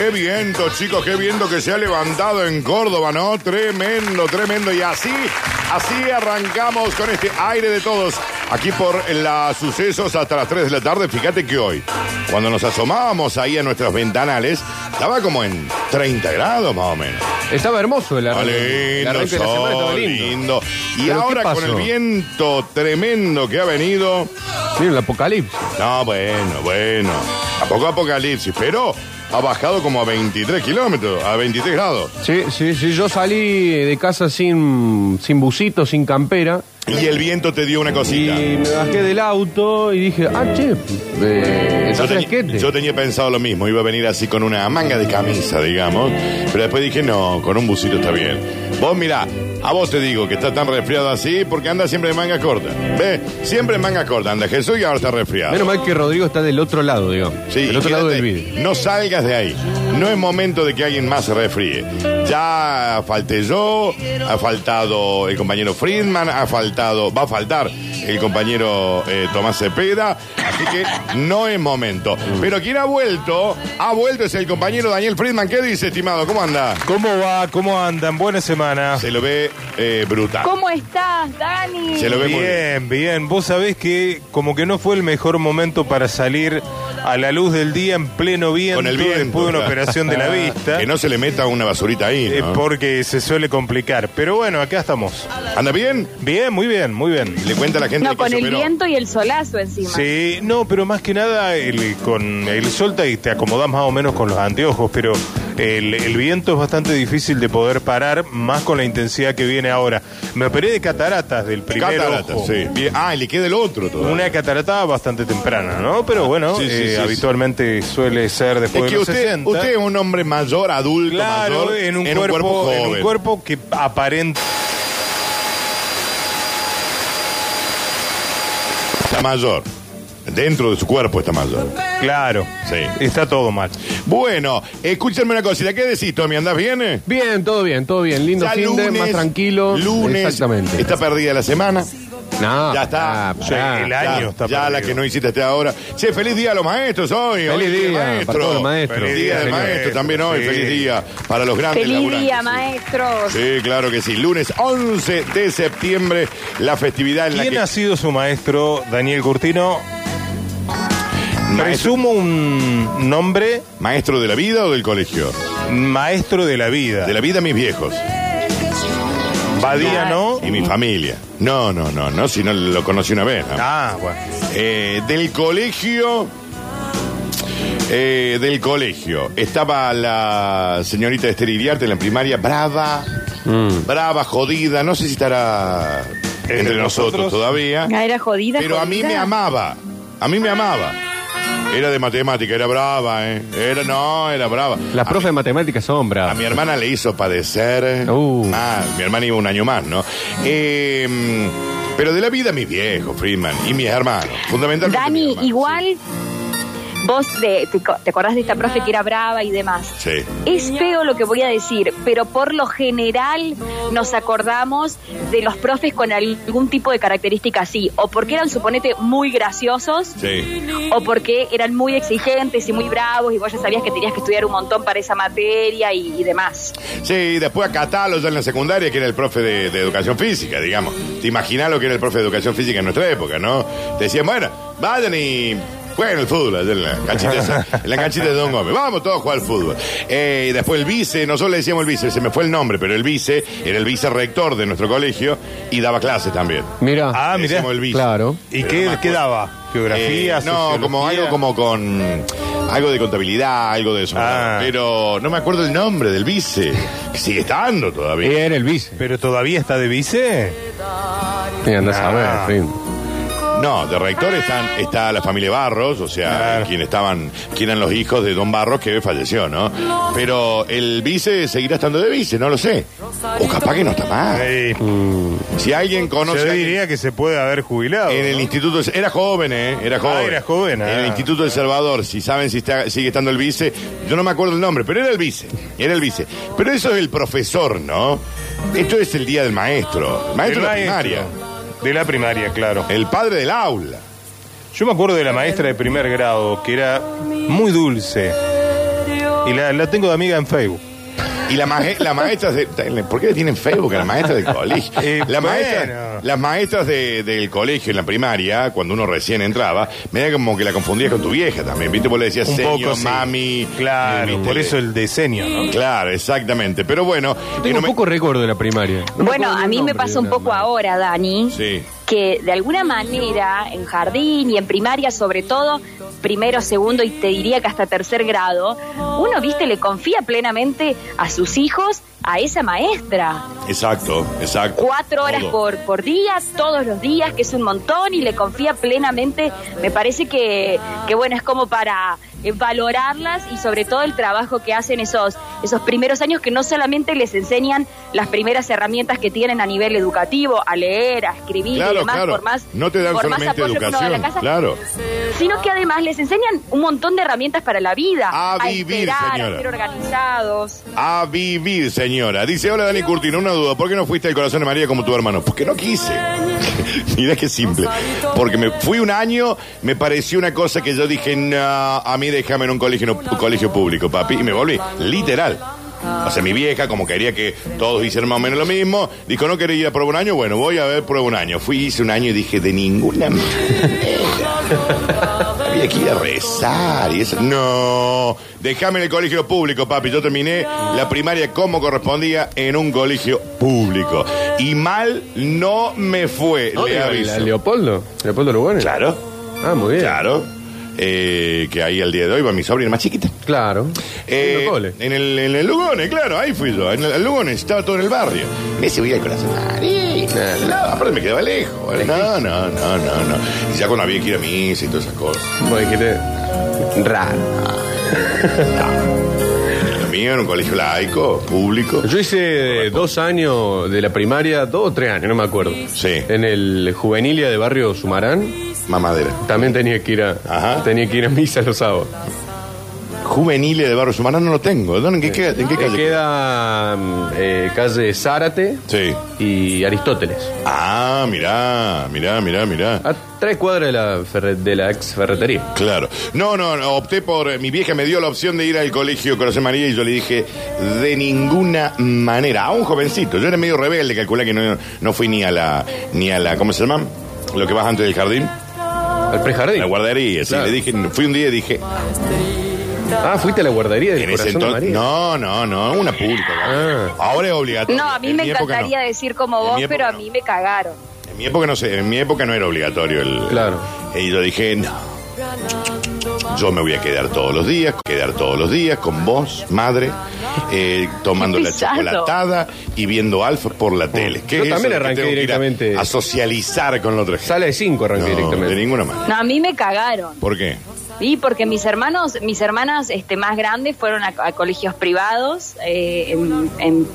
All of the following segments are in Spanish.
Qué viento, chicos, qué viento que se ha levantado en Córdoba, ¿no? Tremendo, tremendo. Y así, así arrancamos con este aire de todos. Aquí por los sucesos hasta las 3 de la tarde. Fíjate que hoy, cuando nos asomábamos ahí a nuestros ventanales, estaba como en 30 grados más o menos. Estaba hermoso el arranque. lindo, la estaba lindo. lindo. Y ¿Pero qué ahora con el viento tremendo que ha venido. Sí, el apocalipsis. No, bueno, bueno. A poco apocalipsis, pero ha bajado como a 23 kilómetros, a 23 grados. Sí, sí, sí. Yo salí de casa sin, sin busito, sin campera. Y el viento te dio una Y cosita. me bajé del auto y dije, ah, che, eh, Yo, yo tenía pensado lo mismo, iba a venir así con una manga de camisa, digamos, pero después dije, no, con un busito está bien. Vos mirá, a vos te digo que está tan resfriado así porque anda siempre de manga corta. ¿Ves? Siempre en manga corta anda Jesús y ahora está resfriado. Menos mal que Rodrigo está del otro lado, digamos. Sí, del otro lado del vídeo. No salgas de ahí. No es momento de que alguien más se refríe. Ya falté yo, ha faltado el compañero Friedman, ha faltado, va a faltar el compañero eh, Tomás Cepeda, así que no es momento. Pero quien ha vuelto, ha vuelto es el compañero Daniel Friedman. ¿Qué dice, estimado? ¿Cómo anda? ¿Cómo va? ¿Cómo andan? Buena semana. Se lo ve eh, brutal. ¿Cómo estás, Dani? Se lo ve muy bien. Bien, bien. Vos sabés que como que no fue el mejor momento para salir a la luz del día en pleno viento, Con el viento, después de una claro. operación de la vista. Que no se le meta una basurita ahí, eh, ¿no? porque se suele complicar. Pero bueno, acá estamos. ¿Anda bien? Bien, muy bien, muy bien. Le cuenta a la gente No, que con se el operó. viento y el solazo encima. Sí, no, pero más que nada el, con el sol te, te acomodas más o menos con los anteojos, pero el, el viento es bastante difícil de poder parar, más con la intensidad que viene ahora. Me operé de cataratas del primer Catarata, ojo. sí. Bien. Ah, y le queda el otro todavía. Una catarata bastante temprana, ¿no? Pero bueno, Sí, sí, eh, sí. habitualmente suele ser después Es de que los usted, 60. usted es un hombre mayor, adulto, claro, mayor, en un, cuerpo, en joven. un cuerpo que aparenta mayor. Dentro de su cuerpo está mayor. claro. Sí. Está todo mal. Bueno, escúchame una cosita. ¿Qué decís, Tommy? ¿Andás bien? eh? Bien, todo bien, todo bien. Lindo Ya fin de, más tranquilo. Lunes. Exactamente. Está perdida la semana. No, Ya está. ah, Sí, pará. el año Ya, está ya la que no hiciste hasta ahora. Che, feliz día a los maestros hoy. Feliz hoy día maestro. para todos los maestros. Feliz día del maestro maestro, también hoy. sí. Feliz día para los grandes Feliz laburantes, día, sí. maestros. Sí, claro que sí. Lunes 11 de septiembre, la festividad en la ¿Quién que... ha sido su maestro, Daniel Curtino? Maestro, Presumo un nombre ¿Maestro de la vida o del colegio? maestro de la vida. De la vida, mis viejos. Badía, ¿no? Y mi familia. No, no, no, no, si no lo conocí una vez. ¿no? Ah, bueno. Eh, del colegio. eh, del colegio. Estaba la señorita Esther Iriarte en la primaria, brava, Mm. brava, jodida. No sé si estará entre, Entre nosotros, nosotros. todavía. Ah, era jodida. Pero a mí jodida. me amaba. A mí me amaba. Era de matemática, era brava, ¿eh? Era, no, era brava. Las A profes de matemáticas son a bravas. mi hermana le hizo padecer Uh. mal. Mi hermana iba un año más, ¿no? Eh, pero de la vida, mis viejos, Friedman, y mis hermanos. Fundamentalmente. Dani, igual vos de- te, co- te acordás de esta profe que era brava y demás. Sí. Es feo lo que voy a decir, pero por lo general nos acordamos de los profes con algún tipo de característica así, o porque eran, suponete, muy graciosos, Sí. o porque eran muy exigentes y muy bravos y vos ya sabías que tenías que estudiar un montón para esa materia y, y demás. Sí, después a Catalo ya en la secundaria, que era el profe de, de educación física, digamos. Te imaginas lo que era el profe de educación física en nuestra época, ¿no? Te decían, bueno, vayan y jueguen el fútbol allá en la canchita, esa- en la canchita de Don Gómez. Vamos todos a jugar al fútbol. Eh, y después el vice, nosotros le decíamos el vice, se me fue el nombre, pero el vice era el vicerrector de nuestro colegio y daba clases también. Mira, Ah, Le mirá. decíamos el vice. claro. ¿Y Pero qué, qué daba? ¿Geografía? Eh, no, como algo como con algo de contabilidad, algo de eso. Ah. Pero no me acuerdo el nombre del vice. que Sigue estando todavía. Era el vice. ¿Pero todavía está de vice? Sí, andás a ver, Ah. en fin. No, de rector están, está la familia Barros, o sea, Claro. quienes estaban, quienes eran los hijos de Don Barros que falleció, ¿no? Pero el vice seguirá estando de vice, no lo sé. O capaz que no está mal. Ey, Si alguien conoce a yo alguien diría que se puede haber jubilado. en el ¿no? instituto, de- era joven, ¿eh? Era joven. era joven, En ah. el instituto del Salvador, si saben si está, sigue estando el vice, yo no me acuerdo el nombre, pero era el vice, era el vice. Pero eso es el profesor, ¿no? Esto es el día del maestro, maestro de maestro. primaria, De la primaria, claro. el padre del aula. Yo me acuerdo de la maestra de primer grado, que era muy dulce. Y la, la tengo de amiga en Facebook. Y la, maje- la maestra de, ¿Por qué le tienen Facebook a las maestras del colegio? Eh, La maestra- bueno. las maestras de- del colegio en la primaria, cuando uno recién entraba, me da como que la confundías con tu vieja también. ¿Viste? Vos le decías Un señor, poco, sí. mami. Claro, ¿viste? por eso el diseño, ¿no? Claro, exactamente. Pero bueno. Tengo no un me- poco récord de la primaria. No me Bueno, acuerdo a mí me nombre pasa de un la poco ahora, Dani, Sí. Que de alguna manera en jardín y en primaria sobre todo, primero, segundo y te diría que hasta tercer grado, uno, viste, le confía plenamente a sus hijos a esa maestra. Exacto, exacto. Cuatro horas Todo. por, por día, todos los días, que es un montón, y le confía plenamente. Me parece que, que bueno, es como para eh, valorarlas y sobre todo el trabajo que hacen esos, esos primeros años que no solamente les enseñan las primeras herramientas que tienen a nivel educativo, a leer, a escribir y Claro, demás, claro. por más, no te dan por más solamente apoyo que uno da a la educación. casa, Claro. sino que además les enseñan un montón de herramientas para la vida. A vivir, esperar, señora. a ser organizados. A vivir, señora. Dice, hola Dani Curtino, una duda. ¿Por qué no fuiste al corazón de María como tu hermano? Porque no quise. Mira qué simple. Porque me fui un año, me pareció una cosa que yo dije, no, a mí déjame en un colegio, un colegio público, papi. Y me volví, literal. O sea, mi vieja, como quería que todos hicieran más o menos lo mismo, dijo, no quería ir a prueba un año, bueno, voy a ver prueba un año. Fui, hice un año y dije, de ninguna manera. Había que ir a rezar y eso. No, déjame en el colegio público, papi. Yo terminé la primaria como correspondía en un colegio público. Y mal no me fue, le ¿La aviso. Leopoldo? ¿Leopoldo Lugones? Claro, Ah, muy bien. claro. Eh, que ahí al día de hoy va mi sobrina más chiquita. Claro. Eh, en el, en el Lugones, claro, ahí fui yo. En el, el Lugones, estaba todo en el barrio. Ese voy al corazón. No, aparte me quedaba lejos. No, no, no, no, no. Y ya cuando había que ir a misa y todas esas cosas. Vos dijiste, raro. Lo mío era un colegio laico, público. Yo hice dos años de la primaria, dos o tres años, no me acuerdo. Sí. En el Juvenilia de Barrio Sumarán, Mamadera. también tenía que ir a, Ajá. tenía que ir a misa los sábados. Juveniles de Barrio Sumarán no lo tengo. ¿Dónde, ¿En qué, queda- en qué calle? queda mm, eh, calle Zárate Sí. y Aristóteles. Ah, mirá, mirá, mirá, mirá. A tres cuadras de la, ferre- de la ex ferretería. Claro. No, no, no, opté por. eh, Mi vieja me dio la opción de ir al colegio Corazón María y yo le dije, de ninguna manera. A un jovencito. Yo era medio rebelde, calculé que no, no fui ni a la. ni a la. ¿Cómo se llama? Lo que vas antes del jardín. Al prejardín. La guardería, sí. Claro. Le dije, fui un día y dije, Ah, fuiste a la guardería en ese de entonces. María. No, no, no, una pública. Ah. Ahora es obligatorio. No, a mí En me mi época encantaría no. decir como En vos, mi época pero a no. mí me cagaron. En mi época no sé, en mi época no era obligatorio el. Claro. Y yo dije, no. Yo me voy a quedar todos los días, quedar todos los días con vos, madre, eh, tomando la chocolatada y viendo Alfa por la tele. ¿Qué Yo es también arranqué tengo que ir a- directamente. A, socializar con la otra gente. Sala de cinco arranqué No, directamente. de ninguna manera. No, a mí me cagaron. ¿Por qué? Sí, porque mis hermanos, mis hermanas este, más grandes fueron a, a colegios privados eh, en, en-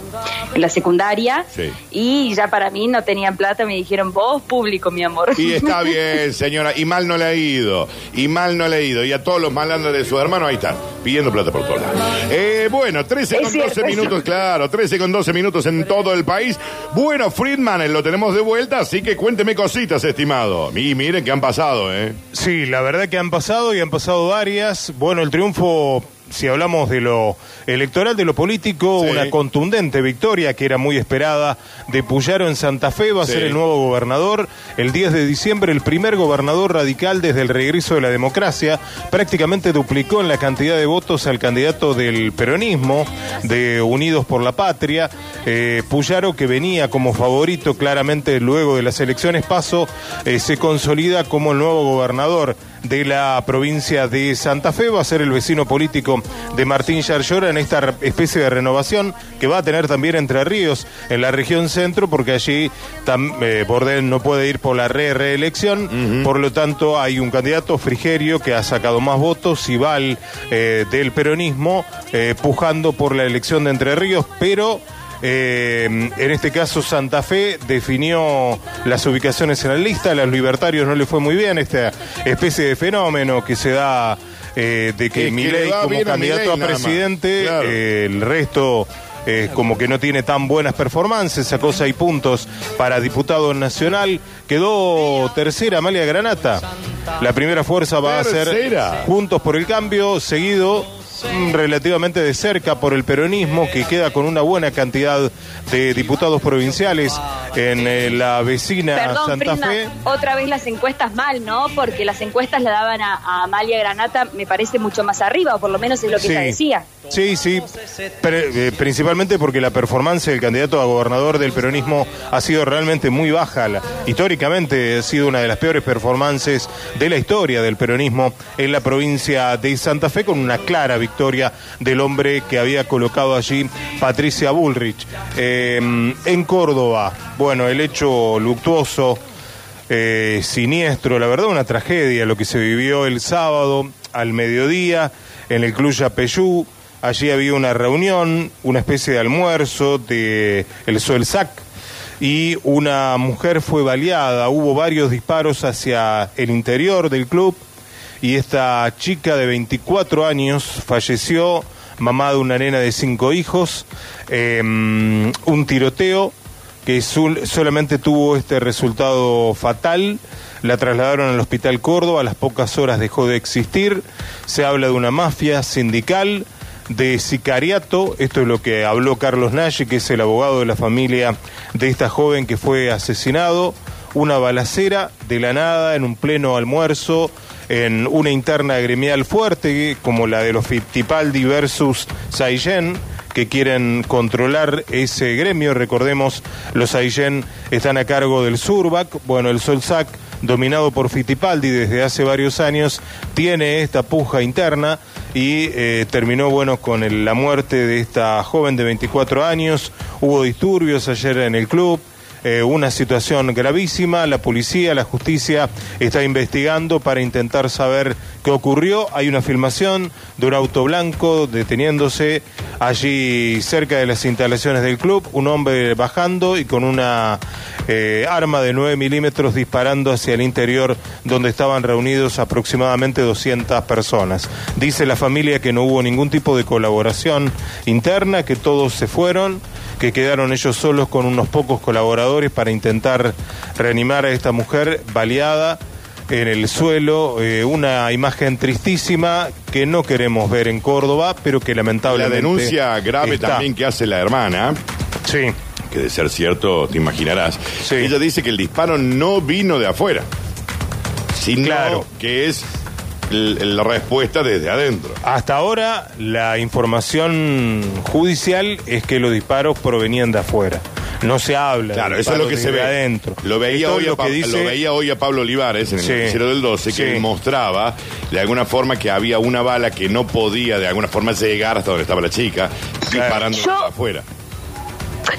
en la secundaria Sí. y ya para mí no tenían plata, me dijeron vos público, mi amor. Y está bien, señora, y mal no le ha ido, y mal no le ha ido, y a todos los malandros de su hermano ahí están, pidiendo plata por todos lados. Eh, bueno, 13 Es con cierto 12 eso. minutos, claro, 13 con 12 minutos en todo el país. Bueno, Friedman, lo tenemos de vuelta, así que cuénteme cositas, estimado. Y miren que han pasado, ¿eh? Sí, la verdad que han pasado y han pasado varias. Bueno, el triunfo, si hablamos de lo electoral, de lo político, Sí. una contundente victoria que era muy esperada de Puyaro en Santa Fe, va a Sí. ser el nuevo gobernador. El 10 de diciembre, el primer gobernador radical desde el regreso de la democracia, prácticamente duplicó en la cantidad de votos al candidato del peronismo, de Unidos por la Patria. Eh, Puyaro, que venía como favorito claramente luego de las elecciones paso, eh, se consolida como el nuevo gobernador de la provincia de Santa Fe, va a ser el vecino político de Martín Yarlora en esta especie de renovación que va a tener también Entre Ríos en la región centro, porque allí tam- eh, Bordel no puede ir por la re reelección, por lo tanto hay un candidato Frigerio que ha sacado más votos, Ival eh, del peronismo, eh, pujando por la elección de Entre Ríos, pero eh, en este caso, Santa Fe definió las ubicaciones en la lista. A los libertarios no le fue muy bien esta especie de fenómeno que se da eh, de que Milei va como a candidato a presidente, Claro. eh, el resto eh, como que no tiene tan buenas performances, sacó seis puntos para diputado nacional, quedó tercera Amalia Granata. La primera fuerza va a ser Juntos por el Cambio, seguido relativamente de cerca por el peronismo, que queda con una buena cantidad de diputados provinciales en eh, la vecina Perdón, Santa Fe. otra vez las encuestas mal, ¿no? Porque las encuestas la daban a, a Amalia Granata, me parece mucho más arriba, o por lo menos es lo que ella decía. Sí, sí, eh, principalmente porque la performance del candidato a gobernador del peronismo ha sido realmente muy baja. La- históricamente ha sido una de las peores performances de la historia del peronismo en la provincia de Santa Fe, con una clara victoria del hombre que había colocado allí Patricia Bullrich. Eh, en Córdoba, bueno, el hecho luctuoso eh, siniestro, la verdad una tragedia lo que se vivió el sábado al mediodía en el Club Yapeyú. Allí había una reunión, una especie de almuerzo de el Solsac y una mujer fue baleada. Hubo varios disparos hacia el interior del club y esta chica de 24 años falleció, mamá de una nena de cinco hijos, eh, un tiroteo que solamente tuvo este resultado fatal. La trasladaron al Hospital Córdoba, a las pocas horas dejó de existir. Se habla de una mafia sindical, de sicariato. Esto es lo que habló Carlos Nashi, que es el abogado de la familia de esta joven que fue asesinado. Una balacera de la nada en un pleno almuerzo, en una interna gremial fuerte, como la de los Fittipaldi versus Saillén que quieren controlar ese gremio. Recordemos, los Aillén están a cargo del Surbac. Bueno, el Solsac, dominado por Fittipaldi desde hace varios años, tiene esta puja interna y eh, terminó, bueno, con el- la muerte de esta joven de 24 años. Hubo disturbios ayer en el club. Eh, una situación gravísima. La policía, la justicia está investigando para intentar saber qué ocurrió. Hay una filmación de un auto blanco deteniéndose allí cerca de las instalaciones del club, un hombre bajando y con una eh, arma de 9 milímetros disparando hacia el interior donde estaban reunidos aproximadamente 200 personas. Dice la familia que no hubo ningún tipo de colaboración interna, que todos se fueron que quedaron ellos solos con unos pocos colaboradores para intentar reanimar a esta mujer baleada en el suelo, eh, una imagen tristísima que no queremos ver en Córdoba, pero que La lamentablemente denuncia grave está. también que hace la hermana, Sí, que de ser cierto, te imaginarás. Sí. Ella dice que el disparo no vino de afuera, sino Claro. que es la respuesta desde adentro. hasta ahora la información judicial es que los disparos provenían de afuera. No se habla. de Claro, eso es lo que se ve adentro. Lo veía, hoy a lo Pa- que dice- lo veía hoy a Pablo Olivares en el Sí. noticiero del 12, que Sí. mostraba de alguna forma que había una bala que no podía de alguna forma llegar hasta donde estaba la chica, disparando Yo- de afuera.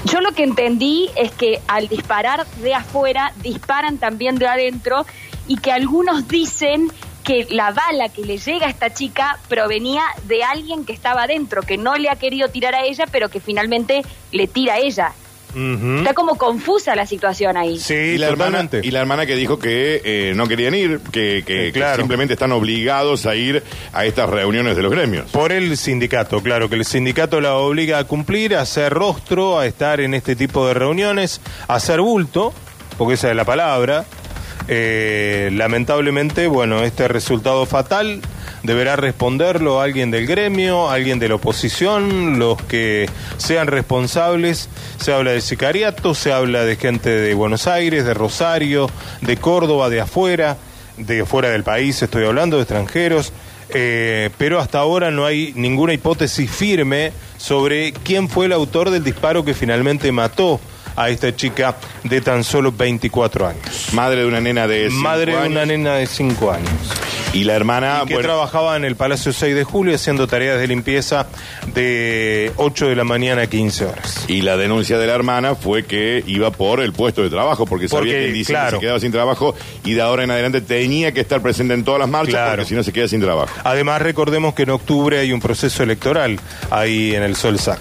Yo lo que entendí es que al disparar de afuera, disparan también de adentro y que algunos dicen que la bala que le llega a esta chica provenía de alguien que estaba adentro, que no le ha querido tirar a ella, pero que finalmente le tira a ella. Está como confusa la situación ahí. Sí, y, la hermana, totalmente. y la hermana que dijo que eh, no querían ir, que, que- claro. que simplemente están obligados a ir a estas reuniones de los gremios. Por el sindicato, claro, que el sindicato la obliga a cumplir, a hacer rostro, a estar en este tipo de reuniones, a hacer bulto, porque esa es la palabra. Eh, lamentablemente, bueno, este resultado fatal deberá responderlo alguien del gremio, alguien de la oposición, los que sean responsables. Se habla de sicariato, se habla de gente de Buenos Aires, de Rosario, de Córdoba, de afuera, de fuera del país, estoy hablando de extranjeros. Eh, pero hasta ahora no hay ninguna hipótesis firme sobre quién fue el autor del disparo que finalmente mató a esta chica de tan solo 24 años. Madre de una nena de cinco Madre de una nena de 5 años. Y la hermana, que bueno, trabajaba en el Palacio 6 de Julio haciendo tareas de limpieza de 8 de la mañana a 15 horas. y la denuncia de la hermana fue que iba por el puesto de trabajo, porque, sabía que en diciembre claro. se quedaba sin trabajo y de ahora en adelante tenía que estar presente en todas las marchas, Claro. porque si no se queda sin trabajo. Además, recordemos que en octubre hay un proceso electoral ahí en el Solsac.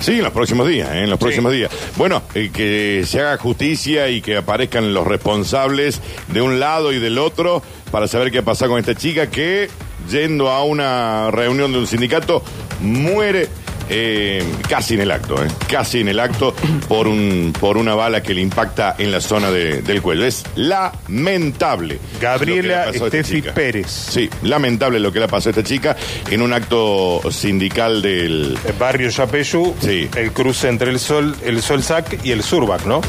Sí, en los próximos días, ¿eh? en los próximos días. Bueno, eh, que se haga justicia y que aparezcan los responsables de un lado y del otro para saber qué pasa con esta chica que, yendo a una reunión de un sindicato, muere eh, casi en el acto, eh, casi en el acto por, un, por una bala que le impacta en la zona de- del cuello. Es lamentable. Gabriela lo que le pasó a esta Estefi chica. Pérez. Sí, lamentable lo que le pasó a esta chica en un acto sindical del... El barrio Yapeyú, Sí. el cruce entre el Sol, el Solsac y el Surbac, ¿no?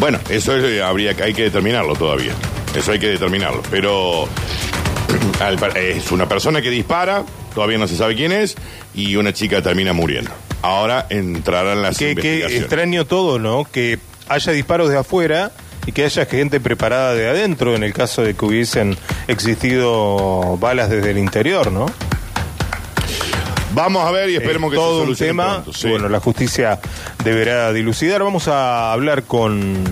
Bueno, eso es, eh, habría que, hay que determinarlo todavía. Eso hay que determinarlo. Pero al par- es una persona que dispara, todavía no se sabe quién es, y una chica termina muriendo. Ahora entrarán las Qué, qué investigaciones. extraño todo, ¿no? Que haya disparos de afuera y que haya gente preparada de adentro en el caso de que hubiesen existido balas desde el interior, ¿no? Vamos a ver y esperemos Es que todo se un solucione tema. pronto, sí. Bueno, la justicia deberá dilucidar. Vamos a hablar con,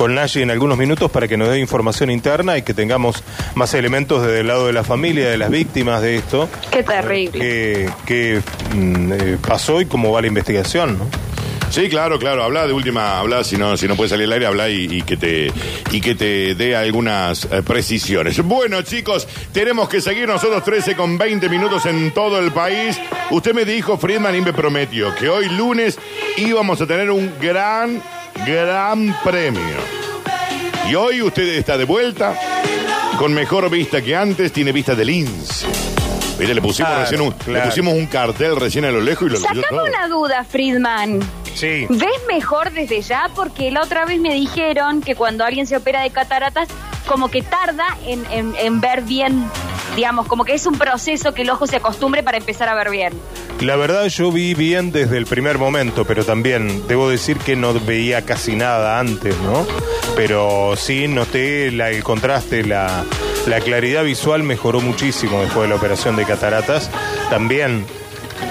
con Nashi en algunos minutos para que nos dé información interna y que tengamos más elementos desde el lado de la familia, de las víctimas de esto. Qué terrible. Qué, qué, mm, eh, pasó y cómo va la investigación, ¿no? Sí, claro, claro. Habla de última, habla si no, si no puede salir al aire, habla y, y que te y que te dé algunas eh, precisiones. Bueno, chicos, tenemos que seguir nosotros 13 con 20 minutos en todo el país. Usted me dijo, Friedman, y me prometió que hoy lunes íbamos a tener un gran, gran premio. Y hoy usted está de vuelta, con mejor vista que antes, tiene vista de lince. Mire, le pusimos Claro, recién un, le pusimos un cartel recién a lo lejos y lo leyó todo. Sacame una duda, Friedman. Sí. ¿Ves mejor desde ya? Porque la otra vez me dijeron que cuando alguien se opera de cataratas, como que tarda en, ver bien, digamos, como que es un proceso que el ojo se acostumbre para empezar a ver bien. La verdad yo vi bien desde el primer momento, pero también debo decir que no veía casi nada antes, ¿no? Pero sí noté la- el contraste, la claridad visual mejoró muchísimo después de la operación de cataratas. También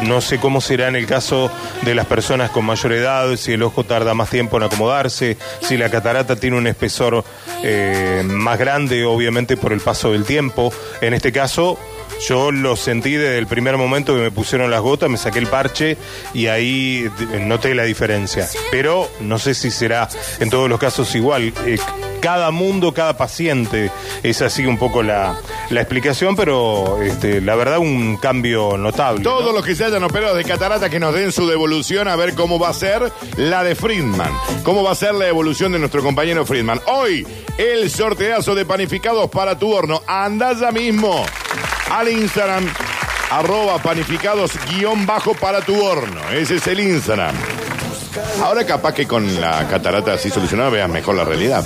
no sé cómo será en el caso de las personas con mayor edad, si el ojo tarda más tiempo en acomodarse, si la catarata tiene un espesor eh, más grande, obviamente por el paso del tiempo. En este caso, yo lo sentí desde el primer momento que me pusieron las gotas, me saqué el parche y ahí noté la diferencia. Pero no sé si será en todos los casos igual. Eh, cada mundo, cada paciente, es así un poco la, la explicación, pero este, la verdad un cambio notable. ¿no? Todos los que se hayan operado de catarata que nos den su devolución a ver cómo va a ser la de Friedman. Cómo va a ser la evolución de nuestro compañero Friedman. Hoy, el sorteazo de panificados para tu horno. Anda ya mismo al Instagram, arroba panificados guion bajo para tu horno. Ese es el Instagram. Ahora capaz que con la catarata así solucionada veas mejor la realidad.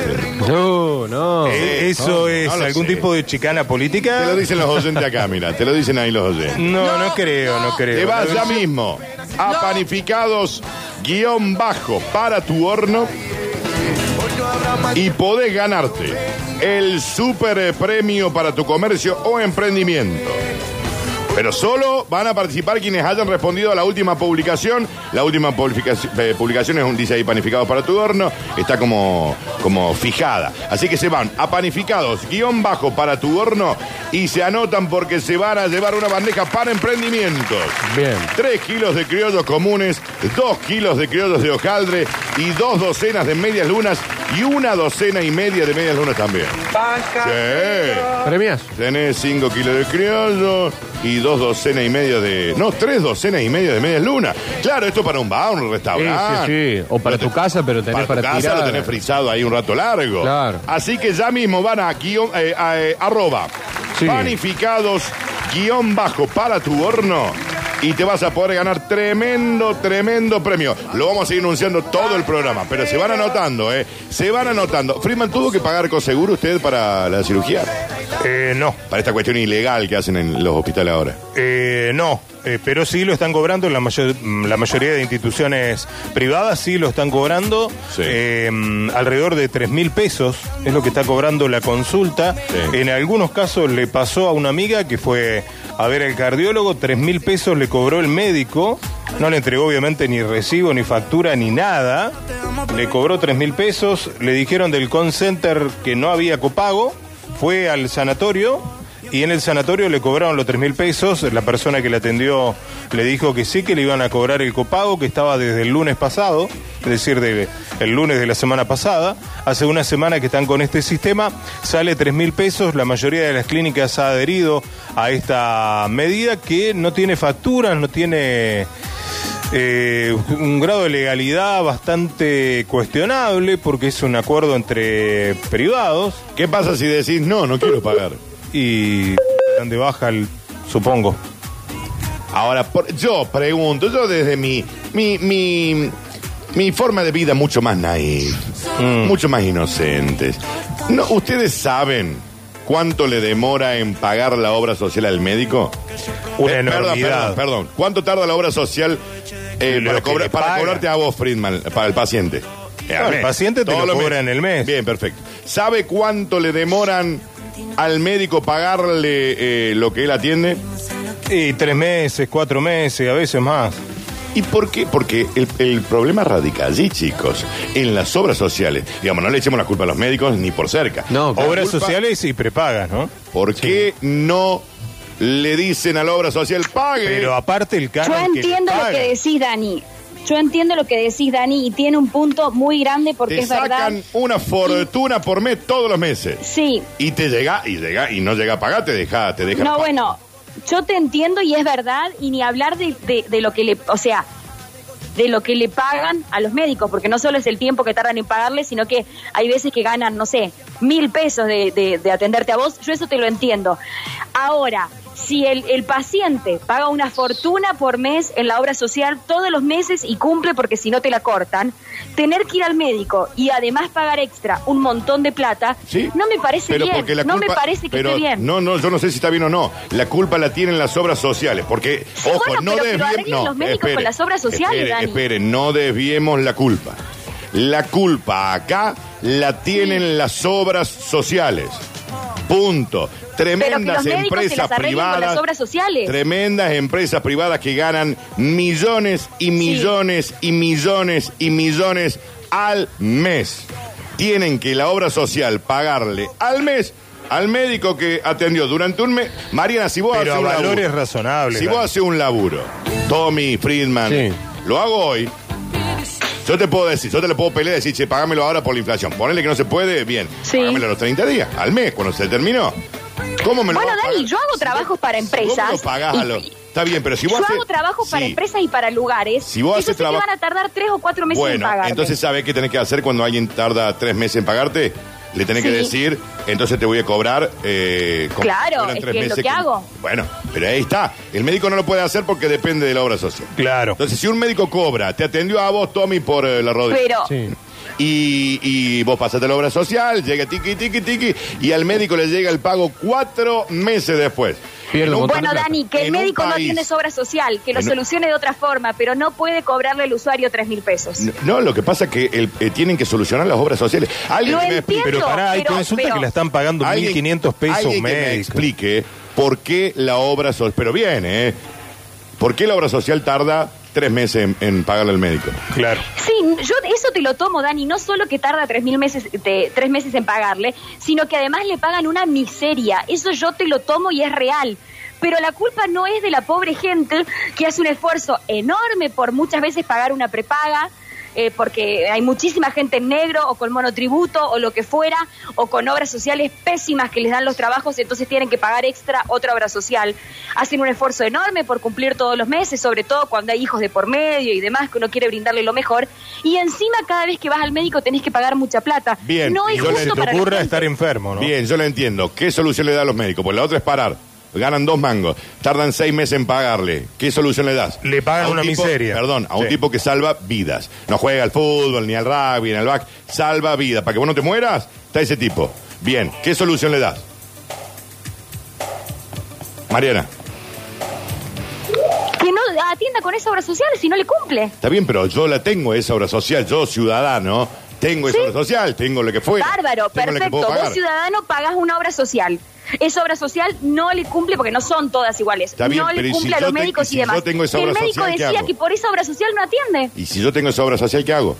No, no. Eh, ¿Eso no, es no algún sé. tipo de chicana política? Te lo dicen los oyentes acá, mira. Te lo dicen ahí los oyentes. No, no, creo, no creo. Te vas ya mismo a panificados guion bajo para tu horno y podés ganarte el super premio para tu comercio o emprendimiento. Pero solo van a participar quienes hayan respondido a la última publicación. La última eh, publicación es un dice ahí panificados para tu horno. Está como, como fijada. Así que se van a panificados guion bajo para tu horno y se anotan porque se van a llevar una bandeja para emprendimientos. Bien. 3 kilos de criollos comunes, 2 kilos de criollos de hojaldre y dos docenas de medias lunas y una docena y media de medias lunas también. Sí. Premias. Tenés 5 kilos de criollo y dos docenas y media de. No, tres docenas y media de medias lunas. Claro, esto para un bar, un restaurante. sí, sí. O para tu casa, pero tenés para, tu casa tirar. lo tenés frisado ahí un rato largo. Claro. Así que ya mismo van a guion, eh, a, eh, arroba panificados guion bajo para tu horno y te vas a poder ganar tremendo, tremendo premio. Lo vamos a ir anunciando todo el programa, pero se van anotando, ¿eh? Se van anotando. Freeman tuvo que pagar coseguro usted para la cirugía, Eh, no, para esta cuestión ilegal que hacen en los hospitales ahora. eh, no. Eh, pero sí lo están cobrando en la, mayor- mm, la mayoría de instituciones privadas, sí lo están cobrando. Sí. Eh, mm, alrededor de 3 mil pesos es lo que está cobrando la consulta. Sí. En algunos casos le pasó a una amiga que fue a ver al cardiólogo, 3 mil pesos le cobró el médico. No le entregó obviamente ni recibo, ni factura, ni nada. Le cobró 3 mil pesos. Le dijeron del call center que no había copago. Fue al sanatorio y en el sanatorio le cobraron los 3 mil pesos. La persona que le atendió le dijo que sí, que le iban a cobrar el copago, que estaba desde el lunes pasado, es decir, de, el lunes de la semana pasada. Hace una semana que están con este sistema, sale 3 mil pesos. La mayoría de las clínicas ha adherido a esta medida que no tiene facturas, no tiene Eh, un grado de legalidad bastante cuestionable porque es un acuerdo entre privados ¿Qué pasa si decís no, no quiero pagar? Y dan de baja el, supongo. Ahora, por- yo pregunto, yo desde mi, mi, mi, mi forma de vida mucho más naif, Mm. mucho más inocentes. No, ¿Ustedes saben cuánto le demora en pagar la obra social al médico? Una Eh, perdón, perdón, perdón. ¿Cuánto tarda la obra social eh, para, cobrar- cobrarte a vos, Friedman, para el paciente? Eh, el paciente te Todos lo cobra en el mes. Bien, perfecto. ¿Sabe cuánto le demoran al médico pagarle eh, lo que él atiende? Y tres meses, cuatro meses, a veces más. ¿Y por qué? Porque el, el problema radica allí, chicos, en las obras sociales. Digamos, no le echemos la culpa a los médicos ni por cerca. No, claro. Obras sociales y prepagas, ¿no? ¿Por qué no le dicen a la obra social pague? Pero aparte el canon Yo que entiendo lo que decís, Dani. Yo entiendo lo que decís, Dani, y tiene un punto muy grande porque te es verdad. sacan una fortuna por mes todos los meses. Sí, Y te llega, y llega, y no llega a pagar, te deja, te deja. no, bueno, yo te entiendo y es verdad, y ni hablar de, de- de lo que le, o sea, de lo que le pagan a los médicos, porque no solo es el tiempo que tardan en pagarle, sino que hay veces que ganan, no sé, mil pesos de, de- de atenderte a vos, yo eso te lo entiendo. Ahora, si el, el paciente paga una fortuna por mes en la obra social todos los meses y cumple porque si no te la cortan, tener que ir al médico y además pagar extra un montón de plata, Sí. no me parece Pero bien, la no me culpa- parece que pero esté bien. No, no, yo no sé si está bien o no. La culpa la tienen las obras sociales, porque, Sí, ojo, bueno, no desviemos. No, los médicos con las obras sociales, espere, Dani. espere, no desviemos la culpa. La culpa acá la tienen las obras sociales. Punto. Tremendas Pero que los médicos se empresas las arreglen con privadas. las obras sociales. Tremendas empresas privadas que ganan millones y millones y millones y millones al mes. Tienen que la obra social pagarle al mes al médico que atendió durante un mes. Mariana, si vos Pero haces a un valores laburo, razonables. si vos haces un laburo, Tommy, Friedman, Sí. lo hago hoy. Yo te puedo decir, yo te le puedo pelear y decir, che, pagámelo ahora por la inflación. Ponele que no se puede, bien. Sí. Págamelo a los 30 días, al mes, cuando se terminó. ¿Cómo me lo Bueno, vas a Dani, pagar? yo hago trabajos para si vos me empresas lo pagás y- a lo- Está bien, pero si vos Yo haces- hago trabajos para Sí. empresas y para lugares. Si vos haces sí que traba- van a tardar tres o cuatro meses en Bueno, entonces ¿sabés qué tenés que hacer cuando alguien tarda tres meses en pagarte? Le tenés que Sí. decir, entonces te voy a cobrar... eh, como Claro, si fueran es que es lo que hago. Bueno, pero ahí está. El médico no lo puede hacer porque depende de la obra social. Claro. Entonces, si un médico cobra, te atendió a vos, Tommy, por eh, la rodilla. Pero, Sí. Y, y vos pasaste la obra social, llega tiqui, tiqui, tiqui, y al médico le llega el pago cuatro meses después. Pierde En un bueno, plata. Dani, que el médico no tiene obra social, que lo En solucione de otra forma, pero no puede cobrarle al usuario tres mil pesos. No, no, lo que pasa es que el- eh, tienen que solucionar las obras sociales. Alguien Lo que me explique- entiendo. Pero pará, hay pero- consultas pero- que la están pagando Alguien- 1.500 pesos alguien que me explique por qué la obra social. Pero bien, ¿eh? ¿Por qué la obra social tarda tres meses en, en pagarle al médico? Claro. Sí, yo eso te lo tomo, Dani. No solo que tarda tres mil meses, de- tres meses en pagarle, sino que además le pagan una miseria. Eso yo te lo tomo y es real. Pero la culpa no es de la pobre gente que hace un esfuerzo enorme por muchas veces pagar una prepaga, eh, porque hay muchísima gente en negro o con monotributo o lo que fuera, o con obras sociales pésimas que les dan los trabajos, entonces tienen que pagar extra otra obra social. Hacen un esfuerzo enorme por cumplir todos los meses, sobre todo cuando hay hijos de por medio y demás, que uno quiere brindarle lo mejor. Y encima cada vez que vas al médico tenés que pagar mucha plata. Bien, no es yo le- Se justo te para ocurra estar enfermo, ¿no? Bien, yo lo entiendo. ¿Qué solución le da a los médicos? Pues la otra es parar. Ganan dos mangos, tardan seis meses en pagarle. ¿Qué solución le das? Le pagan un una tipo- miseria. Perdón, a un Sí. tipo que salva vidas. No juega al fútbol, ni al rugby, ni al back. Salva vidas. Para que vos no te mueras, está ese tipo. Bien, ¿qué solución le das? Mariana, Que no atienda con esa obra social si no le cumple. está bien, pero yo la tengo, esa obra social. Yo, ciudadano, tengo esa Sí. obra social, tengo lo que fue. Bárbaro, perfecto. Vos ciudadano pagás una obra social. Esa obra social no le cumple porque no son todas iguales. Está bien, no le ¿y cumple si a los te- médicos y si y demás. yo tengo esa el médico social, ¿qué decía que por esa obra social no atiende. Y si yo tengo esa obra social, ¿qué hago?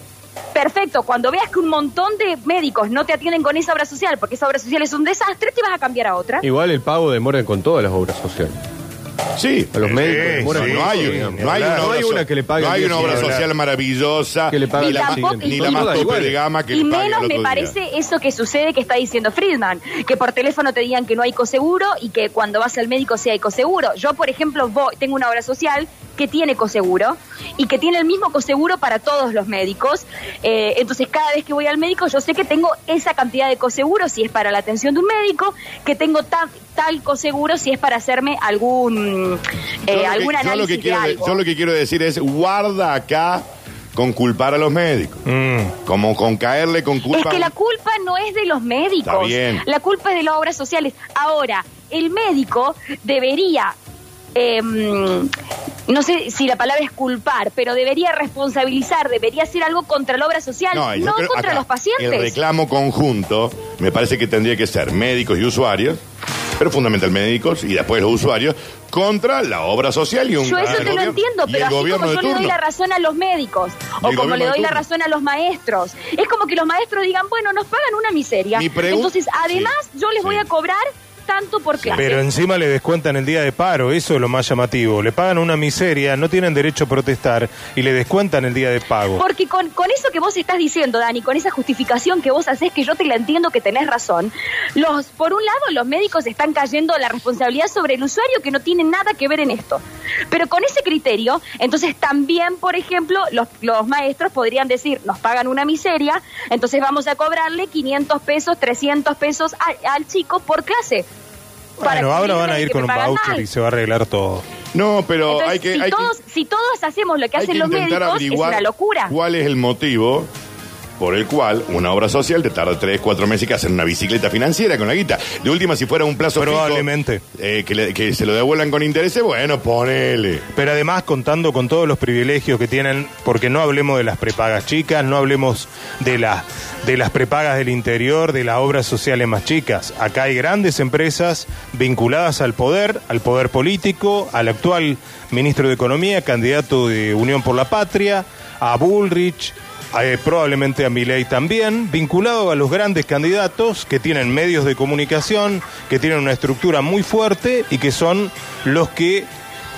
Perfecto, cuando veas que un montón de médicos no te atienden con esa obra social porque esa obra social es un desastre, te vas a cambiar a otra. Igual el pago demora con todas las obras sociales. Sí. A los Sí, médicos sí, No, hay, digamos. no hay una, No obra, hay so- una que le pague no hay una obra social maravillosa Que le pague ni, la, ni la más tope de gama que y le pague menos me día. parece eso que sucede que está diciendo Friedman, que por teléfono te digan que no hay coseguro y que cuando vas al médico sí hay coseguro. Yo, por ejemplo, voy, tengo una obra social que tiene coseguro y que tiene el mismo coseguro para todos los médicos. Eh, entonces, cada vez que voy al médico, yo sé que tengo esa cantidad de coseguro si es para la atención de un médico, que tengo ta- tal coseguro si es para hacerme algún, eh, Yo lo que- algún yo análisis lo que quiero, de- algo. yo lo que quiero decir es, guarda acá con culpar a los médicos. Mm. Como con caerle con culpa. Es que la culpa no es de los médicos, Está bien. la culpa es de las obras sociales. Ahora, el médico debería, em, no sé si la palabra es culpar, pero debería responsabilizar, debería hacer algo contra la obra social, no, yo creo- contra acá, los pacientes. El reclamo conjunto me parece que tendría que ser médicos y usuarios, pero fundamentalmente médicos y después los usuarios, contra la obra social y un Yo eso te lo gobierno- entiendo, y pero así gobierno como de yo le doy turno. la razón a los médicos o el como gobierno le de doy la turno. razón a los maestros, es como que los maestros digan, bueno, nos pagan una miseria. Mi Entonces, además, Sí, yo les voy a cobrar tanto por clase. Pero encima le descuentan el día de paro, eso es lo más llamativo. Le pagan una miseria, no tienen derecho a protestar y le descuentan el día de pago. Porque con, con eso que vos estás diciendo, Dani, con esa justificación que vos haces, que yo te la entiendo que tenés razón, los, por un lado los médicos están cayendo la responsabilidad sobre el usuario que no tiene nada que ver en esto. Pero con ese criterio, entonces también, por ejemplo, los, los maestros podrían decir, nos pagan una miseria, entonces vamos a cobrarle 500 pesos, 300 pesos a- al chico por clase. Para Bueno, ahora van a ir que con un voucher mal. y se va a arreglar todo. No, pero Entonces, hay que... si, hay que- todos, si todos hacemos lo que hay hacen que los intentar médicos, es averiguar una locura. cuál es el motivo por el cual una obra social te tarda tres, cuatro meses que hacer una bicicleta financiera con la guita. De última, si fuera un plazo fijo, Probablemente. eh, que, le- que se lo devuelvan con intereses, bueno, ponele. Pero además contando con todos los privilegios que tienen, porque no hablemos de las prepagas chicas, no hablemos de, la, de las prepagas del interior, de las obras sociales más chicas. Acá hay grandes empresas vinculadas al poder, al poder político, al actual ministro de Economía, candidato de Unión por la Patria, a Bullrich, eh, probablemente a Milei también, vinculado a los grandes candidatos que tienen medios de comunicación, que tienen una estructura muy fuerte y que son los que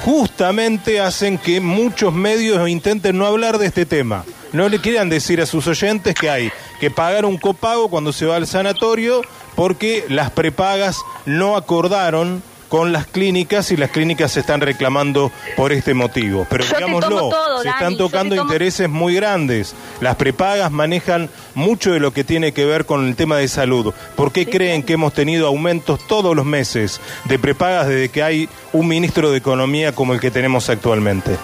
justamente hacen que muchos medios intenten no hablar de este tema. No le quieran decir a sus oyentes que hay que pagar un copago cuando se va al sanatorio porque las prepagas no acordaron con las clínicas y las clínicas se están reclamando por este motivo. Pero Yo digámoslo, todo, se están tocando tomo- intereses muy grandes. Las prepagas manejan mucho de lo que tiene que ver con el tema de salud. ¿Por qué creen que hemos tenido aumentos todos los meses de prepagas desde que hay un ministro de Economía como el que tenemos actualmente?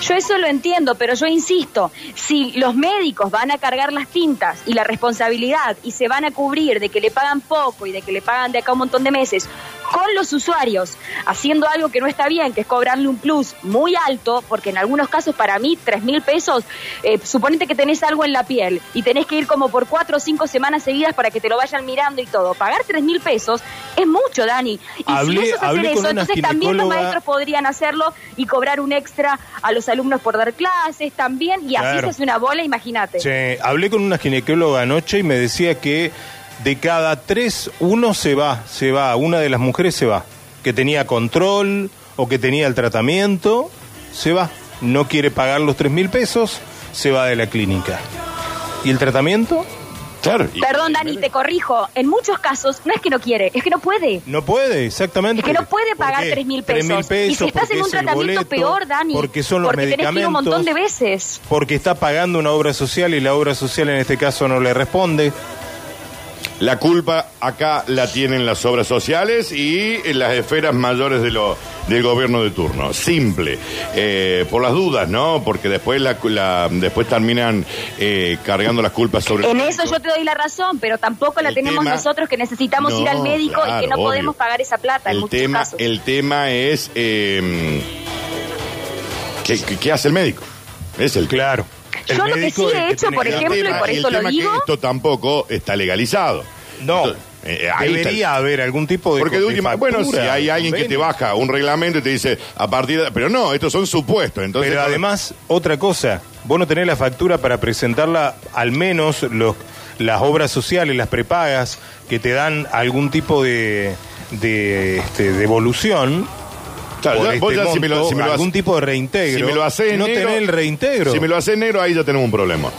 Yo eso lo entiendo, pero yo insisto, si los médicos van a cargar las tintas y la responsabilidad y se van a cubrir de que le pagan poco y de que le pagan de acá un montón de meses con los usuarios, haciendo algo que no está bien, que es cobrarle un plus muy alto, porque en algunos casos para mí tres mil pesos, eh, suponete que tenés algo en la piel y tenés que ir como por cuatro o cinco semanas seguidas para que te lo vayan mirando y todo. Pagar tres mil pesos es mucho, Dani. Y Hablé- si hablé con eso, entonces también los maestros podrían hacerlo y cobrar un extra a los alumnos por dar clases también y así Claro. se hace una bola, imagínate. Che, hablé con una ginecóloga anoche y me decía que de cada tres, uno se va, se va, una de las mujeres se va, que tenía control o que tenía el tratamiento, se va, no quiere pagar los tres mil pesos, se va de la clínica. ¿Y el tratamiento? Claro. y- Perdón, Dani, te corrijo. En muchos casos no es que no quiere, es que no puede. No puede, exactamente. Es que no puede ¿Por pagar tres mil 3.000 pesos. Y si estás en un es el tratamiento boleto, peor, Dani, Porque son los porque tenés que ir un medicamentos. montón de veces. Porque está pagando una obra social y la obra social en este caso no le responde. La culpa acá la tienen las obras sociales y en las esferas mayores de lo, del gobierno de turno. Simple. Eh, por las dudas, ¿no? Porque después la, la- después terminan eh, cargando las culpas sobre En el eso yo te doy la razón, pero tampoco la El tenemos tema- nosotros que necesitamos ir al médico y que no obvio. podemos pagar esa plata en el muchos tema, casos. el tema es eh, ¿qué, qué- qué hace el médico? Es el Claro. Yo lo que sí es he que hecho, tiene por que- ejemplo, y por el eso lo tema digo. que esto tampoco está legalizado. No. Entonces, eh, ahí está el- Debería haber algún tipo de. Porque de última, bueno, si hay alguien que te convenio. baja un reglamento y te dice a partir de. Pero no, estos son supuestos. Entonces, Pero además, otra cosa, vos no tenés la factura para presentarla, al menos los, las obras sociales, las prepagas, que te dan algún tipo de, de este, devolución. Claro, por ya- vos este ya si me lo- si me lo algún tipo de reintegro. si me lo haces no el reintegro. Si me lo haces negro, ahí ya tenemos un problema.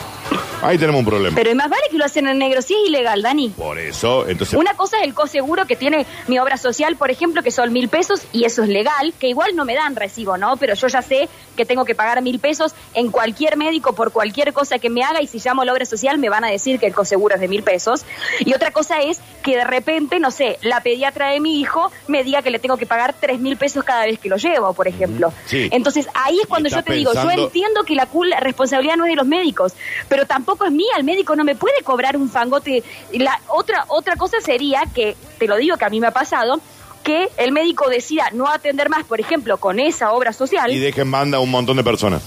Ahí tenemos un problema. Pero es más vale que lo hacen en negro, sí es ilegal, Dani. Por eso, entonces. Una cosa es el coseguro que tiene mi obra social, por ejemplo, que son mil pesos y eso es legal, que igual no me dan recibo, ¿no? Pero yo ya sé que tengo que pagar mil pesos en cualquier médico por cualquier cosa que me haga y si llamo a la obra social me van a decir que el coseguro es de mil pesos. Y otra cosa es que de repente, no sé, la pediatra de mi hijo me diga que le tengo que pagar tres mil pesos cada vez que lo llevo, por ejemplo. Sí. Entonces ahí es cuando yo te digo, yo entiendo que la, la responsabilidad no es de los médicos, pero tampoco es mía, el médico no me puede cobrar un fangote. La otra otra cosa sería que te lo digo que a mí me ha pasado que el médico decida no atender más, por ejemplo, con esa obra social. Y dejen banda a un montón de personas.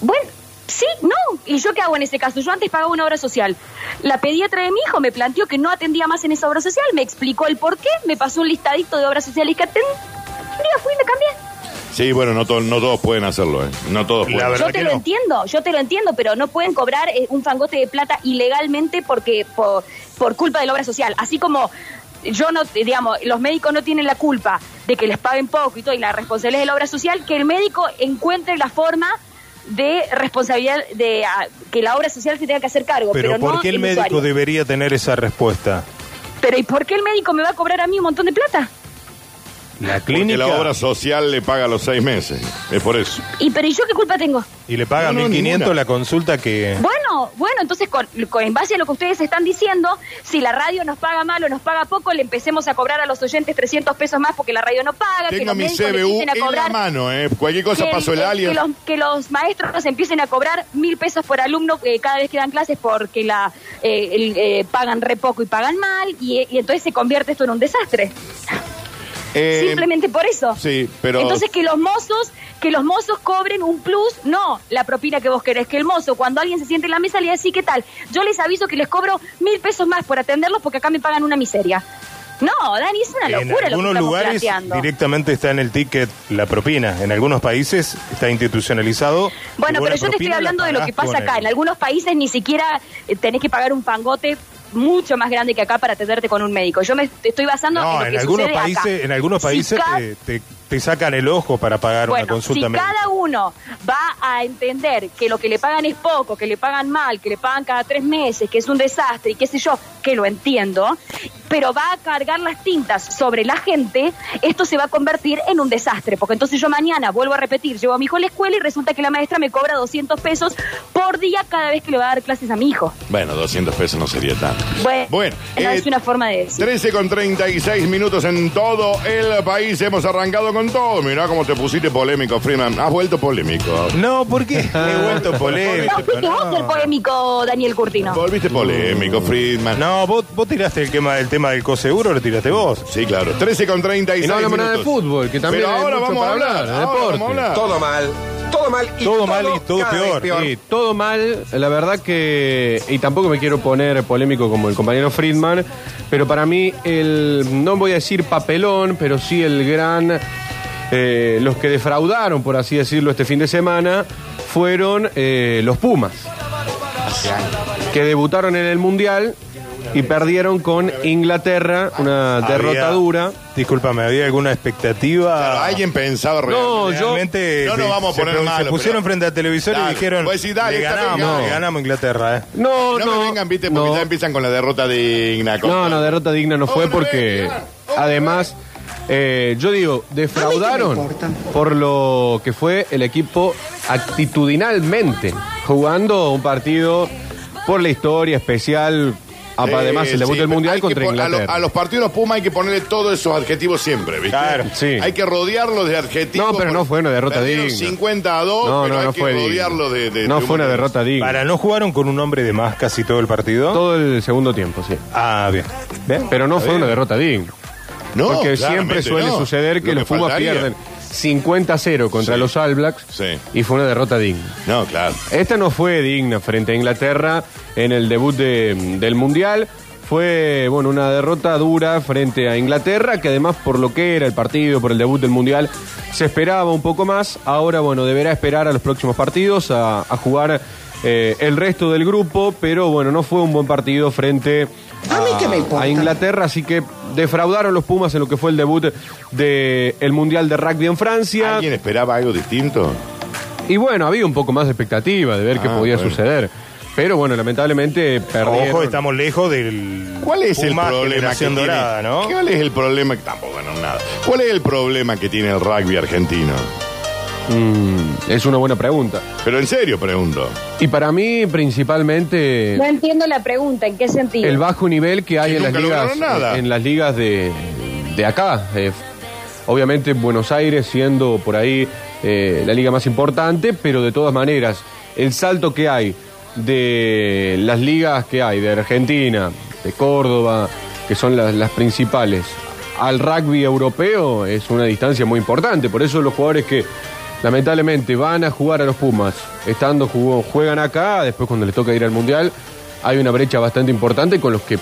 Bueno, sí, no. ¿Y yo qué hago en ese caso? Yo antes pagaba una obra social. La pediatra de mi hijo me planteó que no atendía más en esa obra social, me explicó el por qué, me pasó un listadito de obras sociales que atendía, fui y me cambié. Sí, bueno, no, to- no todos pueden hacerlo, ¿eh? No todos La pueden. verdad Yo te que lo no. entiendo, yo te lo entiendo, pero no pueden cobrar eh, un fangote de plata ilegalmente porque por, por culpa de la obra social. Así como yo no, digamos, los médicos no tienen la culpa de que les paguen poco y todo, y la responsabilidad es de la obra social, que el médico encuentre la forma de responsabilidad de ah, que la obra social se tenga que hacer cargo. Pero, Pero ¿por no qué el médico debería tener esa respuesta? Pero ¿y por qué el médico me va a cobrar a mí un montón de plata? La Porque clínica la obra social le paga los seis meses. Es por eso. ¿Y pero ¿y yo qué culpa tengo? y le paga No, no, 1.500 ninguna. la consulta que... Bueno, bueno, entonces con, con- en base a lo que ustedes están diciendo, si la radio nos paga mal o nos paga poco, le empecemos a cobrar a los oyentes 300 pesos más porque la radio no paga, que Tengo los mi CBU a en la mano, ¿eh? Cualquier cosa que, pasó el alien. que los, que los maestros empiecen a cobrar mil pesos por alumno eh, cada vez que dan clases porque la eh, el, eh, pagan re poco y pagan mal y, y entonces se convierte esto en un desastre. Eh, Simplemente por eso. Sí, pero. Entonces que los mozos, que los mozos cobren un plus, no la propina que vos querés, que el mozo, cuando alguien se siente en la mesa, le diga, sí, ¿qué tal? Yo les aviso que les cobro mil pesos más por atenderlos porque acá me pagan una miseria. No, Dani, es una En locura lo que estamos lugares planteando. directamente está en el ticket la propina. En algunos países está institucionalizado. Bueno, pero yo te estoy hablando de lo que pasa acá. el- En algunos países ni siquiera eh, tenés que pagar un fangote mucho más grande que acá para atenderte con un médico. Yo me estoy basando en lo en que algunos sucede acá. países, en algunos países te- te sacan el ojo para pagar una consulta si médica. cada uno va a entender que lo que le pagan es poco, que le pagan mal, que le pagan cada tres meses, que es un desastre y qué sé yo, que lo entiendo, pero va a cargar las tintas sobre la gente, esto se va a convertir en un desastre, porque entonces yo mañana vuelvo a repetir, llevo a mi hijo a la escuela y resulta que la maestra me cobra 200 pesos por día cada vez que le va a dar clases a mi hijo. Bueno, 200 pesos no sería tanto. Bueno, Bueno, no, eh, es una forma de decir. 13 con 36 minutos en todo el país. Hemos arrancado con todo. Mirá cómo te pusiste polémico, Freeman. Has vuelto polémico. No, ¿por qué? He vuelto polémico. No, fuiste vos el polémico, Daniel Curtino. Volviste polémico, Friedman. No, vos, vos tiraste el tema, el tema del coseguro, lo tiraste vos. Sí, claro. 13 con 36 Y no hablamos nada de fútbol, que también Pero hay ahora mucho vamos a hablar. hablar, de ahora deporte. vamos a hablar. Todo mal, todo mal y Todo mal y todo vez peor. Sí, todo mal, la verdad que, y tampoco me quiero poner polémico como el compañero Friedman, pero para mí el, no voy a decir papelón, pero sí el gran, eh, los que defraudaron, por así decirlo, este fin de semana, fueron eh, los Pumas, que debutaron en el Mundial y perdieron con Inglaterra, una derrota Había- dura. Discúlpame, ¿había alguna expectativa? Claro, alguien pensaba No, realmente. yo- Realmente No nos se- vamos a se, poner se malo, pusieron pero- frente al televisor Dale, y dijeron vos decís, dale, le esta vez ganamos, le ganamos a Inglaterra, ¿eh? No, No, no. me vengan, viste, porque no. ya empiezan con la derrota digna. No, no, derrota digna no fue porque además, eh, yo digo, defraudaron por lo que fue el equipo actitudinalmente, jugando un partido por la historia especial, Eh, además el debut sí, del Mundial contra pon- a, lo- Inglaterra. a los partidos Puma hay que ponerle todos esos adjetivos siempre, ¿viste? Claro, sí. Hay que rodearlos de adjetivos. No, pero no fue una derrota digna. 50 a 2, No, pero no, hay no que rodearlos de, de No fue una derrota digna. Para, ¿no jugaron con un hombre de más casi todo el partido? Todo el segundo tiempo, sí. Ah, bien. ¿Ven? Pero no fue bien. una derrota digna. No, porque siempre suele no. suceder que Lo los Pumas faltaría. pierden 50-0 contra Sí. los All Blacks Sí. y fue una derrota digna. No, claro. Esta no fue digna frente a Inglaterra en el debut de- del Mundial. Fue, bueno, una derrota dura frente a Inglaterra, que además por lo que era el partido, por el debut del Mundial, se esperaba un poco más. Ahora, bueno, deberá esperar a los próximos partidos, a, a jugar eh, el resto del grupo, pero bueno, no fue un buen partido frente ¿A mí qué me importa? a Inglaterra, así que defraudaron los Pumas en lo que fue el debut del Mundial de Rugby en Francia. ¿Alguien esperaba algo distinto? Y bueno, había un poco más de expectativa de ver qué Ah, podía bueno. suceder. Pero bueno, lamentablemente perdieron. Ojo, estamos lejos del. ¿Cuál es el problema que generación tiene? dorada, ¿no? ¿Cuál es el problema? Tampoco, no, nada. ¿Cuál es el problema que tiene el rugby argentino? Mm, es una buena pregunta. Pero en serio pregunto. Y para mí, principalmente, No entiendo la pregunta, ¿en qué sentido? el bajo nivel que hay en las ligas, nada. en las ligas de, de acá. Eh, obviamente Buenos Aires siendo por ahí eh, la liga más importante, pero de todas maneras, el salto que hay de las ligas que hay, de Argentina, de Córdoba, que son las, las principales, al rugby europeo es una distancia muy importante. Por eso los jugadores que lamentablemente van a jugar a los Pumas, estando jugó- juegan acá, después cuando les toca ir al Mundial, hay una brecha bastante importante con los que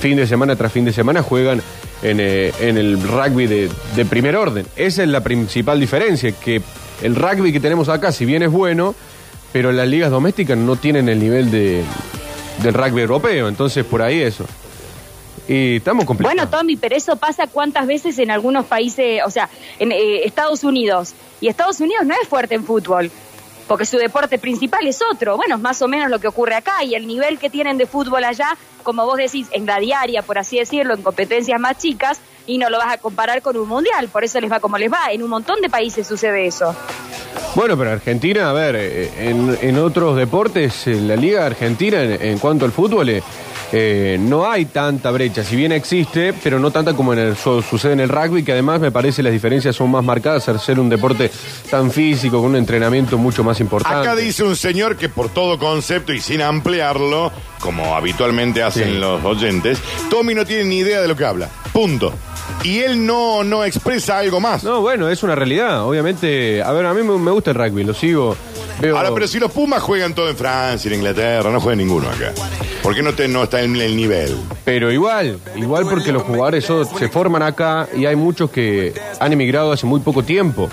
fin de semana tras fin de semana juegan en, eh, en el rugby de, de primer orden. Esa es la principal diferencia, que el rugby que tenemos acá, si bien es bueno, pero las ligas domésticas no tienen el nivel de, del rugby europeo, entonces por ahí eso. Y estamos complicados. Bueno, Tommy, pero eso pasa cuántas veces en algunos países, o sea, en eh, Estados Unidos. Y Estados Unidos no es fuerte en fútbol, porque su deporte principal es otro. Bueno, es más o menos lo que ocurre acá. Y el nivel que tienen de fútbol allá, como vos decís, en la diaria, por así decirlo, en competencias más chicas, y no lo vas a comparar con un mundial. Por eso les va como les va. En un montón de países sucede eso. Bueno, pero Argentina, a ver, eh, en, en otros deportes, eh, la Liga Argentina, en, en cuanto al fútbol, eh, no hay tanta brecha. Si bien existe, pero no tanta como en el, su- sucede en el rugby, que además me parece las diferencias son más marcadas al ser un deporte tan físico, con un entrenamiento mucho más importante. Acá dice un señor que por todo concepto y sin ampliarlo, como habitualmente hacen Sí. los oyentes, Tommy no tiene ni idea de lo que habla. Punto. Y él no, no expresa algo más. No, bueno, es una realidad. Obviamente, a ver, a mí me gusta el rugby, lo sigo. Veo, Ahora, pero si los Pumas juegan todo en Francia, en Inglaterra, no juega ninguno acá. ¿Por qué no, te, no está en el nivel? Pero igual, igual porque los jugadores so- se forman acá y hay muchos que han emigrado hace muy poco tiempo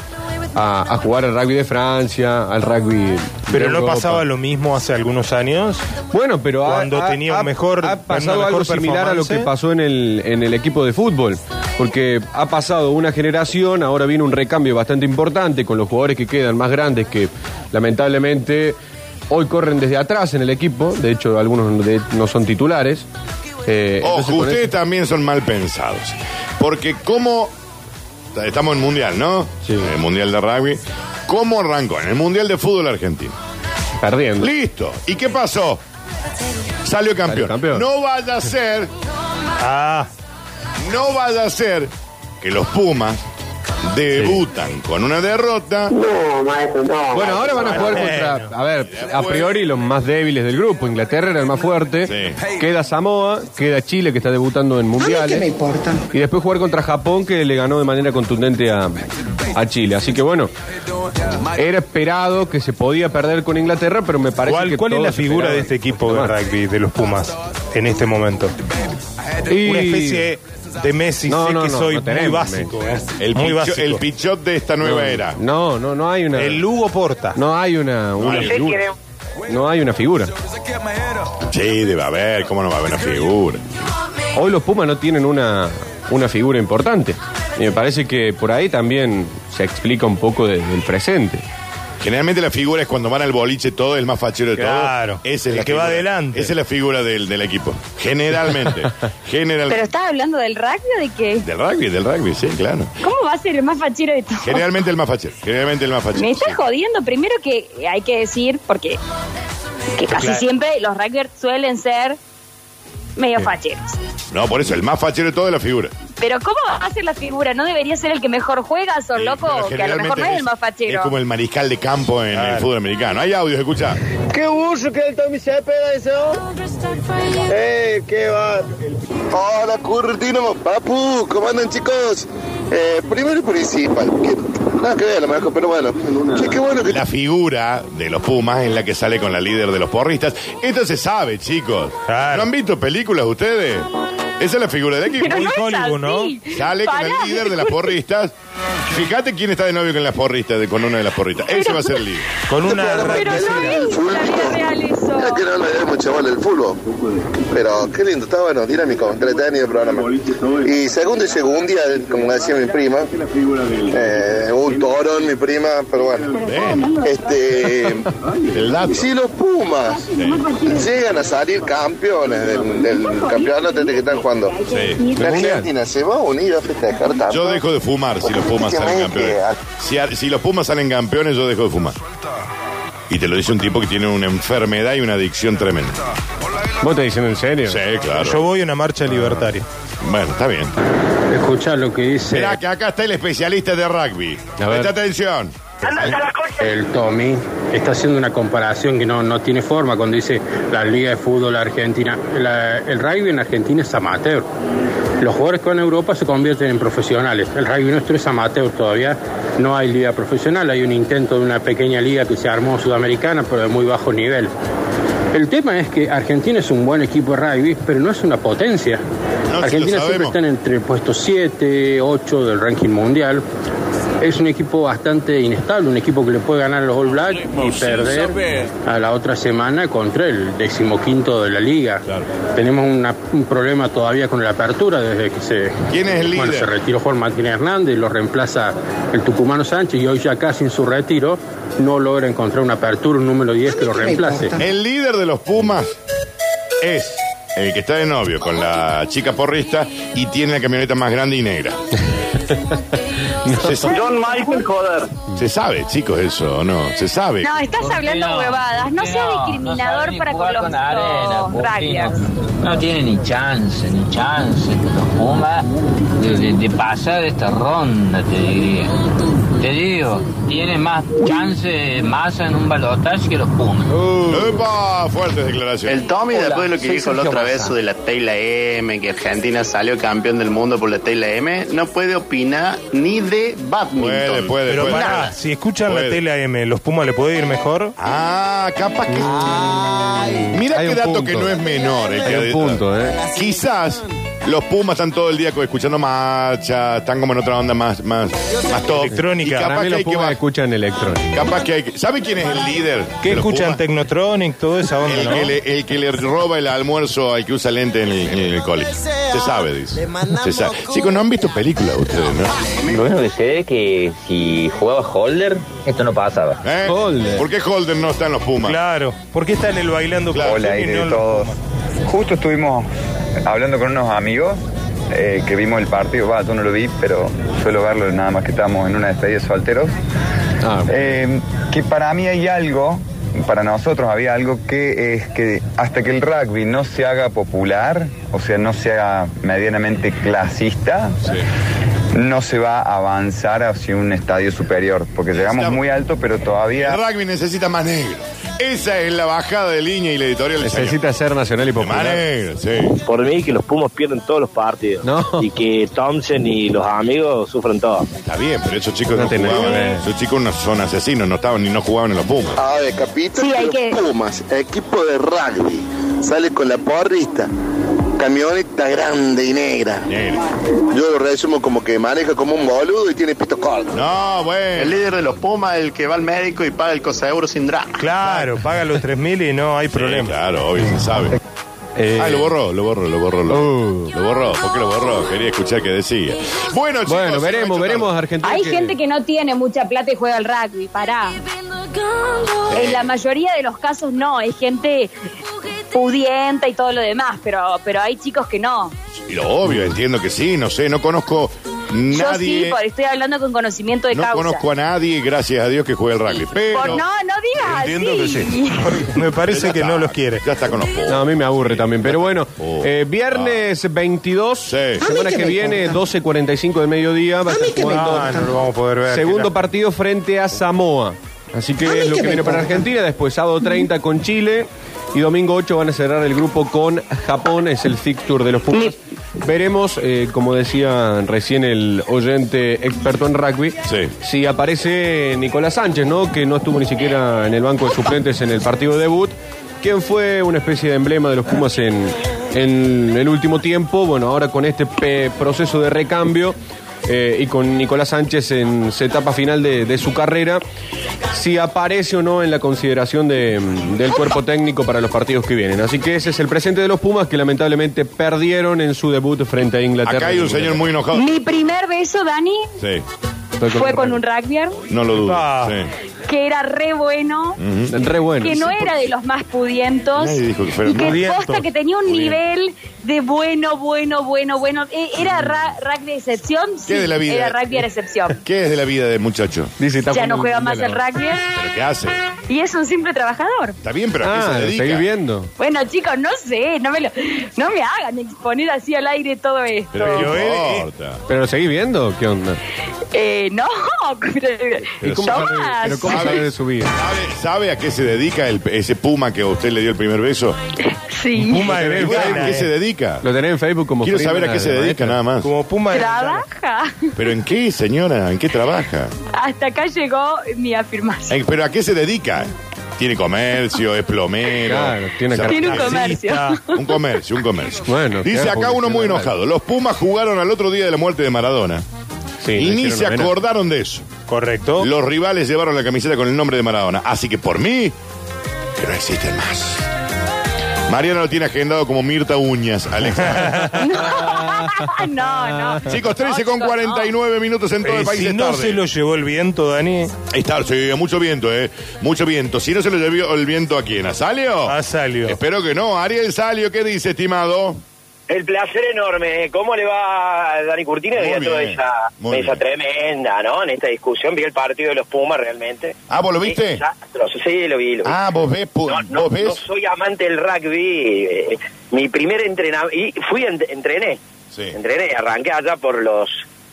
a, a jugar al rugby de Francia, al rugby. de Pero no Europa. pasaba lo mismo hace algunos años. Bueno, pero ha- Cuando ha, tenía un ha- mejor- ha pasado algo similar a lo que pasó en el, en el equipo de fútbol. Porque ha pasado una generación, ahora viene un recambio bastante importante con los jugadores que quedan más grandes que lamentablemente hoy corren desde atrás en el equipo. De hecho, algunos de- no son titulares. Eh, Ojo, ustedes eso- también son mal pensados. Porque como estamos en mundial, ¿no? Sí. En el mundial de rugby. ¿Cómo arrancó? En el mundial de fútbol argentino. perdiendo. Listo. ¿Y qué pasó? Salió campeón. campeón. No vaya a ser, Ah, no vaya a ser que los Pumas debutan con una derrota. No, maestro, no. Bueno, ahora van a jugar contra, a ver, a priori los más débiles del grupo. Inglaterra era el más fuerte. Sí. Queda Samoa, queda Chile que está debutando en ¿A mí qué me mundiales. importa? Y después jugar contra Japón que le ganó de manera contundente a, a Chile. Así que bueno, era esperado que se podía perder con Inglaterra, pero me parece ¿cuál, que cuál es la figura de este equipo de rugby de los Pumas en este momento? Y- Una especie de Messi. No, sé no, que no, soy no muy tenemos básico. eh. El, muy picho- básico. el pichot de esta nueva era. No, no, no hay una. El Lugo Porta. No hay una, una hay. figura. No hay una figura. Sí, debe haber. ¿Cómo no va a haber una figura? Hoy los Pumas no tienen una, una figura importante. Y me parece que por ahí también se explica un poco de- del presente. Generalmente la figura es cuando van al boliche todo, el más fachero de Claro. todo. Esa es El la que va figura. adelante. Esa es la figura del, del equipo. Generalmente. Generalmente. ¿Pero estás hablando del rugby o de qué? Del rugby, del rugby, sí, claro. ¿Cómo va a ser el más fachero de todos? Generalmente el más fachero. Generalmente el más fachero. Me estás sí. jodiendo. Primero que hay que decir, porque que casi Claro. siempre los rugbyers suelen ser medio facheros. No, por eso, el más fachero de todo es la figura. Pero ¿cómo va a ser la figura? ¿No debería ser el que mejor juega, son Sí, loco? Que a lo mejor no es el más fachero. Es como el mariscal de campo en el fútbol americano. Hay audios, escucha. ¡Qué burro que el Tommy Cepeda ese! ¡Eh, qué va! Hola, Curtino, papu, ¿cómo andan chicos? Eh, primero y principal, que, nada que ver a lo mejor, pero bueno, che, qué bueno que... La figura de los Pumas es la que sale con la líder de los porristas. Esto se sabe, chicos. Claro. ¿No han visto películas ustedes? Esa es la figura del equipo. Pero no es Hollywood, ¿no? Sale con Pará. el líder de las porristas. Fíjate quién está de novio con las porristas, de- con una de las porristas. Ese va a ser el líder. Con una Pero no es la vida real. Hermoso. Que no le doy mucho bola el fútbol. Pero qué lindo, está bueno, dinámico, entretenido el programa. Y segundo y segundo día, como decía mi prima, eh, un torón mi prima, pero bueno. Este, el dato. si los Pumas llegan a salir campeones del, del campeonato este que están jugando, Sí. la Argentina se va a unir a festejar tanto. Yo dejo de fumar si los Pumas salen campeones. Si los Pumas salen campeones, yo dejo de fumar. Y te lo dice un tipo que tiene una enfermedad y una adicción tremenda. ¿Vos estás diciendo en serio? Sí, claro. Yo voy a una marcha libertaria. Bueno, está bien. Escucha lo que dice Mirá que acá está el especialista de rugby. A ver. Presta atención. El Tommy. Está haciendo una comparación que no, no tiene forma cuando dice la Liga de Fútbol Argentina. La- el rugby en Argentina es amateur. Los jugadores que van a Europa se convierten en profesionales. El rugby nuestro es amateur todavía. No hay liga profesional. Hay un intento de una pequeña liga que se armó sudamericana, pero de muy bajo nivel. El tema es que Argentina es un buen equipo de rugby, pero no es una potencia. No, Argentina siempre está entre el puesto 7, 8 del ranking mundial. Es un equipo bastante inestable, un equipo que le puede ganar a los All Blacks y perder a la otra semana contra el decimoquinto de la liga. Tenemos una- un problema todavía con la apertura desde que se, ¿Quién es el bueno, líder? se retiró Juan Martínez Hernández, lo reemplaza el tucumano Sánchez y hoy ya casi en su retiro no logra encontrar una apertura, un número 10 que lo reemplace. El líder de los Pumas es el que está de novio con la chica porrista y tiene la camioneta más grande y negra. John Michael Joder. se sabe, chicos, eso, ¿o no? Se sabe. No, estás hablando huevadas. No seas discriminador para con los. No tiene ni chance, ni chance los Pumas de, de- de pasar esta ronda, te diría. Te digo, tiene más chance masa en un balotaje que los Pumas. ¡Epa! Fuertes declaraciones. El Tommy, después de lo que dijo la otra vez sobre la Tela M, que Argentina salió campeón del mundo por la Tela M, no puede opinar ni de badminton. Puede, puede, Pero puede. pará, si escuchan Puede. la tele AM, ¿los Pumas le puede ir mejor? Ah, capaz que. Mira Hay qué un dato punto. que no es menor. El Hay que un punto, ¿eh? Quizás los Pumas están todo el día escuchando marcha, están como en otra onda más, más, más top. Electrónica. Y capaz Para mí que los hay que Pumas bajar. escuchan electrónica. Capaz que hay que. ¿Sabe quién es el líder? ¿Qué de los escuchan? Pumas? Technotronic, toda esa onda, El ¿no? que, le, el que le roba el almuerzo al que usa lente en el, en el cole. Se sabe, dice. Se sabe. Chicos, no han visto películas ustedes, ¿no? Lo único que sé es que si jugaba Holder, esto no pasaba. ¿Eh? Holden. ¿Por qué Holden no está en los Pumas? Claro. ¿Por qué está en el bailando Claro. con Hola, no de todos. Justo estuvimos hablando con unos amigos eh, que vimos el partido. Va, yo no lo vi, pero suelo verlo nada más que estamos en una despedida de solteros. Ah, Eh, que para mí hay algo, para nosotros había algo que es que hasta que el rugby no se haga popular, o sea, no sea medianamente clasista, no se va a avanzar hacia un estadio superior, porque llegamos muy alto, pero El todavía... rugby necesita más negro. Esa es la bajada de línea y la editorial del señor. Necesita ser nacional y popular. sí. Por mí que los Pumas pierden todos los partidos. No. Y que Thompson y los amigos sufren todo. Está bien, pero esos chicos No no, jugaban. Esos chicos no son asesinos, no estaban ni no jugaban en los Pumas. A ver, capítulo Sí, hay que- Pumas, equipo de rugby, sale con la porrista, camioneta grande y negra. Negro. Yo lo resumo como que maneja como un boludo y tiene pito corto. No, El bueno. líder de los Pumas, el que va al médico y paga el coseuro sin drama. Claro, paga los 3.000 y no hay Sí, problema. claro, obvio, se sabe. Eh, Ah, lo borró, lo borró, lo borró. Lo, Uh. lo borró. ¿Por qué lo borró? Quería escuchar qué decía. Bueno, chicos. Bueno, veremos, veremos. Argentina. Hay gente que no tiene mucha plata y juega al rugby, pará. En la mayoría de los casos no, hay gente pudienta y todo lo demás, pero, pero hay chicos que no. Y lo obvio, entiendo que sí, no sé, no conozco Yo nadie. sí, porque estoy hablando con conocimiento de no causa. conozco a nadie, gracias a Dios, que juegue el rugby. Pero. Por- no, no digas Entiendo que sí. Me parece que está, no los quiere. Ya está con los Pumas. No, a mí me aburre también. Pero bueno, Oh. eh, viernes 22, Sí. semana que viene, 12.45 de mediodía, va a estar jugando Ah, no lo vamos a poder ver. segundo partido frente a Samoa. Así que es lo que viene para Argentina. Después sábado 30 con Chile. Y domingo 8 van a cerrar el grupo con Japón. Es el fixture de los Pumas. Veremos, eh, como decía recién el oyente experto en rugby, Sí. si aparece Nicolás Sánchez, ¿no? Que no estuvo ni siquiera en el banco de suplentes en el partido debut. Quien fue una especie de emblema de los Pumas en, en el último tiempo. Bueno, ahora con este pe- proceso de recambio eh, y con Nicolás Sánchez en su etapa final de, de su carrera, si aparece o no en la consideración de- del cuerpo técnico para los partidos que vienen. Así que ese es el presente de los Pumas que lamentablemente perdieron en su debut frente a Inglaterra. Acá hay un señor muy enojado. Mi primer beso, Dani, Sí, fue con un rugbyer no lo dudo. Ah. sí. Que era re bueno. Re bueno. que no era de los más pudientos Nadie dijo que fuera y que posta que tenía un nivel de bueno, bueno, bueno, bueno. Eh, ¿Era ra- rugby de excepción? Sí, ¿Qué de la vida? era rugby de excepción. ¿Qué es de la vida del muchacho? Dice, está ya no juega más el rugby ¿Pero qué hace? y es un simple trabajador. Está bien, pero ¿a qué ahora. se Ah, dedica? seguís viendo. Bueno, chicos, no sé, no me, lo, no me hagan exponer así al aire todo esto. Pero ¿qué Pero lo seguís viendo? ¿Qué onda? Eh, no, ¿Y pero cómo ¿Sabe? sabe de su vida? ¿Sabe, sabe a qué se dedica el- ese puma que a usted le dio el primer beso? Sí. Puma de ¿Sabe ¿A Belgrano, qué se eh. dedica? Lo tenés en Facebook como Quiero saber a qué se de dedica nada más. Como Puma de Trabaja. ¿Pero en qué, señora? ¿En qué trabaja? Hasta acá llegó mi afirmación. Eh, ¿Pero a qué se dedica? ¿Tiene comercio? ¿Es plomero? Claro, tiene sea, Tiene un comercio. Un comercio, un comercio. Bueno, Dice acá uno muy publicidad, enojado. Los Pumas jugaron al otro día de la muerte de Maradona. Sí, y ni hicieron se acordaron de eso. Correcto. Los rivales llevaron la camiseta con el nombre de Maradona. Así que por mí, que no existen más. Mariana lo tiene agendado como Mirta Uñas, Alex. no, no. Chicos, 13 con No, 49 minutos en todo Eh, el país si es no tarde. se lo llevó el viento, Dani, Está, sí, mucho viento, eh. Mucho viento. Si no se lo llevó el viento a quién, ¿a Salio? a Salio. Espero que no. Ariel Salio, ¿qué dice, estimado? El placer enorme. ¿Cómo le va a Dani Curtino y a toda esa bien. tremenda, ¿no? En esta discusión vi el partido de los Pumas realmente. Ah, ¿vos lo viste? Sí, lo vi, lo vi. Ah, vos ves, pu- no, no, vos ves. no soy amante del rugby. eh, mi primer entrenamiento... Y fui, ent- entrené. Sí. Entrené, arranqué allá por los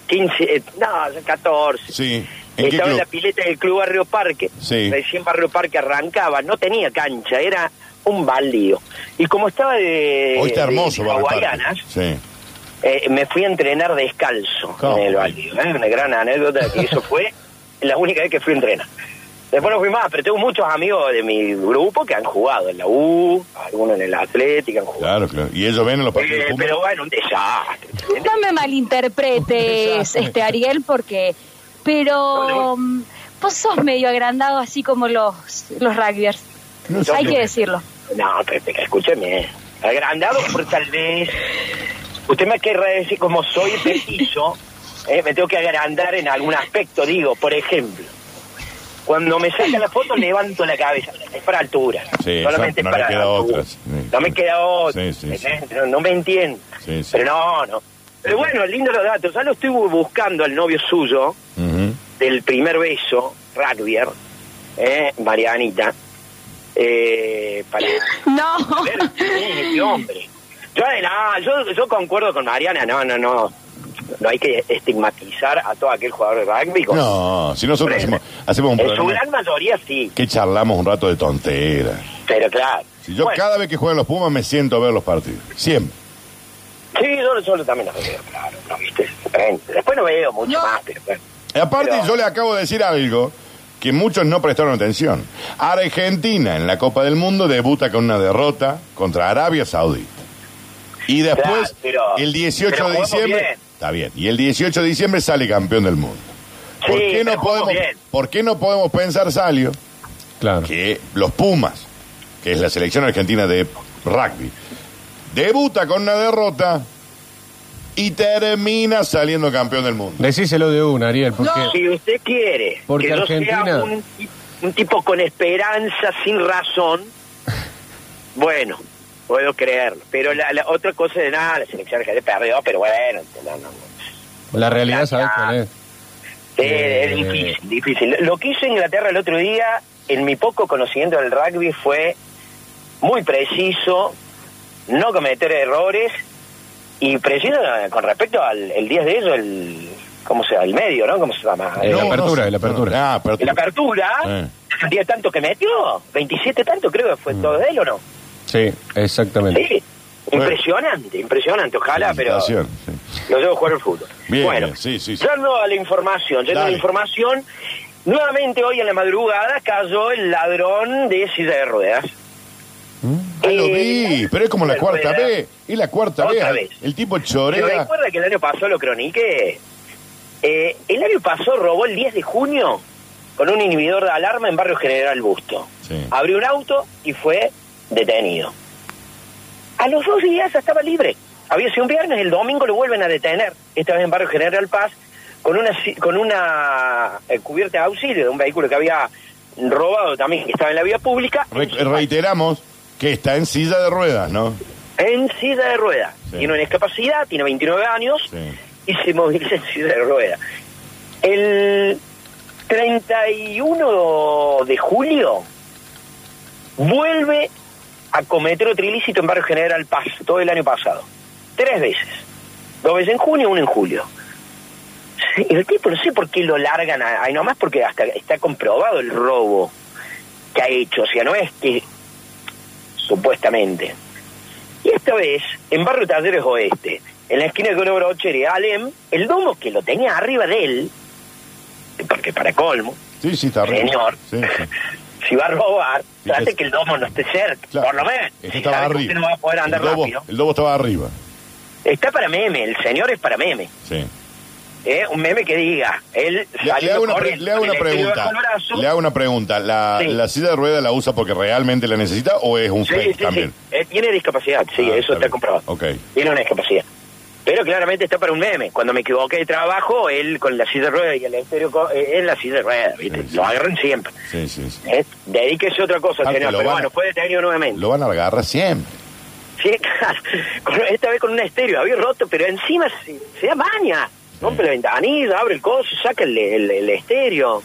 15... eh, no, 14. Sí. ¿En qué Estaba en la pileta del Club Barrio Parque. Sí. Recién Barrio Parque arrancaba, no tenía cancha, era un baldío. Y como estaba de, Hoy está hermoso, de hawaianas, Sí. eh, me fui a entrenar descalzo ¿Cómo? en el baldío. ¿eh? Una gran anécdota que eso fue la única vez que fui a entrenar. Después no fui más, pero tengo muchos amigos de mi grupo que han jugado en la U, algunos en el Atlético han jugado. Claro, claro. Y ellos ven en los partidos Eh, pero bueno, un desastre. No me malinterpretes, este Ariel, porque. Pero. mm, Vos sos medio agrandado, así como los, los rugbyers. Hay que decirlo. No, pero escúcheme. Agrandado por tal vez. Usted me querrá decir, como soy petizo, eh, me tengo que agrandar en algún aspecto. Digo, por ejemplo, cuando me saca la foto, levanto la cabeza. Es para altura. Sí, Solamente no para queda altura. sí. No me queda otra. No, no me sí. Pero no, no. Pero bueno, lindo los datos. Ya lo estoy buscando al novio suyo del primer beso, rugbyer, eh, Marianita, eh, para No. ver quién es este hombre. Yo, no, yo, yo concuerdo con Mariana, no, no, no. No hay que estigmatizar a todo aquel jugador de rugby. No, si nosotros hacemos, hacemos un en su gran mayoría sí, que charlamos un rato de tontera. pero claro. Si yo Bueno, cada vez que juegan los Pumas me siento a ver los partidos. Siempre. Sí, yo, yo también lo veo, claro, ¿no viste? Después no veo mucho más, pero bueno. Y aparte, Pero- yo le acabo de decir algo que muchos no prestaron atención. Argentina en la Copa del Mundo debuta con una derrota contra Arabia Saudita. Y después, Claro, pero- el 18 pero de diciembre. bien. Está bien. Y el 18 de diciembre sale campeón del mundo. ¿Por, Sí, qué, no podemos. ¿Por qué no podemos pensar, Salio, Claro. que los Pumas, que es la selección argentina de rugby, debuta con una derrota y termina saliendo campeón del mundo? Decíselo de una, Ariel, porque Si usted quiere Porque que yo Argentina- sea un, un tipo con esperanza, sin razón, bueno, puedo creerlo. Pero la, la otra cosa de nada, la selección argentina perdió, pero bueno, no, no, no. la realidad, ¿sabes cuál es? Sí, Eh. es difícil, difícil. Lo que hizo Inglaterra el otro día, en mi poco conocimiento del rugby, fue muy preciso, no cometer errores y preciso con respecto al el 10 de ellos, el, ¿cómo se llama? El medio, ¿no? ¿Cómo se llama? Eh, No, la no apertura, sé. la apertura. Ah, En la apertura. apertura, Eh. tanto que metió, 27 tanto creo que Mm. fue todo de él o no. Sí, exactamente. Sí, impresionante, impresionante, ojalá, pero sí. lo debo jugar al fútbol. Bien, bueno, bien, sí, sí, sí. yendo a la información, yendo a la información, nuevamente hoy en la madrugada cayó el ladrón de silla de ruedas. Ah, lo Eh, vi, pero es como la cuarta vez. Es la cuarta Otra vez. vez. El tipo ¿Se chorea. recuerda que el año pasado lo croniqué? Eh, el año pasado robó el 10 de junio con un inhibidor de alarma en Barrio General Busto. Abrió un auto y fue detenido. A los dos días estaba libre. Había sido un viernes, el domingo lo vuelven a detener, esta vez en Barrio General Paz, con una, con una eh, cubierta de auxilio de un vehículo que había robado también, que estaba en la vía pública, Re- reiteramos que está en silla de ruedas, ¿no? en silla de ruedas. Tiene una discapacidad, tiene 29 años y se moviliza en silla de ruedas. El 31 de julio vuelve a cometer otro ilícito en Barrio General Paz, todo el año pasado. Tres veces. Dos veces en junio, uno en julio. El tipo no sé por qué lo largan ahí nomás porque hasta está comprobado el robo que ha hecho. O sea, no es que supuestamente. Y esta vez, en Barrio Talleres Oeste, en la esquina de Colo Brocher y Alem, el domo que lo tenía arriba de él, porque para colmo, Sí, sí, está arriba. Señor. Sí, si va a robar, trate que el domo no esté cerca, por lo menos. Este Si estaba sabe que arriba. usted no va a poder andar el, lobo, rápido. el lobo estaba arriba. Está para meme, el señor es para meme. Sí. ¿Eh? Un meme que diga, él Le, hago una, pre- le hago una pregunta. Le hago una pregunta. ¿La, Sí. ¿La silla de ruedas la usa porque realmente la necesita o es un Sí, fake sí, también? Eh, tiene discapacidad, sí, Ah, eso está comprobado. Ok. Tiene una discapacidad. Pero claramente está para un meme. Cuando me equivoqué de trabajo, él con la silla de ruedas y el estéreo co- eh, en la silla de ruedas, ¿viste? Lo agarran siempre. Sí, sí, sí. ¿eh? Dedíquese a otra cosa, Ah, señor. Pero bueno, fue detenido nuevamente. Lo van a agarrar siempre. Sí, claro. Esta vez con un estéreo, había roto, pero encima se, se da maña. Rompe la ventanilla, abre el coso, saca el, el, el estéreo.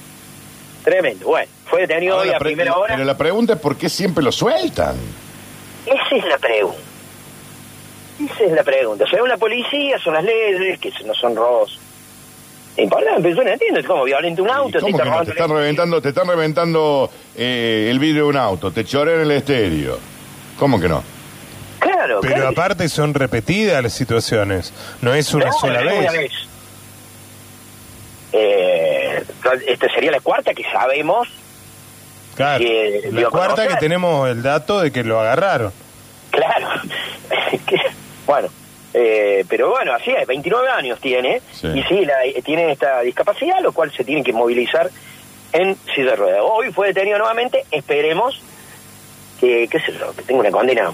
Tremendo. Bueno, fue detenido Ahora, hoy la a pre- primera hora. Pero la pregunta es por qué siempre lo sueltan. Esa es la pregunta. Esa es la pregunta. O sea, una policía, son las leyes, que no son robos. Importante, pero yo no entiendo. Es como violenta un auto, te ¿Cómo está que no? Te están reventando, te están reventando eh, el vidrio de un auto, te chorean el estéreo. ¿Cómo que no? Claro, Pero claro. aparte son repetidas las situaciones. No es una No, sola es vez. una vez. Eh, esta sería la cuarta que sabemos. Claro. que La cuarta que tenemos el dato de que lo agarraron. Claro. Bueno, eh, pero bueno, así es, 29 años tiene. Sí. Y sí, la- tiene esta discapacidad, lo cual se tiene que movilizar en silla de ruedas. Hoy fue detenido nuevamente, esperemos que, qué sé yo, que tenga una condena,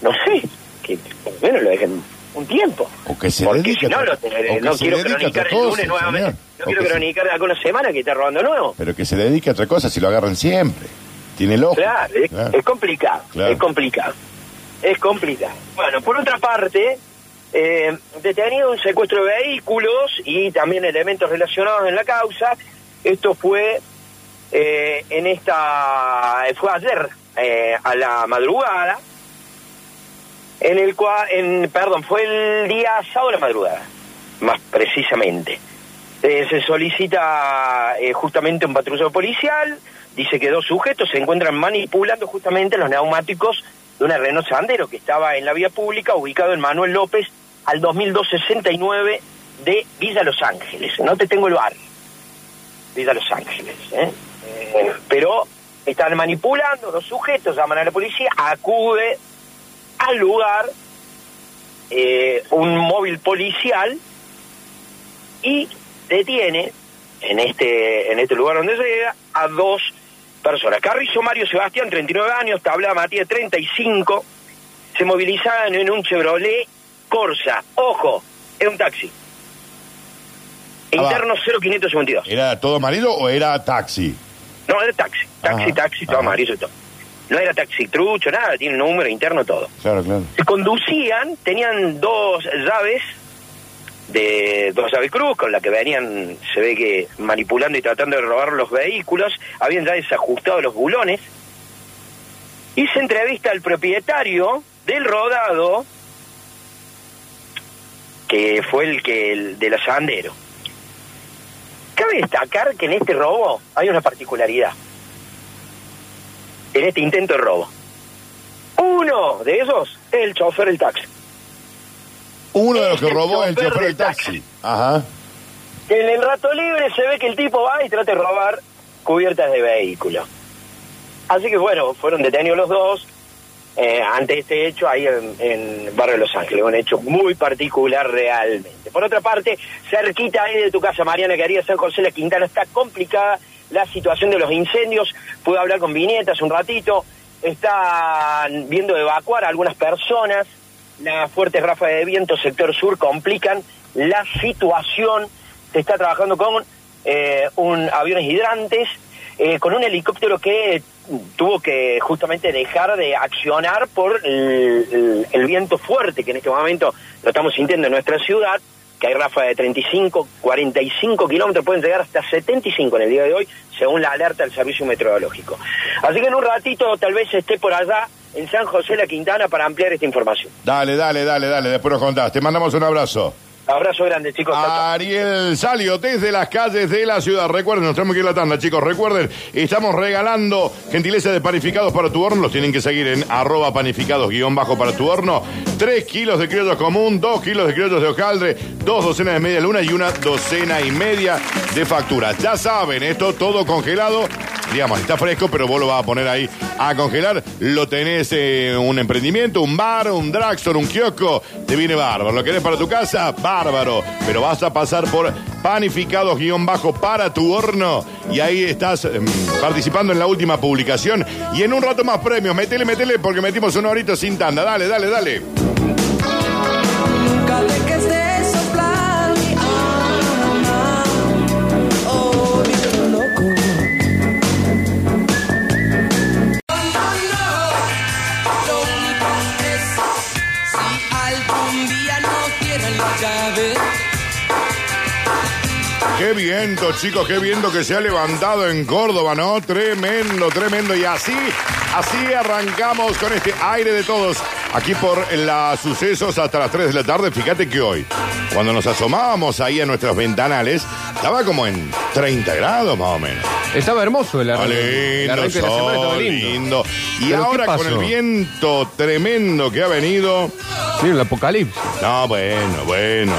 no sé, que por lo menos lo dejen un tiempo. O que se Porque si no, lo, quiero cronicar el lunes nuevamente. No quiero cronicar acá una semana que está robando nuevo. Pero que se dedique a otra cosa si lo agarran siempre. Tiene loco. Claro, es, es complicado, Claro. es complicado. Es complicado. Bueno, por otra parte, eh, detenido un secuestro de vehículos y también elementos relacionados en la causa. Esto fue eh, en esta, fue ayer eh, a la madrugada, en el cual, en, perdón, fue el día sábado a la madrugada, más precisamente. Eh, se solicita eh, justamente un patrullero policial, dice que dos sujetos se encuentran manipulando justamente los neumáticos de una Renault Sandero que estaba en la vía pública, ubicado en Manuel López, al 2269 de Villa Los Ángeles. No te tengo el barrio, Villa Los Ángeles. ¿eh? Eh, pero están manipulando los sujetos, llaman a la policía, acude al lugar eh, un móvil policial y detiene en este en este lugar donde llega a dos personas. Carrizo Mario Sebastián, 39 años, Tabla Matías, 35, se movilizaban en un Chevrolet Corsa. Ojo, es un taxi. Ah. Interno 0552. ¿Era todo amarillo o era taxi? No, era taxi. Taxi, Ajá, taxi, todo ajá. amarillo y todo. No era taxi trucho, nada, tiene número interno, todo. Claro, claro. Se conducían, tenían dos llaves de dos llaves cruz con la que venían, se ve que manipulando y tratando de robar los vehículos, habían ya desajustado los bulones y se entrevista al propietario del rodado que fue el que el de la Sandero. Cabe destacar que en este robo hay una particularidad. En este intento de robo. Uno de esos es el chofer del taxi. Uno de los que robó es el chofer del taxi. Ajá. En el rato libre se ve que el tipo va y trata de robar cubiertas de vehículo. Así que bueno, fueron detenidos los dos. eh, ante este hecho ahí en, en Barrio Los Ángeles, un hecho muy particular realmente. Por otra parte, cerquita ahí de tu casa, Mariana, que haría San José La Quintana, está complicada la situación de los incendios. Pude hablar con Viñeta hace un ratito, están viendo evacuar a algunas personas, las fuertes ráfagas de viento sector sur complican la situación, se está trabajando con eh, un aviones hidrantes, eh, con un helicóptero que tuvo que justamente dejar de accionar por el viento fuerte que en este momento lo estamos sintiendo en nuestra ciudad, que hay ráfagas de 35, 45 kilómetros, pueden llegar hasta 75 en el día de hoy, según la alerta del servicio meteorológico. Así que en un ratito tal vez esté por allá en San José La Quintana para ampliar esta información. Dale, dale, dale, dale. Después nos contás. Te mandamos un abrazo. Abrazo grande, chicos. Ariel Salio, desde las calles de la ciudad. Recuerden, nos tenemos que ir a la tanda, chicos. Recuerden, estamos regalando gentileza de panificados para tu horno. Los tienen que seguir en arroba panificados guion bajo para tu horno. Tres kilos de criollos común, dos kilos de criollos de hojaldre, dos docenas de media luna y una docena y media de facturas. Ya saben, esto todo congelado. Digamos, está fresco, pero vos lo vas a poner ahí a congelar. Lo tenés en un emprendimiento, un bar, un drugstore, un kiosco. Te viene bárbaro. ¿Lo querés para tu casa? Bárbaro. Pero vas a pasar por panificados guion bajo para tu horno. Y ahí estás em, participando en la última publicación. Y en un rato más premios. Metele, metele, porque metimos una horita sin tanda. Dale, dale, dale. Qué viento, chicos, qué viento que se ha levantado en Córdoba, ¿no? Tremendo, tremendo. Y así, así arrancamos con este aire de todos. Aquí por la sucesos hasta las 3 de la tarde. Fíjate que hoy, cuando nos asomábamos ahí a nuestros ventanales, estaba como en 30 grados más o menos. Estaba hermoso el Ah, arranque, el lindo, arranque de la semana, estaba lindo. lindo. Y ¿Pero qué ahora con el viento tremendo que ha venido. Mira, el apocalipsis. No, bueno, bueno.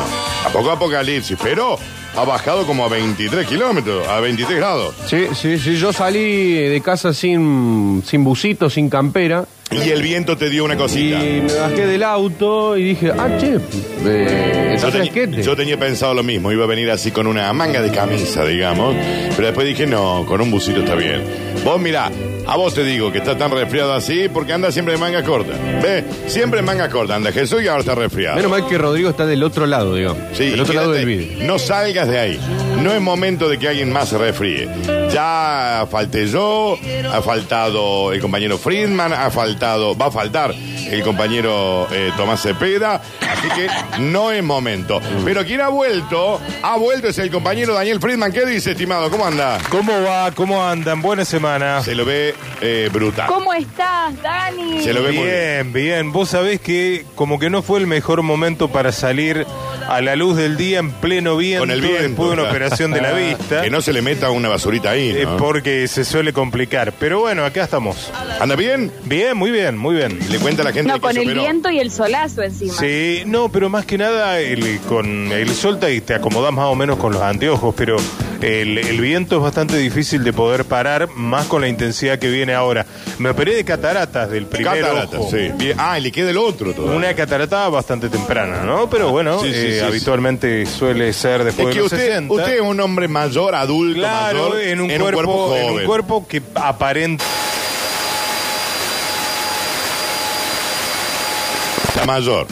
A poco apocalipsis, pero ha bajado como a 23 kilómetros, a 23 grados. Sí, sí, sí. Yo salí de casa sin, sin busito, sin campera. Y el viento te dio una cosita. Y me bajé del auto y dije, ah, che, eh, Yo, está yo tenía pensado lo mismo, iba a venir así con una manga de camisa, digamos. Pero después dije, no, con un busito está bien. Vos mirá, a vos te digo que está tan resfriado así porque anda siempre de manga corta. ¿Ves? Siempre en manga corta anda Jesús y ahora está resfriado. Menos mal que Rodrigo está del otro lado, digamos. Sí, del otro lado del vídeo. No salgas de ahí. No es momento de que alguien más se resfríe. Ya falté yo, ha faltado el compañero Friedman, ha faltado, va a faltar el compañero eh, Tomás Cepeda, así que no es momento. Pero quien ha vuelto, ha vuelto es el compañero Daniel Friedman. ¿Qué dice, estimado? ¿Cómo anda? ¿Cómo va? ¿Cómo andan? Buena semana. Se lo ve eh, brutal. ¿Cómo estás, Dani? Se lo ve muy bien, bien. Vos sabés que como que no fue el mejor momento para salir a la luz del día en pleno viento, Con el viento. después de una claro. operación de la vista. que no se le meta una basurita ahí, eh, ¿no? porque se suele complicar. Pero bueno, acá estamos. ¿Anda bien? Bien, muy bien, muy bien. Le cuenta a la gente No, que con se el operó. viento y el solazo encima. Sí, no, pero más que nada el- con el sol te, te acomodas más o menos con los anteojos, pero el, el viento es bastante difícil de poder parar, más con la intensidad que viene ahora. Me operé de cataratas del primer Cataratas, ojo. sí. Bien. Ah, y le queda el otro todavía. Una catarata bastante temprana, ¿no? Pero bueno, Sí, sí, eh, sí, sí. habitualmente suele ser después Es que de los usted, 60. usted es un hombre mayor, adulto, Claro, mayor, en un, cuerpo, en un cuerpo que aparenta Está mayor.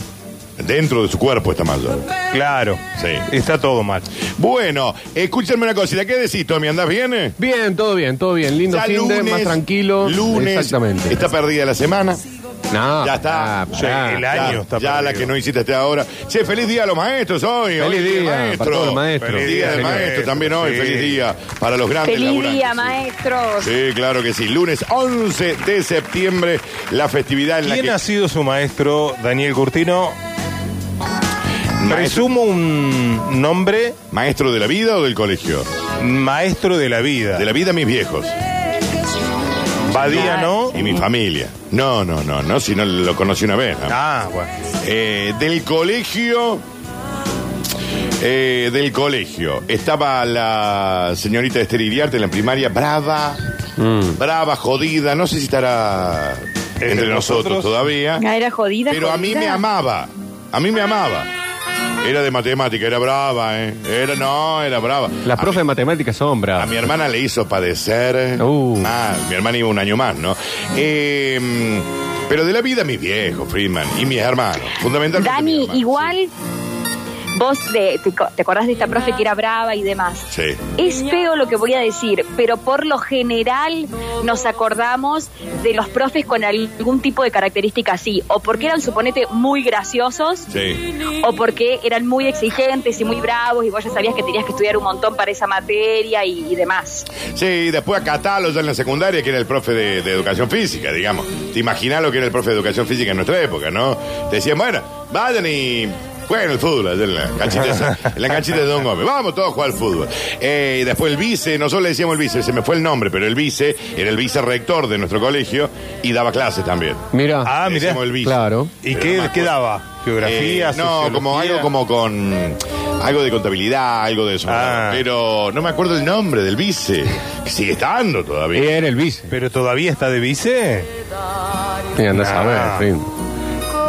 Dentro de su cuerpo está mayor. Claro. Sí. Está todo mal. Bueno, escúchame una cosita. ¿Qué decís, Tommy? ¿Andás bien? eh? Bien, todo bien, todo bien. Lindo Ya fin de, lunes, más tranquilo. Lunes. Exactamente. Está perdida la semana. No, Ya está. ah, Sí, pará. el Ya, año está ya la perdido. que no hiciste hasta ahora. Che, feliz día a los maestros hoy. Feliz día maestro. para todos los maestros. Feliz día del maestro también hoy. sí. Feliz día para los grandes Feliz laburantes, día, maestros. Sí, claro que sí. Lunes 11 de septiembre, la festividad en la ¿Quién que... ha sido su maestro, Daniel Curtino? Maestro, Presumo un nombre ¿Maestro de la vida o del colegio? maestro de la vida. De la vida, mis viejos. Badía, ¿no? Y mi familia. No, no, no, no, si no lo conocí una vez. ¿no? Ah, bueno. Eh, del colegio. eh, del colegio. Estaba la señorita Esther Iriarte en la primaria, brava, Mm. brava, jodida. No sé si estará entre nosotros todavía. Ah, era jodida. Pero a mí jodida. me amaba. A mí me amaba. Era de matemática, era brava, ¿eh? Era, no, era brava. Las profes de matemáticas son A mi hermana le hizo padecer. Uh. mal. Mi hermana iba un año más, ¿no? Eh, pero de la vida, mis viejos, Friedman, y mis hermanos. Fundamentalmente. Dani, hermanos. igual vos de- te, te acordás de esta profe que era brava y demás. Sí. Es feo lo que voy a decir, pero por lo general nos acordamos de los profes con algún tipo de característica así, o porque eran, suponete, muy graciosos, Sí. o porque eran muy exigentes y muy bravos y vos ya sabías que tenías que estudiar un montón para esa materia y, y demás. Sí, después a Catalo ya en la secundaria, que era el profe de, de educación física, digamos. Te imaginás lo que era el profe de educación física en nuestra época, ¿no? Te decían, bueno, vayan y jueguen el fútbol allá en la canchita, esa- en la canchita de Don Gómez. Vamos todos a jugar al fútbol. Eh, y después el vice, nosotros le decíamos el vice, se me fue el nombre, pero el vice era el vicerrector de nuestro colegio y daba clases también. Mira. Ah, Le mira. el vice. Claro. ¿Y qué, qué daba? ¿Geografía? Eh, no, como algo como con algo de contabilidad, algo de eso. Ah. Pero no me acuerdo el nombre del vice. que Sigue estando todavía. Era el vice. ¿Pero todavía está de vice? Y andás a ver, Ah. en fin.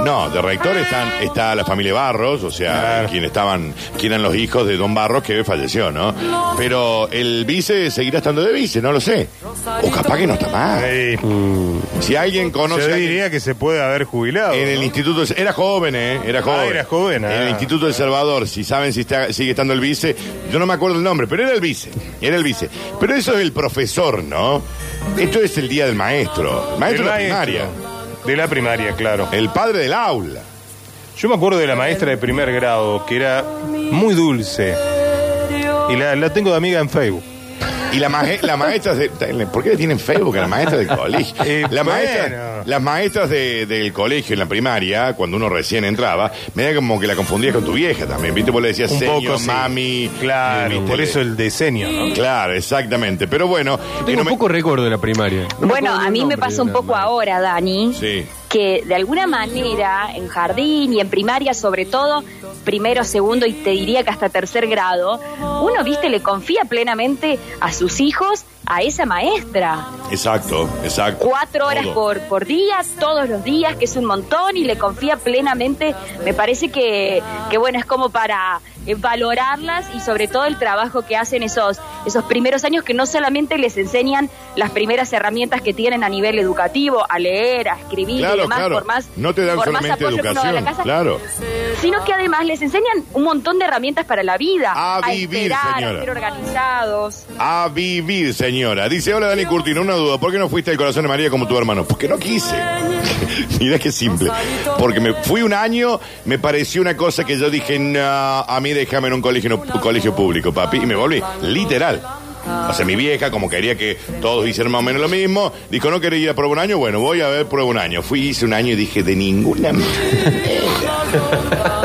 No, de rector están, está la familia Barros, o sea, Claro. quienes estaban, quien eran los hijos de Don Barros que falleció, ¿no? Pero el vice seguirá estando de vice, no lo sé. O capaz que no está más. Ey, Si alguien conoce. Yo alguien- diría que se puede haber jubilado. En el ¿no? instituto, era joven, ¿eh? Era joven. Ah, era joven, En ah. el Instituto del Salvador, si saben si está, sigue estando el vice, yo no me acuerdo el nombre, pero era el vice, era el vice. Pero eso es el profesor, ¿no? Esto es el día del maestro, maestro de la maestro. primaria, De la primaria, claro. el padre del aula. Yo me acuerdo de la maestra de primer grado, que era muy dulce. Y la, la tengo de amiga en Facebook. Y la, maje- la maestra de, ¿Por qué le tienen Facebook a la maestra del colegio? Eh, La bueno. maestra- las maestras de- del colegio en la primaria, cuando uno recién entraba, me da como que la confundías con tu vieja también. ¿Viste? Vos le decías Un señor, poco, sí. mami. Claro, ¿viste? por eso el diseño, ¿no? Claro, exactamente. Pero bueno. y Tengo no me- poco recuerdo de la primaria. No bueno, a mí me pasa un poco ahora, Dani. Sí. Que de alguna manera en jardín y en primaria sobre todo, primero, segundo y te diría que hasta tercer grado, uno, viste, le confía plenamente a sus hijos a esa maestra. Exacto, exacto. Cuatro horas por, por día, todos los días, que es un montón y le confía plenamente. Me parece que, que bueno, es como para eh, valorarlas y sobre todo el trabajo que hacen esos, esos primeros años que no solamente les enseñan las primeras herramientas que tienen a nivel educativo, a leer, a escribir y demás, claro. por más, no te dan por más solamente a la educación, casa, claro. sino que además les enseñan un montón de herramientas para la vida. A vivir, esperar, señora. a ser organizados. A vivir, señora. Dice, hola Dani Curtino, una duda. ¿Por qué no fuiste al corazón de María como tu hermano? Porque no quise. Mira qué simple. Porque me fui un año, me pareció una cosa que yo dije, no, a mí déjame en un colegio, colegio público, papi. Y me volví, literal. O sea, mi vieja, como quería que todos hicieran más o menos lo mismo, dijo, no quería ir a prueba un año, bueno, voy a ver prueba un año. Fui, hice un año y dije, de ninguna manera.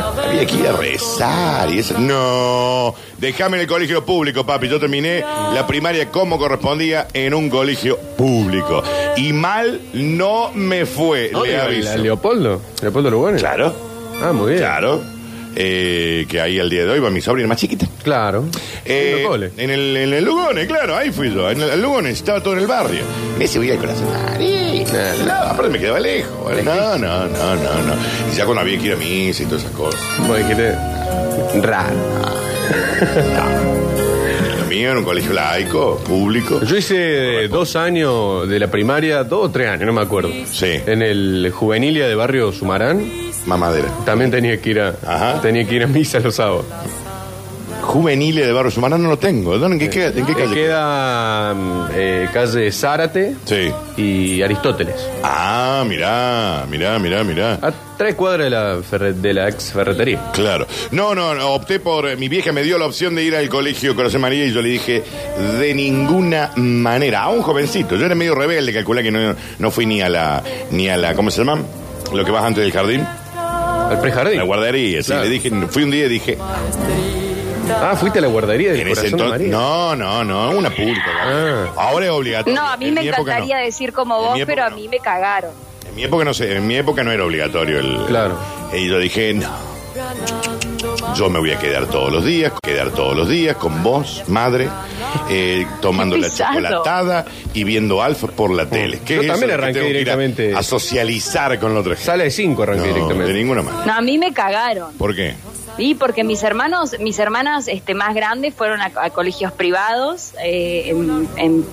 Había que ir a rezar y eso. No, déjame en el colegio público, papi. Yo terminé la primaria como correspondía en un colegio público. Y mal no me fue, le ¿La aviso. Leopoldo? ¿Leopoldo Lugones? Claro, Ah, muy bien. claro. Eh, que ahí al día de hoy va mi sobrina más chiquita. Claro. Eh, cole. en el, en el Lugones, claro, ahí fui yo. En el, el Lugones, estaba todo en el barrio. En ese voy al corazón. No, aparte me quedaba lejos. No, no, no, no, no. Y ya cuando había que ir a misa y todas esas cosas. Vos dijiste, raro. Lo mío era un colegio laico, público. Yo hice dos años de la primaria, dos o tres años, no me acuerdo. Sí. En el Juvenilia de Barrio Sumarán. Mamadera. También tenía que ir a, Ajá. tenía que ir a misa los sábados. Juveniles de Barrio Sumano no lo tengo. ¿Dónde, en, qué, queda- en qué Eh, calle? Queda mm, eh, calle Zárate Sí. y Aristóteles. Ah, mirá, mirá, mirá, mirá. A tres cuadras de la, ferre- de la ex ferretería. Claro. No, no, no, opté por. eh, Mi vieja me dio la opción de ir al colegio Corazón María y yo le dije, de ninguna manera. A un jovencito. Yo era medio rebelde, calculé que no, no fui ni a la. ni a la. ¿Cómo se llama? Lo que vas antes del jardín. Al prejardín. La guardería, sí. Claro. Le dije, fui un día y dije, Ah, fuiste a la guardería del en ese corazón de entonces. María. No, no, no, una pública. Ah. Ahora es obligatorio. No, a mí En me encantaría no. decir como vos, pero a no. mí me cagaron. En mi época no sé, en mi época no era obligatorio el. Claro. Y yo dije, no, Yo me voy a quedar todos los días, quedar todos los días con vos, madre, eh, tomando la chocolatada y viendo Alfa por la tele. ¿Qué Yo es también eso que arranqué tengo que ir a- directamente. A, socializar con la otra gente. Sale de 5 arranqué No, directamente. de ninguna manera. No, a mí me cagaron. ¿Por qué? Sí, porque mis hermanos, mis hermanas este, más grandes fueron a, a colegios privados eh, en, en-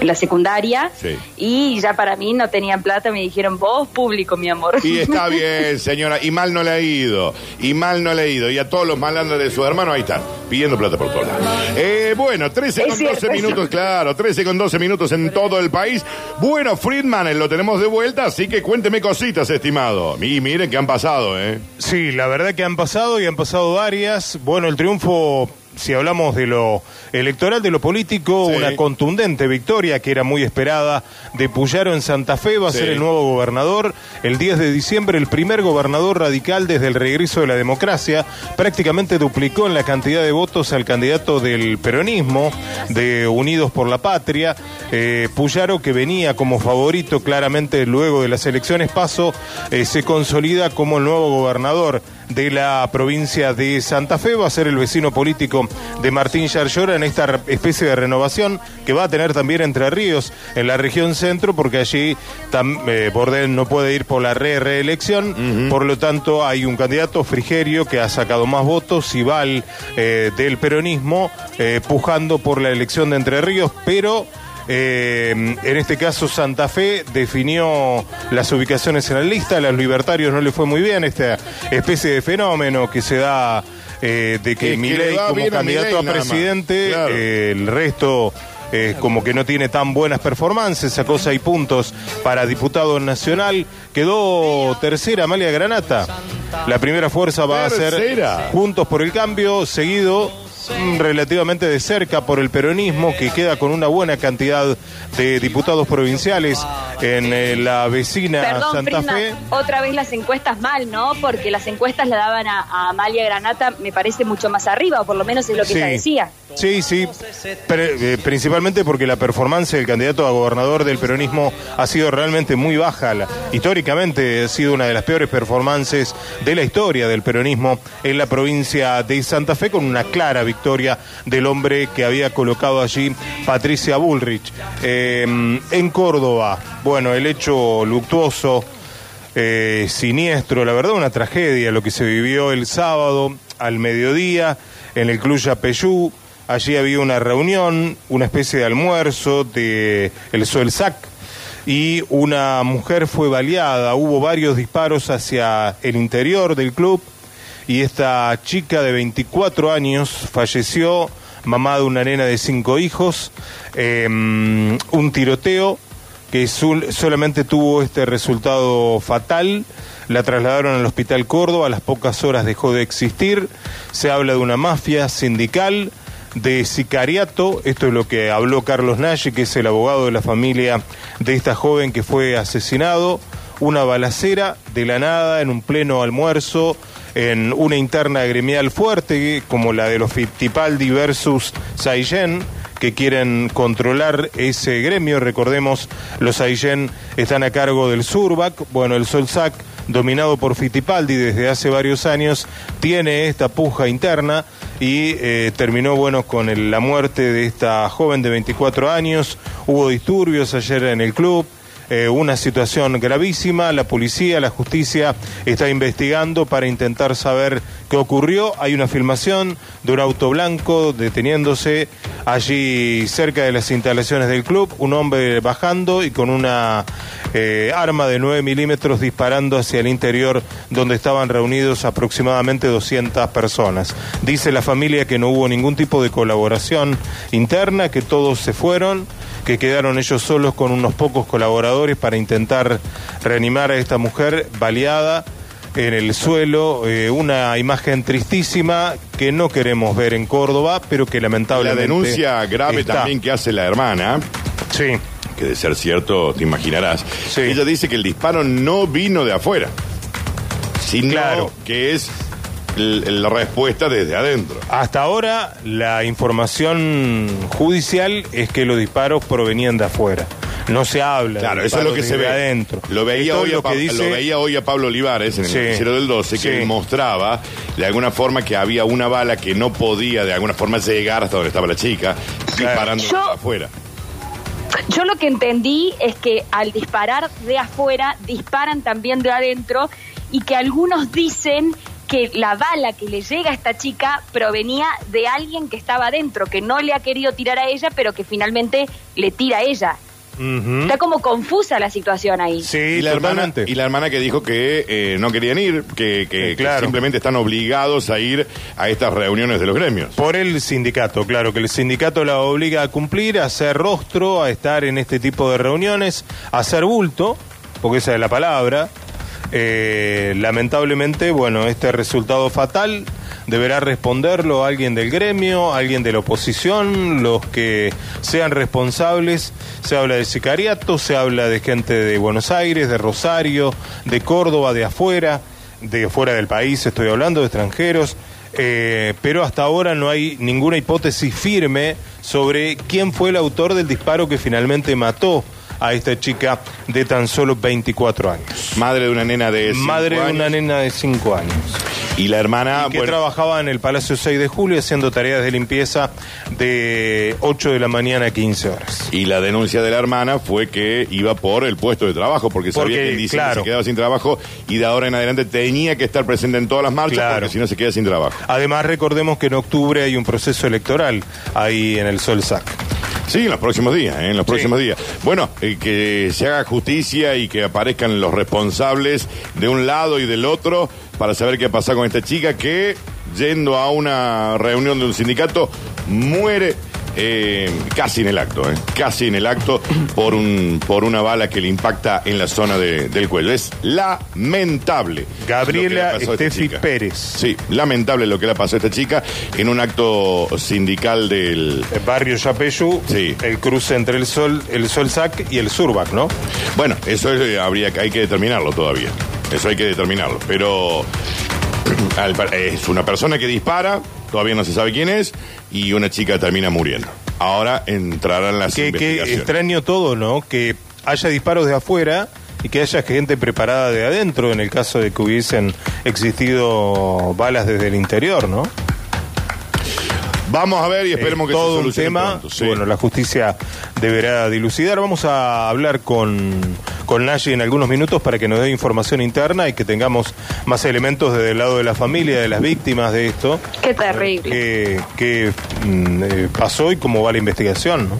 en la secundaria Sí. y ya para mí no tenían plata, me dijeron, vos público, mi amor. Y está bien, señora, y mal no le ha ido, y mal no le ha ido, y a todos los malandros de su hermano ahí están, pidiendo plata por todos lados. Eh, bueno, 13 Es con cierto, 12 es minutos, claro, 13 con 12 minutos en todo el país. Bueno, Friedman, eh, lo tenemos de vuelta, así que cuénteme cositas, estimado. Y miren que han pasado, ¿eh? Sí, la verdad que han pasado y han pasado varias. Bueno, el triunfo, si hablamos de lo electoral, de lo político, Sí. una contundente victoria que era muy esperada de Puyaro en Santa Fe, va a Sí. ser el nuevo gobernador. El 10 de diciembre, el primer gobernador radical desde el regreso de la democracia, prácticamente duplicó en la cantidad de votos al candidato del peronismo, de Unidos por la Patria. Eh, Puyaro, que venía como favorito claramente luego de las elecciones paso, eh, se consolida como el nuevo gobernador de la provincia de Santa Fe, va a ser el vecino político de Martín Yarlora en esta especie de renovación que va a tener también Entre Ríos en la región centro, porque allí tam- eh, Bordel no puede ir por la re reelección, por lo tanto hay un candidato Frigerio que ha sacado más votos, Sival eh, del peronismo, eh, pujando por la elección de Entre Ríos, pero eh, en este caso Santa Fe definió las ubicaciones en la lista, a los libertarios no le fue muy bien esta especie de fenómeno que se da eh, de que que Milei como a candidato a presidente, Claro. eh, el resto eh, como que no tiene tan buenas performances, sacó seis puntos para diputado nacional, quedó tercera Amalia Granata. La primera fuerza va a ser. Juntos por el Cambio, seguido relativamente de cerca por el peronismo, que queda con una buena cantidad de diputados provinciales en eh, la vecina Perdón, Santa Fe. otra vez las encuestas mal, ¿no? Porque las encuestas la daban a, a Amalia Granata, me parece mucho más arriba, o por lo menos es lo que Sí. ella decía. Sí, sí, Pre- eh, principalmente porque la performance del candidato a gobernador del peronismo ha sido realmente muy baja. La- históricamente ha sido una de las peores performances de la historia del peronismo en la provincia de Santa Fe, con una clara victoria del hombre que había colocado allí Patricia Bullrich. Eh, en Córdoba, bueno, el hecho luctuoso eh, siniestro, la verdad una tragedia lo que se vivió el sábado al mediodía en el Club Yapeyú. Allí había una reunión, una especie de almuerzo de el Soelsac y una mujer fue baleada. Hubo varios disparos hacia el interior del club y esta chica de 24 años falleció, mamá de una nena de cinco hijos, eh, un tiroteo que solamente tuvo este resultado fatal. La trasladaron al Hospital Córdoba, a las pocas horas dejó de existir. Se habla de una mafia sindical, de sicariato. Esto es lo que habló Carlos Nashi, que es el abogado de la familia de esta joven que fue asesinado. Una balacera de la nada en un pleno almuerzo en una interna gremial fuerte como la de los Fittipaldi versus Saiyen que quieren controlar ese gremio. Recordemos, los Aillén están a cargo del Surbac. Bueno, el Solsac, dominado por Fittipaldi desde hace varios años, tiene esta puja interna y eh, terminó, bueno, con la muerte de esta joven de 24 años. Hubo disturbios ayer en el club. Eh, una situación gravísima. La policía, la justicia está investigando para intentar saber qué ocurrió. Hay una filmación de un auto blanco deteniéndose allí cerca de las instalaciones del club, un hombre bajando y con una eh, arma de 9 milímetros disparando hacia el interior donde estaban reunidos aproximadamente 200 personas. Dice la familia que no hubo ningún tipo de colaboración interna, que todos se fueron, que quedaron ellos solos con unos pocos colaboradores para intentar reanimar a esta mujer baleada en el suelo, eh, una imagen tristísima que no queremos ver en Córdoba, pero que La lamentablemente denuncia grave está. también que hace la hermana. Sí. Que de ser cierto, te imaginarás. Ella dice que el disparo no vino de afuera, sino que es la respuesta desde adentro. Hasta ahora la información judicial es que los disparos provenían de afuera. no se habla. Claro, eso es lo que se ve adentro. Lo veía, hoy a lo que Pa- dice- lo veía hoy a Pablo Olivares en el Sí. noticiero del 12, que Sí. él mostraba de alguna forma que había una bala que no podía de alguna forma llegar hasta donde estaba la chica, disparando Yo- de afuera. Yo lo que entendí es que al disparar de afuera, disparan también de adentro y que algunos dicen que la bala que le llega a esta chica provenía de alguien que estaba adentro, que no le ha querido tirar a ella, pero que finalmente le tira a ella. Está como confusa la situación ahí. Sí, y, la hermana, y la hermana que dijo que eh, no querían ir, que, que- Eh, claro. que simplemente están obligados a ir a estas reuniones de los gremios. Por el sindicato, claro, que el sindicato la obliga a cumplir, a hacer rostro, a estar en este tipo de reuniones, a hacer bulto, porque esa es la palabra. Eh, lamentablemente, bueno, este resultado fatal deberá responderlo alguien del gremio, alguien de la oposición, los que sean responsables. Se habla de sicariato, se habla de gente de Buenos Aires, de Rosario, de Córdoba, de afuera, de fuera del país, estoy hablando de extranjeros. Eh, pero hasta ahora no hay ninguna hipótesis firme sobre quién fue el autor del disparo que finalmente mató a esta chica de tan solo 24 años. Madre de una nena de cinco Madre de una nena de 5 años. Y la hermana, Y que bueno, trabajaba en el Palacio 6 de Julio haciendo tareas de limpieza de 8 de la mañana a 15 horas. y la denuncia de la hermana fue que iba por el puesto de trabajo, porque sabía que en diciembre claro. se quedaba sin trabajo y de ahora en adelante tenía que estar presente en todas las marchas, Claro. porque si no se queda sin trabajo. Además, recordemos que en octubre hay un proceso electoral ahí en el Solsac. Sí, en los próximos días, ¿eh? en los próximos días. Bueno, eh, que se haga justicia y que aparezcan los responsables de un lado y del otro para saber qué ha pasado con esta chica que, yendo a una reunión de un sindicato, muere eh, casi en el acto, ¿eh? casi en el acto por, un, por una bala que le impacta en la zona de- del cuello. Es lamentable. Gabriela lo que le pasó a esta Estefi chica. Pérez. Sí, lamentable lo que le pasó a esta chica en un acto sindical del... El barrio Yapeyú, Sí. el cruce entre el Sol, el Solsac y el Surbac, ¿no? Bueno, eso es, eh, habría que hay que determinarlo todavía. Eso hay que determinarlo. Pero al es una persona que dispara, todavía no se sabe quién es, y una chica termina muriendo. Ahora entrarán las Qué, qué investigaciones. extraño todo, ¿no? Que haya disparos de afuera y que haya gente preparada de adentro en el caso de que hubiesen existido balas desde el interior, ¿no? Vamos a ver y esperemos Es que todo se un solucione tema. pronto, sí. Bueno, la justicia deberá dilucidar. Vamos a hablar con, con Nashi en algunos minutos para que nos dé información interna y que tengamos más elementos desde el lado de la familia, de las víctimas de esto. Qué terrible. Qué, qué, mm, eh, pasó y cómo va la investigación, ¿no?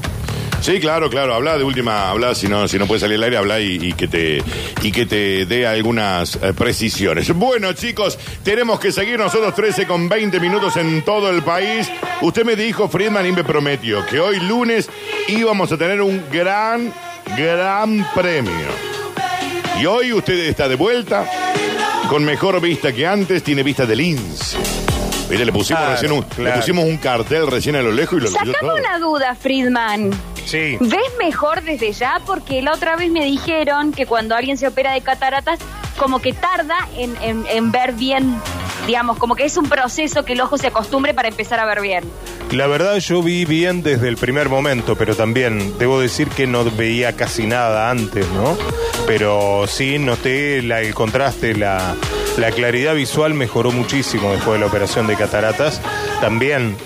Sí, claro, claro. Habla de última, habla si no, si no puede salir al aire, habla y, y que te y que te dé algunas eh, precisiones. Bueno, chicos, tenemos que seguir nosotros 13 con 20 minutos en todo el país. Usted me dijo, Friedman, y me prometió que hoy lunes íbamos a tener un gran, gran premio. Y hoy usted está de vuelta, con mejor vista que antes, tiene vista del lince. Mire, le pusimos, Claro, recién un, le pusimos un cartel recién a lo lejos y lo Sacame una duda, Friedman. Sí. ¿Ves mejor desde ya? Porque la otra vez me dijeron que cuando alguien se opera de cataratas, como que tarda en, en- en ver bien, digamos, como que es un proceso que el ojo se acostumbre para empezar a ver bien. La verdad yo vi bien desde el primer momento, pero también debo decir que no veía casi nada antes, ¿no? Pero sí noté la- el contraste, la, la claridad visual mejoró muchísimo después de la operación de cataratas. También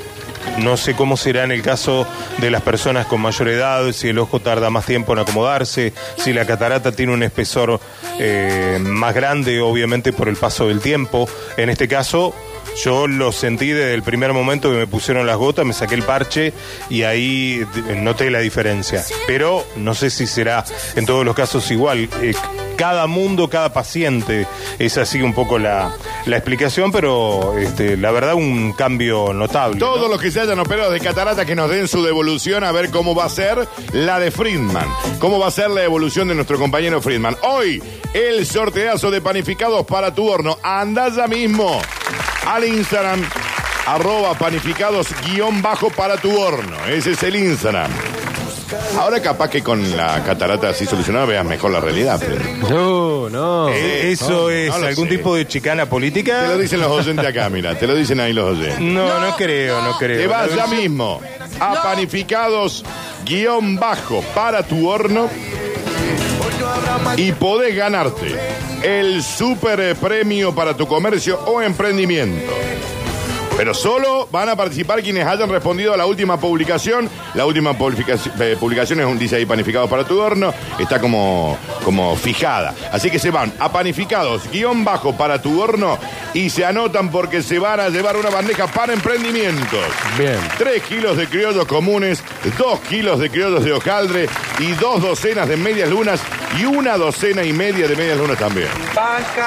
no sé cómo será en el caso de las personas con mayor edad, si el ojo tarda más tiempo en acomodarse, si la catarata tiene un espesor eh, más grande, obviamente por el paso del tiempo. En este caso, yo lo sentí desde el primer momento que me pusieron las gotas, me saqué el parche y ahí eh, noté la diferencia. Pero no sé si será en todos los casos igual. Eh, cada mundo, cada paciente, es así un poco la, la explicación, pero este, la verdad un cambio notable. ¿no? Todos los que se hayan operado de catarata que nos den su devolución a ver cómo va a ser la de Friedman. Cómo va a ser la evolución de nuestro compañero Friedman. Hoy, el sorteazo de panificados para tu horno. Anda ya mismo al Instagram, arroba panificados guion bajo para tu horno. Ese es el Instagram. Ahora capaz que con la catarata así solucionada veas mejor la realidad. Friedman. No, no. Eh, ¿Eso no, es no algún sé. tipo de chicana política? Te lo dicen los oyentes acá, mira. Te lo dicen ahí los oyentes. No, no, creo, no creo. Te vas ya mismo a panificados guion bajo para tu horno y podés ganarte el super premio para tu comercio o emprendimiento. Pero solo van a participar quienes hayan respondido a la última publicación. La última publicación, eh, publicación es un dice ahí panificado para tu horno. Está como, como fijada. Así que se van a panificados, guion bajo para tu horno y se anotan porque se van a llevar una bandeja para emprendimientos. Bien. 3 kilos de criollos comunes, 2 kilos de criollos de hojaldre y dos docenas de medias lunas y una docena y media de medias lunas también.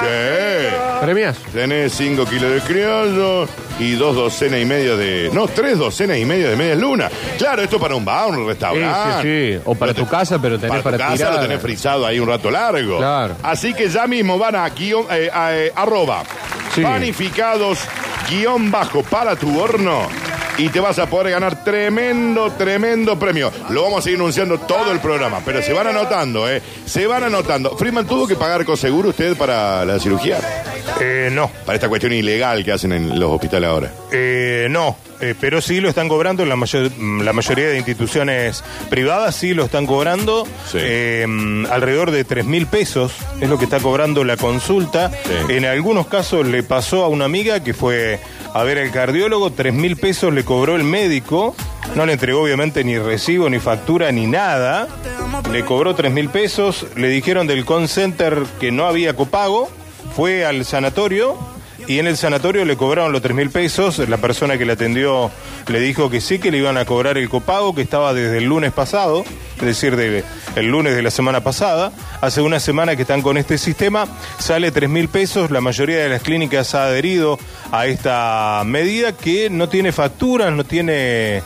Sí. Premias. Tenés 5 kilos de criollo y dos docenas y media de. No, tres docenas y media de medias lunas. Claro, esto para un bar, un Sí, restaurante. sí, sí. O para tu casa, pero tenés Para, para, tu casa tirar. lo tenés frisado ahí un rato largo. Claro. Así que ya mismo van a guion, eh, a, eh, arroba Sí. panificados guion bajo para tu horno y te vas a poder ganar tremendo, tremendo premio. Lo vamos a seguir anunciando todo el programa, pero se van anotando, ¿eh? Se van anotando. Freeman, ¿tuvo que pagar coseguro usted para la cirugía? Eh, no. Para esta cuestión ilegal que hacen en los hospitales ahora. Eh, no, eh, pero sí lo están cobrando en la, mayor- mm, la mayoría de instituciones privadas, sí lo están cobrando. Eh, mm, alrededor de 3 mil pesos es lo que está cobrando la consulta. En algunos casos le pasó a una amiga que fue a ver al cardiólogo, 3 mil pesos le cobró el médico. No le entregó obviamente ni recibo, ni factura, ni nada. Le cobró 3 mil pesos. Le dijeron del call center que no había copago. Fue al sanatorio y en el sanatorio le cobraron los 3 mil pesos. La persona que le atendió le dijo que sí, que le iban a cobrar el copago, que estaba desde el lunes pasado, es decir, de- el lunes de la semana pasada. Hace una semana que están con este sistema, sale 3 mil pesos. La mayoría de las clínicas ha adherido a esta medida que no tiene facturas, no tiene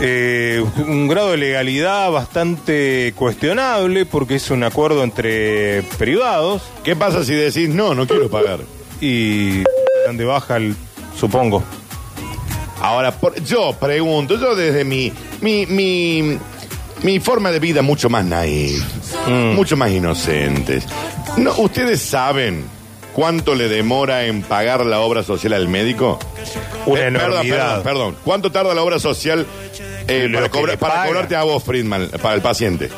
eh, un grado de legalidad bastante cuestionable porque es un acuerdo entre privados. ¿Qué pasa si decís no, no quiero pagar? Y dan de baja, el, supongo. Ahora, por- yo pregunto, yo desde mi, mi, mi, mi forma de vida mucho más naif, Mm. mucho más inocentes. No, ¿Ustedes saben cuánto le demora en pagar la obra social al médico? Una Eh, perdón, perdón, perdón. ¿Cuánto tarda la obra social eh, Lo para, cobrar- cobrarte a vos, Friedman, para el paciente?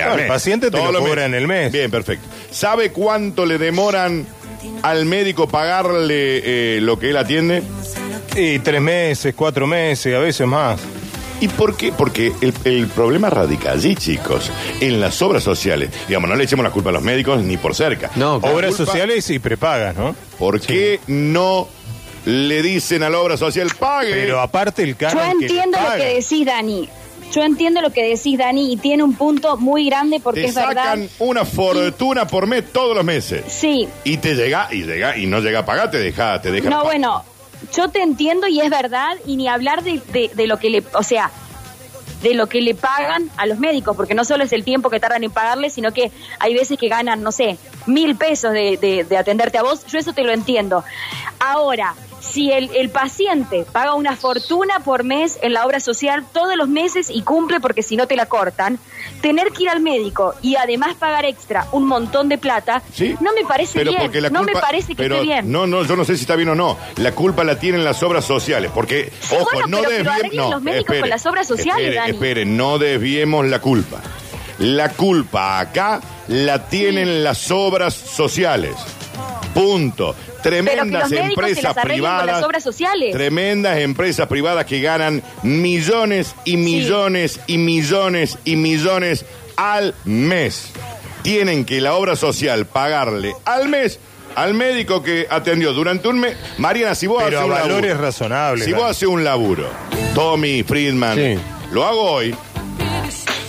Al el paciente te Todos lo cobra meses. en el mes. Bien, perfecto. ¿Sabe cuánto le demoran al médico pagarle eh, lo que él atiende? Y tres meses, cuatro meses, a veces más. ¿Y por qué? Porque el, el problema radica allí, chicos, en las obras sociales. Digamos, no le echemos la culpa a los médicos ni por cerca. No, Obras sociales y prepagas, ¿no? ¿Por qué no le dicen a la obra social pague? Pero aparte el Yo que le entiendo lo que decís, Dani. Yo entiendo lo que decís, Dani, y tiene un punto muy grande porque te es verdad. sacan una fortuna por mes todos los meses. Sí, Y te llega, y llega, y no llega a pagar, te deja, te deja. no, bueno, yo te entiendo y es verdad, y ni hablar de, de- de lo que le, o sea, de lo que le pagan a los médicos, porque no solo es el tiempo que tardan en pagarle, sino que hay veces que ganan, no sé, mil pesos de, de- de atenderte a vos, yo eso te lo entiendo. Ahora, si el, el paciente paga una fortuna por mes en la obra social todos los meses y cumple porque si no te la cortan, tener que ir al médico y además pagar extra un montón de plata, Sí, no me parece Pero bien, porque la no me culpa- parece que pero esté bien. No, no, yo no sé si está bien o no. La culpa la tienen las obras sociales, porque, Sí, ojo, bueno, no pero desviemos. No, los médicos con las obras sociales, espere, Dani. espere, no desviemos la culpa. La culpa acá la tienen las obras sociales. Punto. Pero que Tremendas los médicos se empresas las arreglen con privadas. las obras sociales. Tremendas empresas privadas que ganan millones y millones y millones y millones al mes. Tienen que la obra social pagarle al mes al médico que atendió durante un mes. Mariana, si vos Pero haces a un valores laburo, razonables. si vos haces un laburo, Tommy Friedman, Sí. lo hago hoy.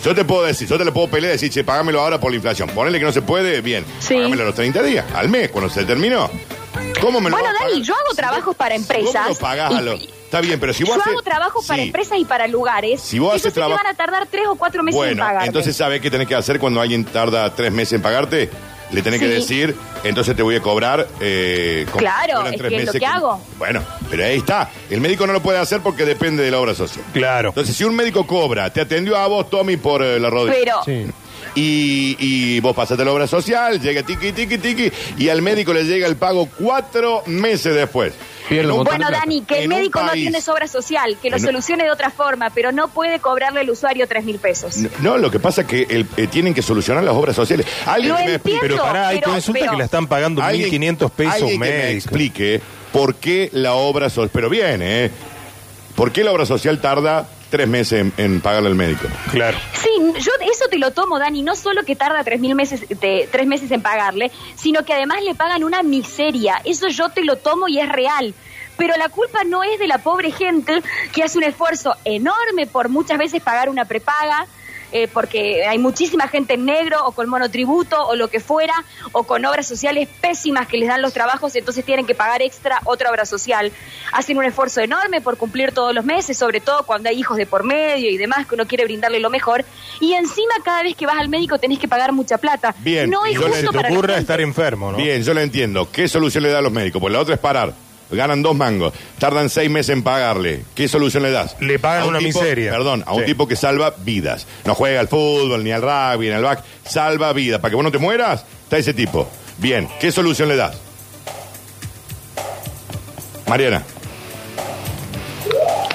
Yo te puedo decir, yo te lo puedo pelear y decir, che, pagámelo ahora por la inflación. Ponele que no se puede, bien. Sí. Págamelo a los 30 días, al mes, cuando se terminó. ¿Cómo me lo Bueno, Dani, yo hago trabajos para ¿Cómo empresas. lo pagás y- a lo- Está bien, pero si vos yo haces... hago trabajos para Sí. empresas y para lugares. Si vos haces sé que traba- van a tardar tres o cuatro meses en Bueno, pagar. entonces ¿sabes qué tenés que hacer cuando alguien tarda tres meses en pagarte? Le tenés que decir, entonces te voy a cobrar... eh, como Claro, si es tres que es lo que hago. Bueno, pero ahí está. El médico no lo puede hacer porque depende de la obra social. Claro. Entonces, si un médico cobra, te atendió a vos, Tommy, por eh, la rodilla. Pero, Sí. Y, y vos pasaste la obra social, llega tiki, tiki, tiki, y al médico le llega el pago cuatro meses después. Pierde un Bueno. Dani, que el médico no tiene obra social, que lo En solucione de otra forma, pero no puede cobrarle al usuario tres mil pesos. No, lo que pasa es que el- eh, tienen que solucionar las obras sociales. Alguien Lo que me explique. entiendo, Pero pará, hay pero- que la están pagando Alguien- 1.500 pesos alguien que me explique por qué la obra social. Pero bien, ¿eh? ¿Por qué la obra social tarda tres meses en, en pagarle al médico? Claro. Sí, yo eso te lo tomo, Dani. No solo que tarda tres, mil meses, de- tres meses en pagarle, sino que además le pagan una miseria. Eso yo te lo tomo y es real. Pero la culpa no es de la pobre gente que hace un esfuerzo enorme por muchas veces pagar una prepaga, eh, porque hay muchísima gente en negro o con monotributo o lo que fuera, o con obras sociales pésimas que les dan los trabajos, entonces tienen que pagar extra otra obra social. Hacen un esfuerzo enorme por cumplir todos los meses, sobre todo cuando hay hijos de por medio y demás, que uno quiere brindarle lo mejor. Y encima cada vez que vas al médico tenés que pagar mucha plata. Bien, no es y yo justo para la ocurra estar enfermo, ¿no? Bien, yo le entiendo. ¿Qué solución le da a los médicos? Pues la otra es parar. Ganan dos mangos. Tardan seis meses en pagarle. ¿Qué solución le das? Le pagan una tipo- miseria. Perdón, a un Sí. tipo que salva vidas. No juega al fútbol, ni al rugby, ni al back. Salva vidas. Para que vos no te mueras, está ese tipo. Bien, ¿qué solución le das? Mariana,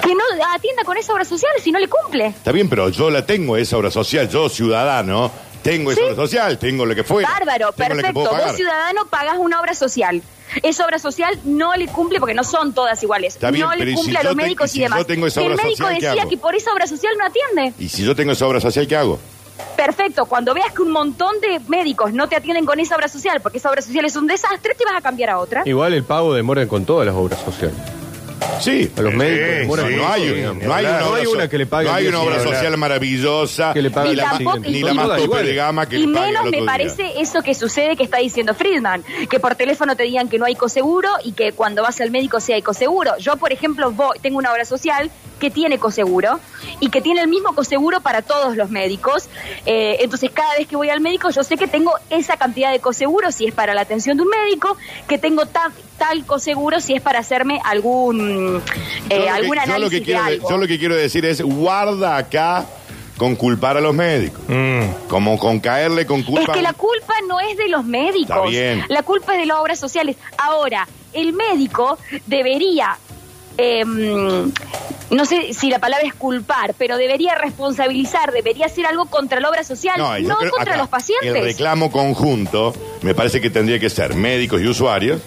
Que no atienda con esa obra social si no le cumple. está bien, pero yo la tengo, esa obra social. Yo, ciudadano, tengo esa Sí. obra social, tengo lo que fue. Bárbaro, perfecto. Vos, ciudadano, pagás una obra social. Esa obra social no le cumple porque no son todas iguales. Está bien, no le ¿y cumple si a los te- médicos y si y demás. yo tengo esa el médico social, ¿qué decía que por esa obra social no atiende. Y si yo tengo esa obra social, ¿qué hago? Perfecto, cuando veas que un montón de médicos no te atienden con esa obra social porque esa obra social es un desastre, te vas a cambiar a otra. Igual el pago demora con todas las obras sociales. Sí. A los médicos sí, no hay, una- no hay una, No obra hay so- una que le pague no hay una obra social maravillosa Que le pague ni la, más, ni la tope de gama que y le pague menos me día. parece eso que sucede que está diciendo Friedman, que por teléfono te digan que no hay coseguro y que cuando vas al médico sí hay coseguro. Yo, por ejemplo, voy, tengo una obra social que tiene coseguro y que tiene el mismo coseguro para todos los médicos. Eh, entonces, cada vez que voy al médico, yo sé que tengo esa cantidad de coseguro si es para la atención de un médico, que tengo ta- tal coseguro si es para hacerme algún, Yo eh, que- algún yo lo análisis que de quiero algo. yo lo que quiero decir es guarda acá con culpar a los médicos. Como con caerle con culpa. Es que la culpa no es de los médicos. Está bien. La culpa es de las obras sociales. Ahora, el médico debería, em, no sé si la palabra es culpar, pero debería responsabilizar, debería hacer algo contra la obra social, no, creo- contra acá, los pacientes. El reclamo conjunto me parece que tendría que ser médicos y usuarios,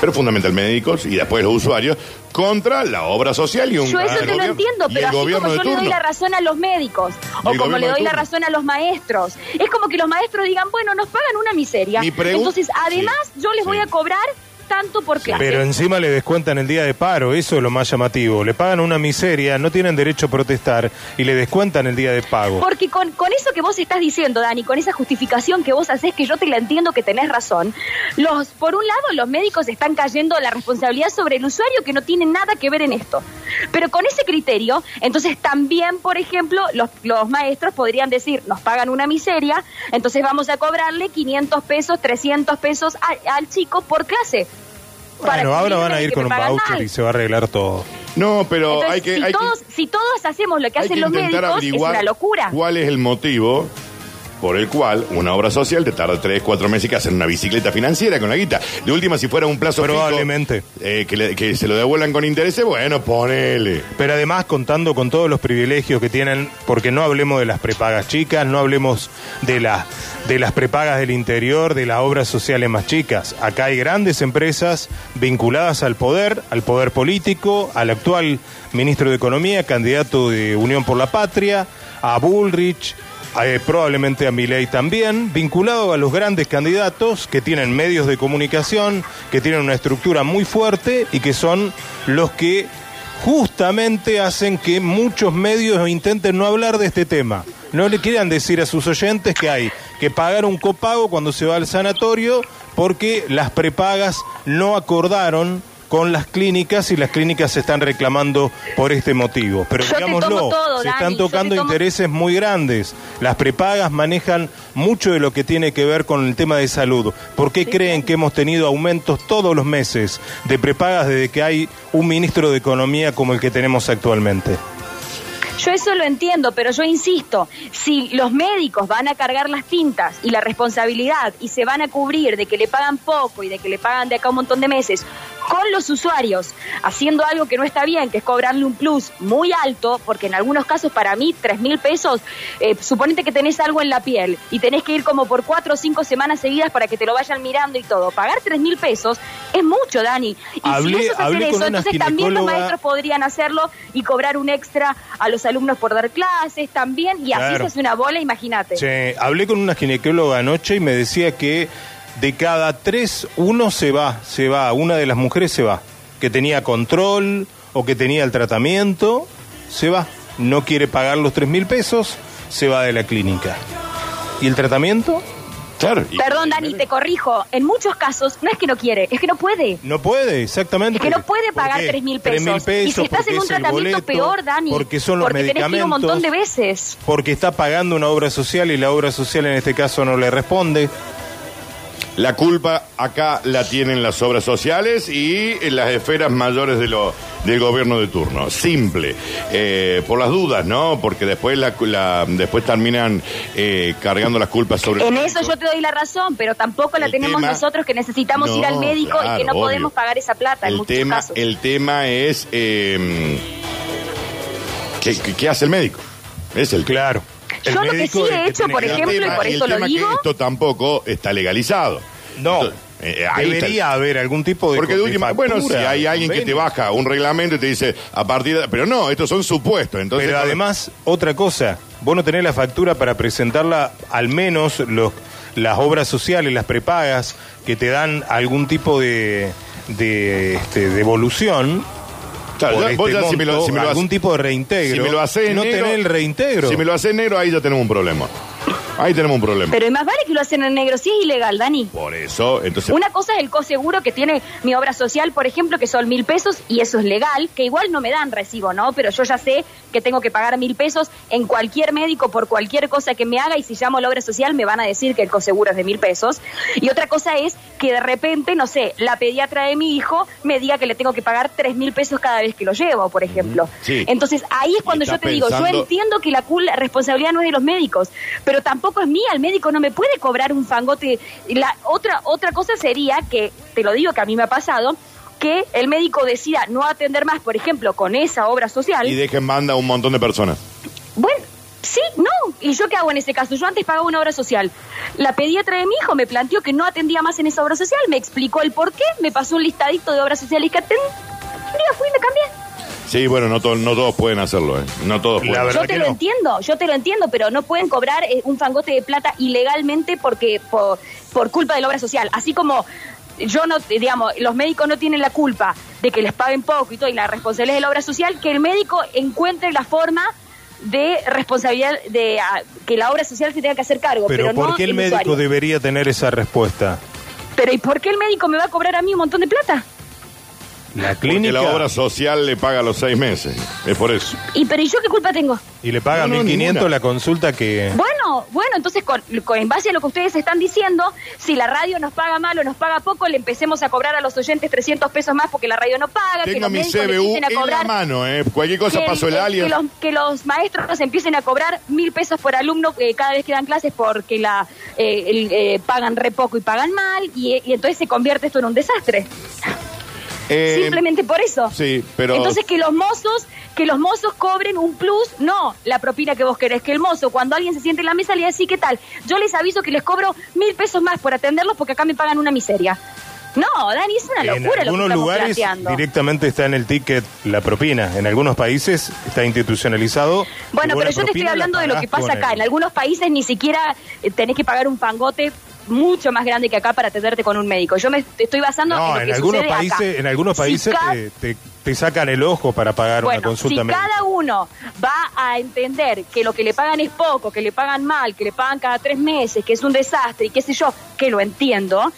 pero fundamentalmente médicos y después los usuarios, contra la obra social y un Yo eso te lo entiendo, pero así como yo le doy la razón a los médicos o como le doy la razón a los maestros, es como que los maestros digan, bueno, nos pagan una miseria. Mi Entonces, además, yo les voy a cobrar tanto por clase. Pero encima le descuentan el día de paro, eso es lo más llamativo. Le pagan una miseria, no tienen derecho a protestar y le descuentan el día de pago. Porque con, con eso que vos estás diciendo, Dani, con esa justificación que vos haces, que yo te la entiendo que tenés razón, los, por un lado los médicos están cayendo la responsabilidad sobre el usuario que no tiene nada que ver en esto. Pero con ese criterio, entonces también, por ejemplo, los, los maestros podrían decir, nos pagan una miseria, entonces vamos a cobrarle 500 pesos, 300 pesos a- al chico por clase. Bueno, ahora van a ir que con un voucher mal. y se va a arreglar todo. No, pero Entonces, hay que, si, hay que- todos, si todos hacemos lo que hay hacen que los médicos, es una locura. cuál es el motivo por el cual una obra social te tarda tres, cuatro meses y que hacen una bicicleta financiera con la guita. De última, si fuera un plazo fijo, Probablemente. eh, que, le- que se lo devuelvan con intereses, bueno, ponele. Pero además contando con todos los privilegios que tienen, porque no hablemos de las prepagas chicas, no hablemos de, la, de las prepagas del interior, de las obras sociales más chicas. Acá hay grandes empresas vinculadas al poder, al poder político, al actual ministro de Economía, candidato de Unión por la Patria, a Bullrich, eh, probablemente a Milei también, vinculado a los grandes candidatos que tienen medios de comunicación, que tienen una estructura muy fuerte y que son los que justamente hacen que muchos medios intenten no hablar de este tema. No le quieran decir a sus oyentes que hay que pagar un copago cuando se va al sanatorio porque las prepagas no acordaron con las clínicas y las clínicas se están reclamando por este motivo. Pero Yo digámoslo, todo, se están tocando tomo- intereses muy grandes. Las prepagas manejan mucho de lo que tiene que ver con el tema de salud. ¿Por qué creen que hemos tenido aumentos todos los meses de prepagas desde que hay un ministro de Economía como el que tenemos actualmente? Yo eso lo entiendo, pero yo insisto, si los médicos van a cargar las tintas y la responsabilidad y se van a cubrir de que le pagan poco y de que le pagan de acá un montón de meses con los usuarios, haciendo algo que no está bien, que es cobrarle un plus muy alto, porque en algunos casos para mí tres mil pesos, eh, suponete que tenés algo en la piel y tenés que ir como por cuatro o cinco semanas seguidas para que te lo vayan mirando y todo. Pagar tres mil pesos es mucho, Dani. Y Hablé- si hablé hacen con eso, entonces también los maestros podrían hacerlo y cobrar un extra a los alumnos por dar clases también, y así Claro. se hace una bola, imagínate. Che, hablé con una ginecóloga anoche y me decía que de cada tres, uno se va, se va, una de las mujeres se va, que tenía control o que tenía el tratamiento, se va, no quiere pagar los tres mil pesos, se va de la clínica. ¿Y el tratamiento? Claro. Perdón, Dani, te corrijo. En muchos casos no es que no quiere, es que no puede. No puede, exactamente. Es que no puede ¿Por pagar tres mil 3.000 pesos. Y si estás en un tratamiento boleto, peor, Dani. Porque son los porque tenés que ir un medicamentos. montón de veces. Porque está pagando una obra social y la obra social en este caso no le responde. La culpa acá la tienen las obras sociales y en las esferas mayores de lo, del gobierno de turno. Simple. Eh, por las dudas, ¿no? Porque después la, la- después terminan eh, cargando las culpas sobre En eso yo te doy la razón, pero tampoco la El tenemos tema- nosotros que necesitamos ir al médico y que no obvio. podemos pagar esa plata en el muchos tema, casos. el tema es eh, ¿qué, qué- qué hace el médico? Es el claro. Yo lo que sí he hecho, por ejemplo, y por eso lo digo, que esto tampoco está legalizado. No. Entonces, eh, ahí está el- Debería haber algún tipo de Porque de última, factura, bueno, si hay alguien que te baja un reglamento y te dice a partir de, pero no, estos son supuestos, entonces Pero además, otra cosa, vos no tenés la factura para presentarla, al menos los, las obras sociales, las prepagas, que te dan algún tipo de, de este, devolución. Claro, por ya- vos este ya si me lo- monto, si me lo algún hace- tipo de reintegro. si me lo haces no negro, tenés el reintegro. Si me lo haces negro, ahí ya tenemos un problema. Ahí tenemos un problema. pero más vale que lo hacen en negro, si es ilegal, Dani. Por eso, entonces. Una cosa es el coseguro que tiene mi obra social, por ejemplo, que son mil pesos y eso es legal, que igual no me dan recibo, ¿no? Pero yo ya sé que tengo que pagar mil pesos en cualquier médico por cualquier cosa que me haga y si llamo a la obra social me van a decir que el coseguro es de mil pesos. Y otra cosa es que de repente, no sé, la pediatra de mi hijo me diga que le tengo que pagar tres mil pesos cada vez que lo llevo, por ejemplo. Sí. Entonces ahí es cuando yo te digo, yo entiendo que la la responsabilidad no es de los médicos, pero tampoco es mía, el médico no me puede cobrar un fangote. La otra otra cosa sería que te lo digo que a mí me ha pasado que el médico decida no atender más, por ejemplo, con esa obra social. Y dejen manda a un montón de personas. Bueno, sí, no. ¿Y yo qué hago en ese caso? Yo antes pagaba una obra social. La pediatra de mi hijo me planteó que no atendía más en esa obra social, me explicó el por qué, me pasó un listadito de obras sociales que atendía, fui y me cambié. Sí, bueno, no, to- no todos pueden hacerlo, ¿eh? No todos pueden. Yo te lo entiendo, yo te lo entiendo, pero no pueden cobrar eh, un fangote de plata ilegalmente porque por, por culpa de la obra social. Así como yo no, digamos, los médicos no tienen la culpa de que les paguen poco y todo, y la responsabilidad de la obra social, que el médico encuentre la forma de responsabilidad de ah, que la obra social se tenga que hacer cargo, pero, Pero ¿por no qué el médico usuario. debería tener esa respuesta? Pero ¿y por qué el médico me va a cobrar a mí un montón de plata? La Porque clínica. la obra social le paga los seis meses. Es por eso. ¿Y pero ¿y yo qué culpa tengo? Y le paga No, no, 1.500 ninguna. la consulta que... Bueno, bueno, entonces con, con- en base a lo que ustedes están diciendo, si la radio nos paga mal o nos paga poco, le empecemos a cobrar a los oyentes 300 pesos más porque la radio no paga, que Tengo los mi médicos le CBU empiecen a en la cobrar, mano, ¿eh? Cualquier cosa que, pasó el eh, alien. que los, que los maestros empiecen a cobrar mil pesos por alumno eh, cada vez que dan clases porque la eh, el, eh, pagan re poco y pagan mal y, y entonces se convierte esto en un desastre. Eh, Simplemente por eso. Sí, pero. Entonces que los mozos, que los mozos cobren un plus, no la propina que vos querés, que el mozo cuando alguien se siente en la mesa le dice, ¿qué tal? Yo les aviso que les cobro mil pesos más por atenderlos porque acá me pagan una miseria. No, Dani, es una En locura lo que algunos lugares planteando. directamente está en el ticket la propina. En algunos países está institucionalizado. Bueno, pero yo te estoy hablando de lo que pasa acá. el- En algunos países ni siquiera eh, tenés que pagar un fangote mucho más grande que acá para atenderte con un médico. Yo me estoy basando en No, lo en que algunos sucede acá. países, en algunos países te, te- te sacan el ojo para pagar una consulta si médica. cada uno va a entender que lo que le pagan es poco, que le pagan mal, que le pagan cada tres meses, que es un desastre y qué sé yo, que lo entiendo,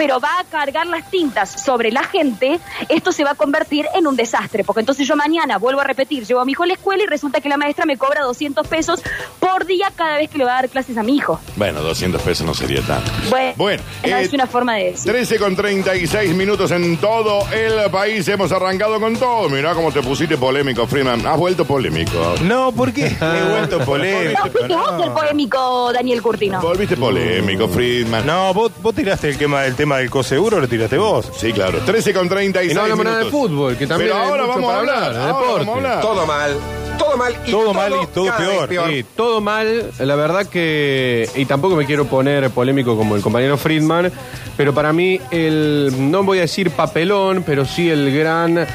pero va a cargar las tintas sobre la gente, esto se va a convertir en un desastre, porque entonces yo mañana vuelvo a repetir, llevo a mi hijo a la escuela y resulta que la maestra me cobra 200 pesos por día cada vez que le va a dar clases a mi hijo. Bueno, 200 pesos no sería tanto. Bueno, Bueno, eh, es una forma de decir. 13 con 36 minutos en todo el país. Hemos arrancado con todo. Mirá cómo te pusiste polémico, Freeman. Has vuelto polémico. No, ¿por qué? He vuelto No, polémico. fuiste vos el polémico, Daniel Curtino. Volviste polémico, Friedman. No, vos, vos tiraste el tema, el tema del coseguro, lo tiraste vos. Sí, claro. 13 con 36 Y no hablamos nada de minutos. fútbol, que también Pero hay ahora mucho vamos a para hablar, hablar, de ahora deporte. vamos a hablar. Todo mal. Todo mal y Todo mal y todo cada vez peor. Sí, todo mal, la verdad que, y tampoco me quiero poner polémico como el compañero Friedman, pero para mí el, no voy a decir papelón, pero sí el gran,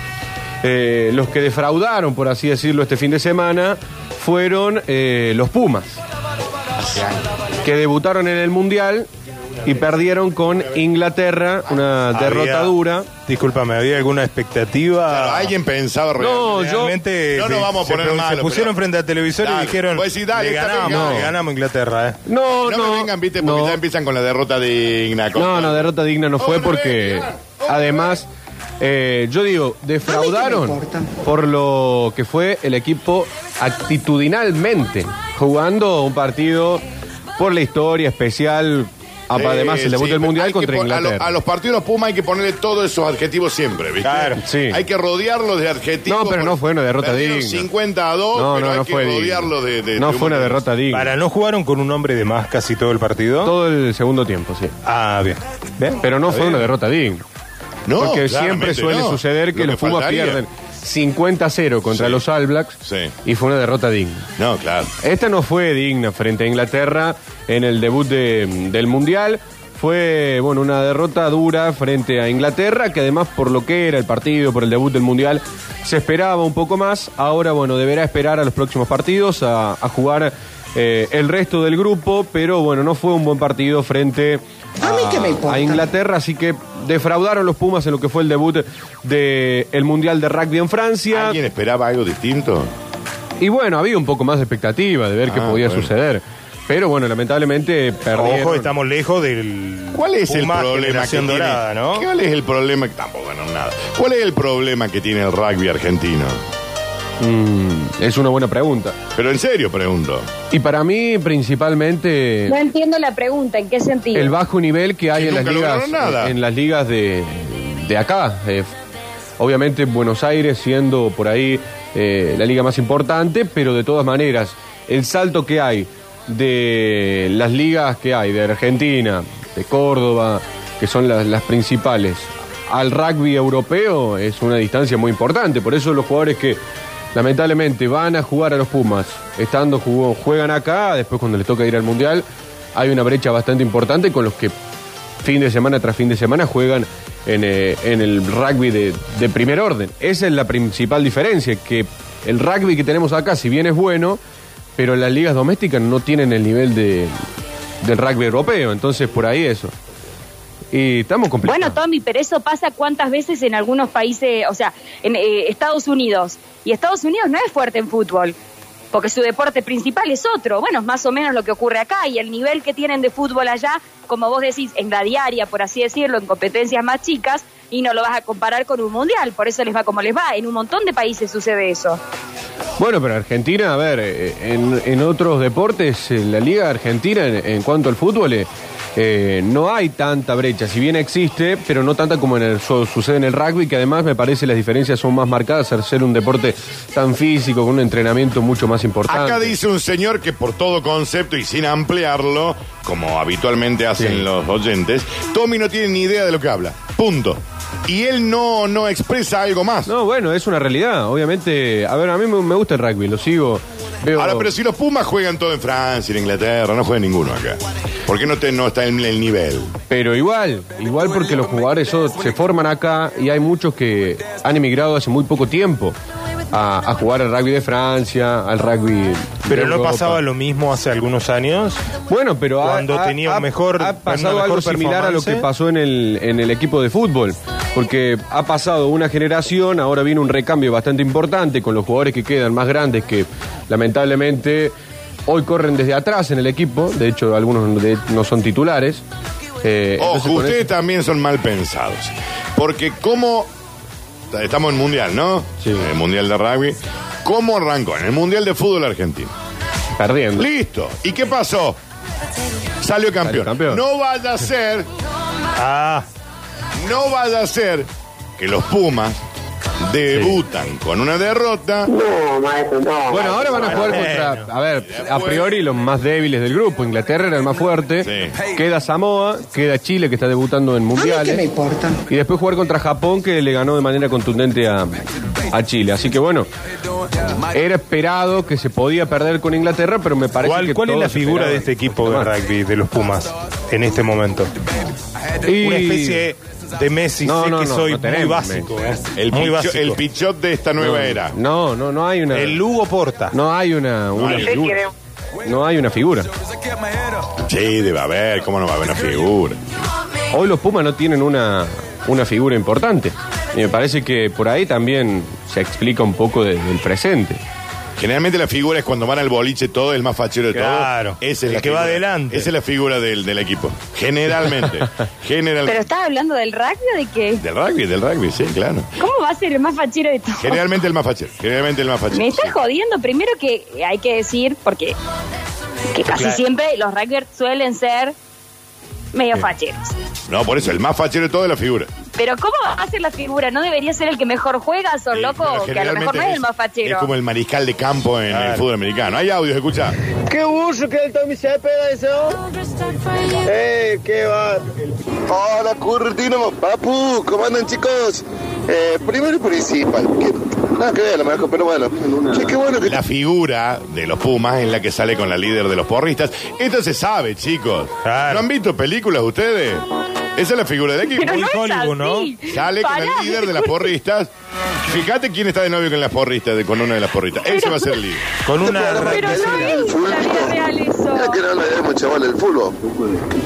eh, los que defraudaron, por así decirlo, este fin de semana, fueron eh, los Pumas, que debutaron en el Mundial y perdieron con Inglaterra, una derrota Había- dura. Discúlpame, ¿había alguna expectativa? Claro, alguien pensaba No, yo- Realmente no nos se- vamos a se, poner se malo, pusieron pero- frente al televisor Dale, y dijeron, pues sí, dale, le está ganamos, bien, le no. ganamos a Inglaterra. ¿eh? No, No, no, me vengan, viste, porque no. ya empiezan con la derrota digna. No, no, derrota digna no fue porque además, eh, yo digo, defraudaron por lo que fue el equipo actitudinalmente, jugando un partido por la historia especial, a- además el debut sí, del Mundial hay que contra pon- a, lo- Inglaterra. a los partidos Puma hay que ponerle todos esos adjetivos siempre, ¿viste? Claro, sí. Hay que rodearlos de adjetivos. No, pero no fue una derrota perdieron digna. 50 a 2, no, pero no, hay no que fue digna. rodearlo de, de- No de fue una un- derrota digna. Para, ¿no jugaron con un hombre de más casi todo el partido? Todo el segundo tiempo, sí. Ah, bien. ¿Ven? Pero no fue bien. una derrota digna. No, Porque claramente siempre suele no. suceder que Lo los Pumas faltaría. pierden 50-0 contra Sí. los All Blacks Sí. y fue una derrota digna. No, claro. Esta no fue digna frente a Inglaterra en el debut de- del Mundial. Fue, bueno, una derrota dura frente a Inglaterra, que además por lo que era el partido, por el debut del Mundial, se esperaba un poco más. Ahora, bueno, deberá esperar a los próximos partidos, a, a jugar eh, el resto del grupo, pero bueno, no fue un buen partido frente A mí qué me importa. a Inglaterra, así que defraudaron los Pumas en lo que fue el debut del Mundial de Rugby en Francia. ¿Alguien esperaba algo distinto? Y bueno, había un poco más de expectativa de ver qué Ah, podía bueno. suceder. Pero bueno, lamentablemente perdieron. Ojo, estamos lejos del ¿Cuál es el problema que generación tiene? dorada, ¿no? ¿Cuál es el problema? Tampoco, bueno, nada. ¿Cuál es el problema que tiene el rugby argentino? Mm, es una buena pregunta. Pero en serio pregunto. Y para mí, principalmente, No entiendo la pregunta, ¿en qué sentido? el bajo nivel que hay en las nunca ligas, lograron nada. en las ligas de, de acá. Eh, obviamente Buenos Aires siendo por ahí eh, la liga más importante, pero de todas maneras, el salto que hay de las ligas que hay, de Argentina, de Córdoba, que son las, las principales, al rugby europeo es una distancia muy importante. Por eso los jugadores que lamentablemente van a jugar a los Pumas, estando jugó- juegan acá, después cuando les toca ir al Mundial, hay una brecha bastante importante con los que fin de semana tras fin de semana juegan en, eh, en el rugby de, de primer orden. Esa es la principal diferencia, que el rugby que tenemos acá, si bien es bueno, pero las ligas domésticas no tienen el nivel de, del rugby europeo, entonces por ahí eso. Y estamos complicados. Bueno, Tommy, pero eso pasa cuántas veces en algunos países, o sea, en eh, Estados Unidos. Y Estados Unidos no es fuerte en fútbol, porque su deporte principal es otro. Bueno, es más o menos lo que ocurre acá. Y el nivel que tienen de fútbol allá, como vos decís, en la diaria, por así decirlo, en competencias más chicas, y no lo vas a comparar con un mundial. Por eso les va como les va. En un montón de países sucede eso. Bueno, pero Argentina, a ver, eh, en, en otros deportes, eh, la Liga Argentina, en, en cuanto al fútbol, eh, no hay tanta brecha. Si bien existe, pero no tanta como en el, su- sucede en el rugby, que además me parece las diferencias son más marcadas al ser un deporte tan físico, con un entrenamiento mucho más importante. Acá dice un señor que por todo concepto y sin ampliarlo, como habitualmente hacen Sí. los oyentes, Tommy no tiene ni idea de lo que habla. Punto. Y él no, no expresa algo más. No, bueno, es una realidad. Obviamente, a ver, a mí me, me gusta el rugby, lo sigo. Veo, Ahora, pero si los Pumas juegan todo en Francia, en Inglaterra, no juega ninguno acá. ¿Por qué no, te, no está en el nivel? Pero igual, igual porque los jugadores se forman acá y hay muchos que han emigrado hace muy poco tiempo a, a jugar al rugby de Francia, al rugby. de Pero no Europa. pasaba lo mismo hace algunos años. Bueno, pero ha- Cuando ha, tenía un mejor- ha pasado mejor algo similar a lo que pasó en el, en el equipo de fútbol. Porque ha pasado una generación, ahora viene un recambio bastante importante con los jugadores que quedan más grandes que lamentablemente hoy corren desde atrás en el equipo. De hecho, algunos de- no son titulares. Eh, Ojo, con ustedes eso- también son mal pensados. Porque como estamos en Mundial, ¿no? Sí. El Mundial de Rugby. ¿Cómo arrancó? En el Mundial de Fútbol Argentino. Perdiendo. Listo. ¿Y qué pasó? Salió campeón. campeón. No vaya a ser, Ah, no vaya a ser que los Pumas debutan con una derrota. No, maestro, no. Bueno, ahora van a jugar contra, a ver, a priori los más débiles del grupo. Inglaterra era el más fuerte. Sí. Queda Samoa, queda Chile que está debutando en ¿A mí qué me mundiales. importa? Y después jugar contra Japón que le ganó de manera contundente a, a Chile. Así que bueno, era esperado que se podía perder con Inglaterra, pero me parece ¿cuál, que cuál es la figura de este equipo de rugby de los Pumas en este momento? Y- Una especie de Messi, No, sé no, que no, soy no muy tenemos básico. eh. El, muy picho- básico. el pichot de esta nueva era. No, no, no hay una. El Lugo Porta. No hay una, una hay. figura. No hay una figura. Sí, debe haber. ¿Cómo no va a haber una figura? Hoy los Pumas no tienen una, una figura importante. Y me parece que por ahí también se explica un poco de- del presente. Generalmente la figura es cuando van al boliche todo, el más fachero de Claro, todo. Esa es el la que va figura. adelante. Esa es la figura del, del equipo. Generalmente. ¿Pero Generalmente. estás hablando del rugby o de qué? Del rugby, del rugby, sí, claro. ¿Cómo va a ser el más fachero de todos? Generalmente el más fachero. Generalmente el más fachero. Me estás jodiendo. Primero que hay que decir, porque que casi Claro. siempre los rugbyers suelen ser medio facheros. No, por eso, el más fachero de todo es la figura. Pero ¿cómo va a ser la figura? ¿No debería ser el que mejor juega, son loco? Que a lo mejor no es el más Es fachero. como el mariscal de campo en el fútbol americano. Hay audios, escucha. Qué burro que el Tommy Cepeda ese. Eh, qué va. Hola, Curtino, papu, ¿cómo andan chicos? Eh, primero y principal, que, nada que ver a lo mejor, pero bueno, che, qué bueno que... La figura de los Pumas es la que sale con la líder de los porristas. Esto se sabe, chicos. ¿No han visto películas ustedes? Esa es la figura del equipo. Pero no es Hollywood, ¿no? Sale con Pará. el líder de las porristas. Fíjate quién está de novio con las porristas, de- con una de las porristas. Ese va a ser el líder. Con una. Pero no es la vida real que no le demos chaval el fútbol.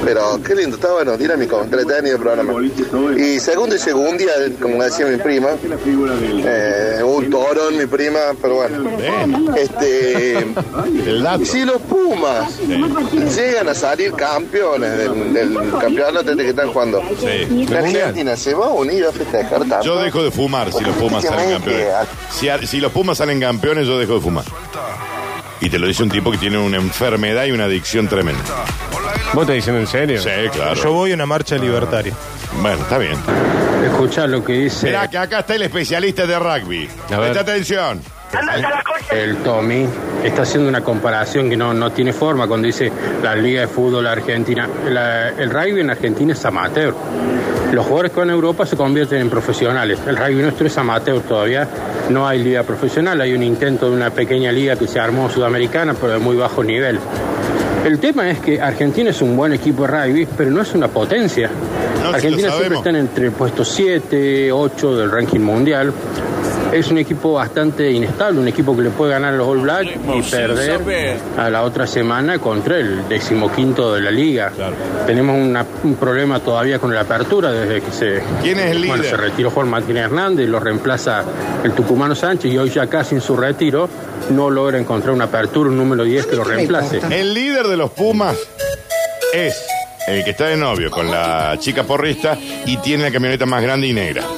Pero qué lindo, está bueno, dinámico, entretenido el programa. Y segundo y segundo día, como decía mi prima, eh, un toro mi prima, pero bueno. Este, si los Pumas llegan a salir campeones del, del campeonato este que están jugando, Sí. la Argentina se va a unir a festejar tanto. Yo dejo de fumar si los Pumas salen campeones. Si, a- si los Pumas salen campeones, yo dejo de fumar. Y te lo dice un tipo que tiene una enfermedad y una adicción tremenda. ¿Vos estás diciendo en serio? Sí, claro. Yo voy a una marcha libertaria. Bueno, está bien. Escucha lo que dice Mirá que acá está el especialista de rugby. Presta atención. el Tommy. Está haciendo una comparación que no, no tiene forma cuando dice la Liga de Fútbol Argentina. La- el rugby en Argentina es amateur. Los jugadores que van a Europa se convierten en profesionales. El rugby nuestro es amateur todavía. No hay liga profesional. Hay un intento de una pequeña liga que se armó sudamericana, pero de muy bajo nivel. El tema es que Argentina es un buen equipo de rugby, pero no es una potencia. No, Argentina siempre está entre el puesto 7, 8 del ranking mundial. Es un equipo bastante inestable, un equipo que le puede ganar a los All Blacks y perder a la otra semana contra el decimoquinto de la liga. Tenemos una- un problema todavía con la apertura desde que se, ¿Quién es el bueno, líder? se retiró Juan Martínez Hernández, lo reemplaza el tucumano Sánchez y hoy ya casi en su retiro no logra encontrar una apertura, un número 10 que lo reemplace. El líder de los Pumas es el que está de novio con la chica porrista y tiene la camioneta más grande y negra.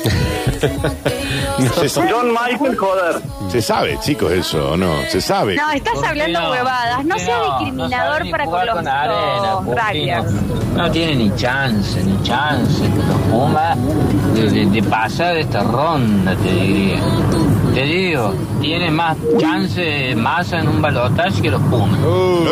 Se sabe, John Michael, joder. se sabe, chicos, eso, ¿o ¿no? Se sabe. No, estás hablando no? huevadas. No ¿Por qué seas no? Discriminador para con los, con arena, los Pupino. rugbyers. No tiene ni chance, ni chance los Pumas de, de- de pasar esta ronda, te diría. Te digo, tiene más chance masa en un balotaje que los Pumas.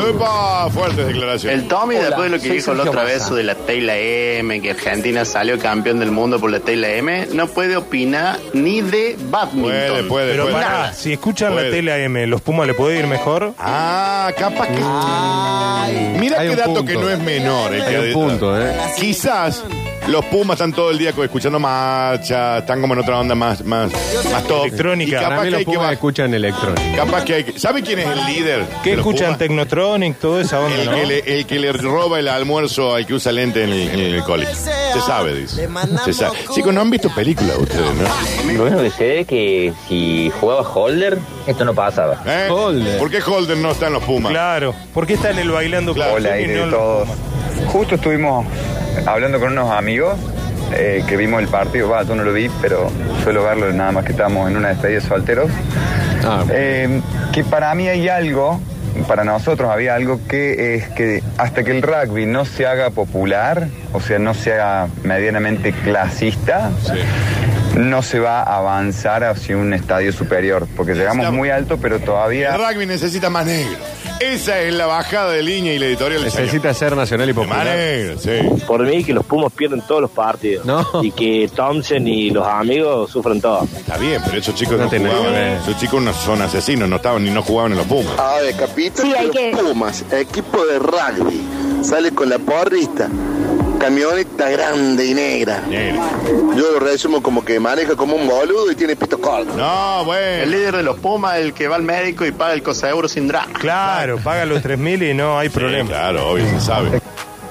¡Epa! Fuertes declaraciones. El Tommy, Hola, después de lo que dijo la otra vez Massa. sobre la Tela M, que Argentina salió campeón del mundo por la Tela M, no puede opinar ni de badminton. Puede, puede, Pero puede. pará, si escuchan Puede. la tele AM, ¿los Pumas le puede ir mejor? Ah, capaz que. Mira qué un dato punto. que no es menor. el Hay que- un punto, ¿eh? Quizás los Pumas están todo el día escuchando marcha, están como en otra onda más, más, más top. Electrónica. Y Para capaz mí que, los hay que Pumas bajar- escuchan electrónica. capaz que hay que- ¿Sabe quién es el líder? ¿Qué de los escuchan? Pumas? Technotronic, toda esa onda, El, ¿no? que le, el que le roba el almuerzo al que usa lente en el, en el colegio. Se sabe, dice. Se sabe. Chicos, no han visto películas ustedes, ¿no? Lo único que sé es que si jugaba Holder, esto no pasaba. ¿Eh? Holder. ¿Por qué Holder no está en los Pumas? Claro. ¿Por qué está en el bailando Claro. con Hola, y aire no de en los todos. Pumas? Justo estuvimos hablando con unos amigos eh, que vimos el partido, va, yo no lo vi, pero suelo verlo nada más que estábamos en una despedida de solteros. Eh, que para mí hay algo, para nosotros había algo que es que hasta que el rugby no se haga popular, o sea, no sea medianamente clasista, no se va a avanzar hacia un estadio superior, porque llegamos muy alto, pero todavía... El rugby necesita más negro. Esa es la bajada de línea y la editorial Necesita ser nacional y popular. Sí. Por mí que los Pumas pierden todos los partidos. Y que Thompson y los amigos sufren todo. Está bien, pero esos chicos no, No jugaban. Esos chicos no son asesinos, no estaban ni no jugaban en los Pumas. A ver, capítulo Sí, hay que- Pumas, equipo de rugby. Sale con la porrista. Camioneta grande y negra. Yo lo resumo como que maneja como un boludo y tiene pito corto. No, bueno. El líder de los Pumas, el que va al médico y paga el cosa euro sin drama. Claro, paga los 3.000 y no hay problema. Claro, obvio, se sabe.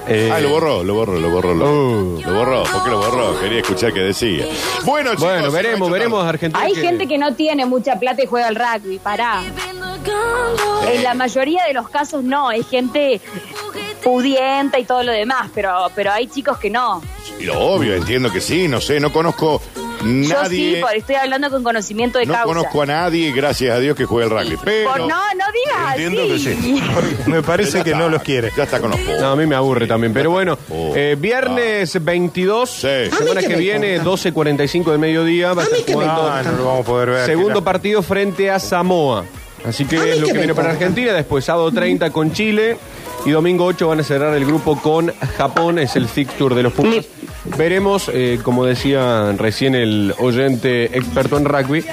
Eh, Ah, lo borró, lo borró, lo borró. Lo, Uh. lo borró, ¿por qué lo borró? Quería escuchar qué decía. Bueno, chicos. Bueno, veremos, veremos Argentina. Hay que- gente que no tiene mucha plata y juega al rugby, pará. En la mayoría de los casos no, es gente pudienta y todo lo demás, pero, pero hay chicos que no. Y lo obvio, entiendo que sí, no sé, no conozco Yo nadie. sí, por- estoy hablando con conocimiento de no causa. conozco a nadie, gracias a Dios, que juegue el rugby. Pero Por- no, no digas entiendo así. que sí. Me parece que no los quiere. Ya está con los. No, a mí me aburre también. Pero bueno, Oh. eh, viernes 22, semana qué que viene, importa? 12.45 del mediodía, va a jugando Ah, no lo vamos a poder ver. segundo partido frente a Samoa. Así que es lo que viene para. Argentina. Después sábado 30 con Chile. Y domingo 8 van a cerrar el grupo con Japón. Es el fixture de los Pumas. Veremos, eh, como decía recién el oyente experto en rugby,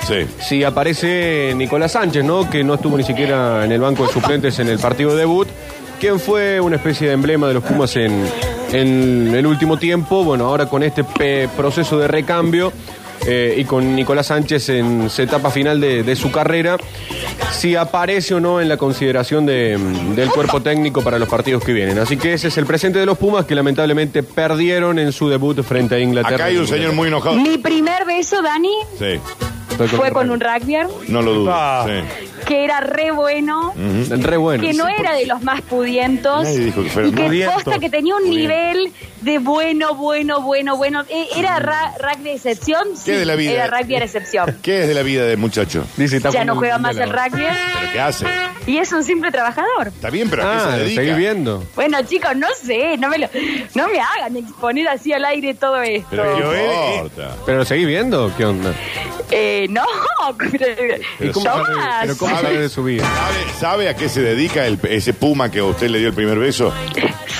si aparece Nicolás Sánchez, ¿no? Que no estuvo ni siquiera en el banco de suplentes en el partido debut. Quien fue una especie de emblema de los Pumas en, en el último tiempo. Bueno, ahora con este pe- proceso de recambio eh, y con Nicolás Sánchez en su etapa final de, de su carrera, si aparece o no en la consideración de- del cuerpo técnico para los partidos que vienen. Así que ese es el presente de los Pumas que lamentablemente perdieron en su debut frente a Inglaterra. Acá hay un señor muy enojado. Mi primer beso, Dani, Sí, fue con un rugbyer no lo dudo. Ah. Sí. Que era re bueno. Re bueno. que no era de los más pudientos Nadie dijo que fuera y que pudiento. posta que tenía un nivel de bueno, bueno, bueno, bueno. Eh, ¿Era ra- rugby de excepción? Sí, ¿Qué de la vida? era rugby de excepción. ¿Qué es de la vida del muchacho? Dice, Ya no juega más el rugby ¿Pero qué hace? y es un simple trabajador. Está bien, pero ¿a qué Ah, se dedica? seguís viendo. Bueno, chicos, no sé, no me, lo, no me hagan exponer así al aire todo esto. Pero no eh, importa. ¿Pero lo seguís viendo? ¿Qué onda? Eh, no, ¿Y cómo sabe, Tomás. pero cómo sabe de su vida? ¿Sabe, sabe a qué se dedica el- ese puma que a usted le dio el primer beso?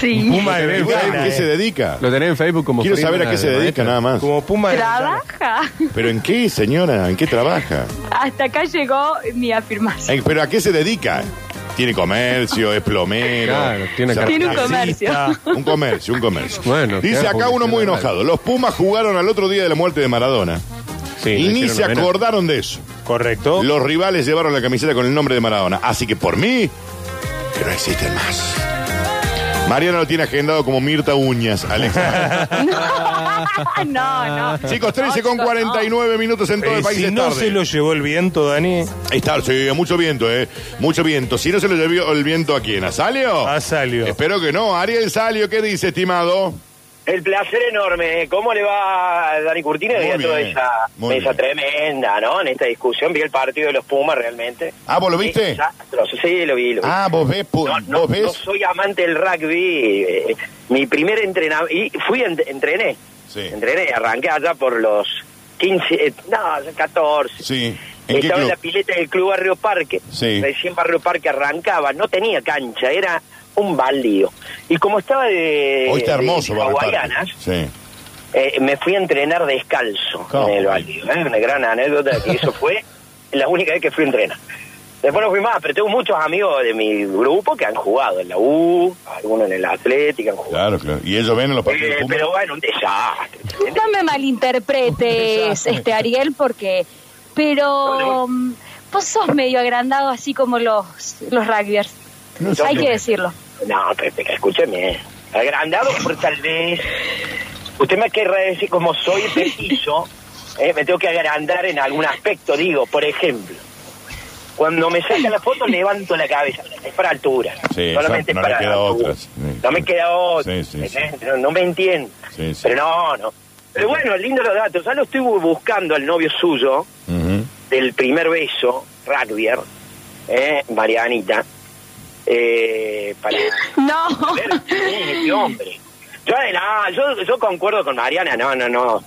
Sí. Puma de ¿Sabe Belgrano, ¿A qué se dedica? Lo tenés en Facebook como Quiero saber a qué se de dedica nada más. Como Puma de. Trabaja. ¿Pero en qué, señora? ¿En qué trabaja? Hasta acá llegó mi afirmación. Eh, ¿Pero a qué se dedica? Tiene comercio, es plomero. Claro, tiene se- Tiene un comercio. Un comercio, un comercio. Bueno, Dice acá uno muy publicidad. enojado. Los Pumas jugaron al otro día de la muerte de Maradona. Sí, y ni hicieron se acordaron de eso. Correcto. Los rivales llevaron la camiseta con el nombre de Maradona. Así que por mí, que no existen más. Mariana lo tiene agendado como Mirta Uñas, Alex. no, no. Chicos, 13 con No, chicos, 49 minutos en todo Eh, el país si es no tarde. se lo llevó el viento, Dani. Está, sí, mucho viento, eh. Mucho viento. Si no se lo llevó el viento a quién, ¿a Salio? A Salio. Espero que no. Ariel Salio, ¿qué dice, estimado? El placer enorme. ¿Cómo le va a Dani Curtino y Muy a toda esa mesa tremenda, ¿no? En esta discusión vi el partido de los Pumas realmente. Ah, ¿vos lo viste? Sí, lo vi, lo vi. Ah, vos ves, No, no, vos ves. no soy amante del rugby. eh, mi primer entrenamiento. Y fui, ent- entrené. Sí. Entrené, arranqué allá por los 15, eh, no, 14. Sí. ¿En qué Estaba en la pileta del Club Barrio Parque. Sí. Recién Barrio Parque arrancaba, no tenía cancha, era un baldío. Y como estaba de, Hoy está hermoso, de hawaianas, Sí. eh, me fui a entrenar descalzo ¿Cómo? en el baldío. ¿eh? Una gran anécdota que eso fue la única vez que fui a entrenar. Después no fui más, pero tengo muchos amigos de mi grupo que han jugado en la U, algunos en el Atlético han jugado. Claro, claro. ¿Y ellos ven en los partidos Eh, de Pumas? pero bueno, un desastre. No me malinterpretes, este Ariel, porque. Pero. mm, Vos sos medio agrandado, así como los, los rugbyers. No sé. Hay que decirlo. No, pero, pero escúcheme. Agrandado por tal vez. Usted me querrá decir, como soy petizo, eh, me tengo que agrandar en algún aspecto. Digo, por ejemplo, Cuando me sacan la foto levanto la cabeza. Es para altura. Sí, Solamente no es para queda altura. otra. Sí, No me queda otra. No, no me entiendo. Pero no, no. Pero bueno, lindo los datos. Ya lo estoy bu- buscando al novio suyo del primer beso, Rugbier, eh, Marianita, eh, para No. ver quién es este hombre. Yo, no, yo, yo concuerdo con Mariana, no, no, no.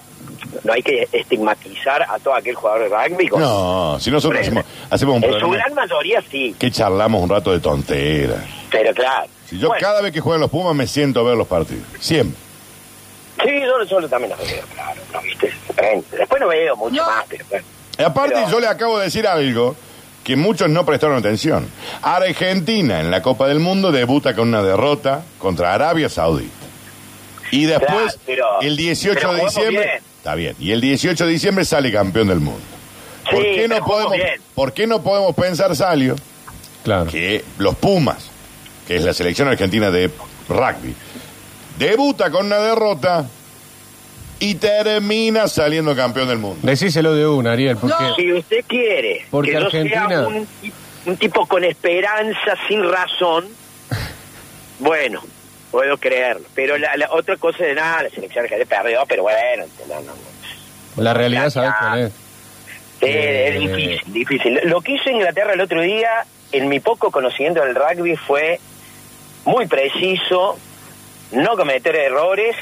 No hay que estigmatizar a todo aquel jugador de rugby. con- No, si nosotros hacemos, hacemos un en su gran mayoría sí, que charlamos un rato de tonteras. pero claro. Si yo Bueno, cada vez que juegan los Pumas me siento a ver los partidos. Siempre. Sí, yo, yo también los veo, claro, ¿no viste? Después no veo mucho más, pero bueno. Y aparte, Pero- yo le acabo de decir algo que muchos no prestaron atención. Argentina en la Copa del Mundo debuta con una derrota contra Arabia Saudita. Y después, Claro, pero- el 18 pero de diciembre, bien. está bien, y el 18 de diciembre sale campeón del mundo. ¿Por, Sí, qué, no podemos. ¿Por qué no podemos pensar, Salio, Claro. que los Pumas, que es la selección argentina de rugby, debuta con una derrota y termina saliendo campeón del mundo? Decíselo de una, Ariel, porque Si usted quiere Porque que yo Argentina- sea un, un tipo con esperanza, sin razón, bueno, puedo creerlo. Pero la, la otra cosa de nada, la selección que perdió, pero bueno, no, no, no. la realidad, ¿sabes cuál es? Eh. es difícil, difícil. Lo que hizo Inglaterra el otro día, en mi poco conocimiento del rugby, fue muy preciso, no cometer errores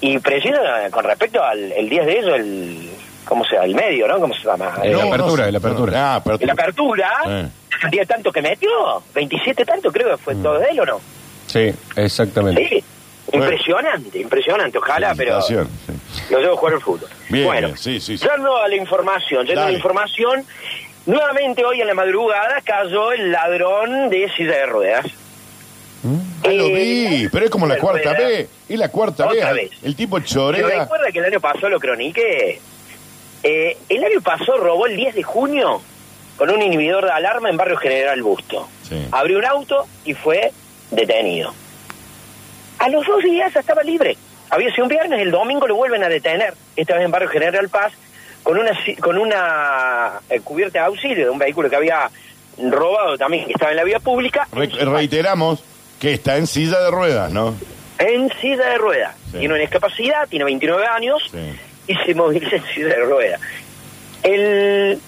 y preciso eh, con respecto al el 10 de ellos, el, ¿cómo se llama? El medio, ¿no? ¿Cómo se llama? Eh, la apertura, no, la apertura. Ah, apertura. La apertura, Eh. el 10 tanto que metió, 27 tanto creo que fue todo de él o no. Sí, exactamente. Sí, impresionante, impresionante, ojalá, pero sí. lo debo jugar al fútbol. Bien, bueno, bien, sí, sí, sí. yendo a la información, yendo a la información, nuevamente hoy en la madrugada cayó el ladrón de silla de ruedas. Ah, lo Eh, vi, pero es como la cuarta vez. Es la cuarta Otra vez. vez. El tipo ¿Se chorea. recuerda que el año pasado lo cronique? Eh, el año pasado robó el 10 de junio con un inhibidor de alarma en Barrio General Busto. Sí. Abrió un auto y fue detenido. A los dos días estaba libre. Había sido un viernes, el domingo lo vuelven a detener, esta vez en Barrio General Paz, con una, con una eh, cubierta de auxilio de un vehículo que había robado también, que estaba en la vía pública, Re- reiteramos que está en silla de ruedas, ¿no? en silla de ruedas. Sí. Tiene una discapacidad, tiene 29 años Sí. y se moviliza en silla de ruedas. El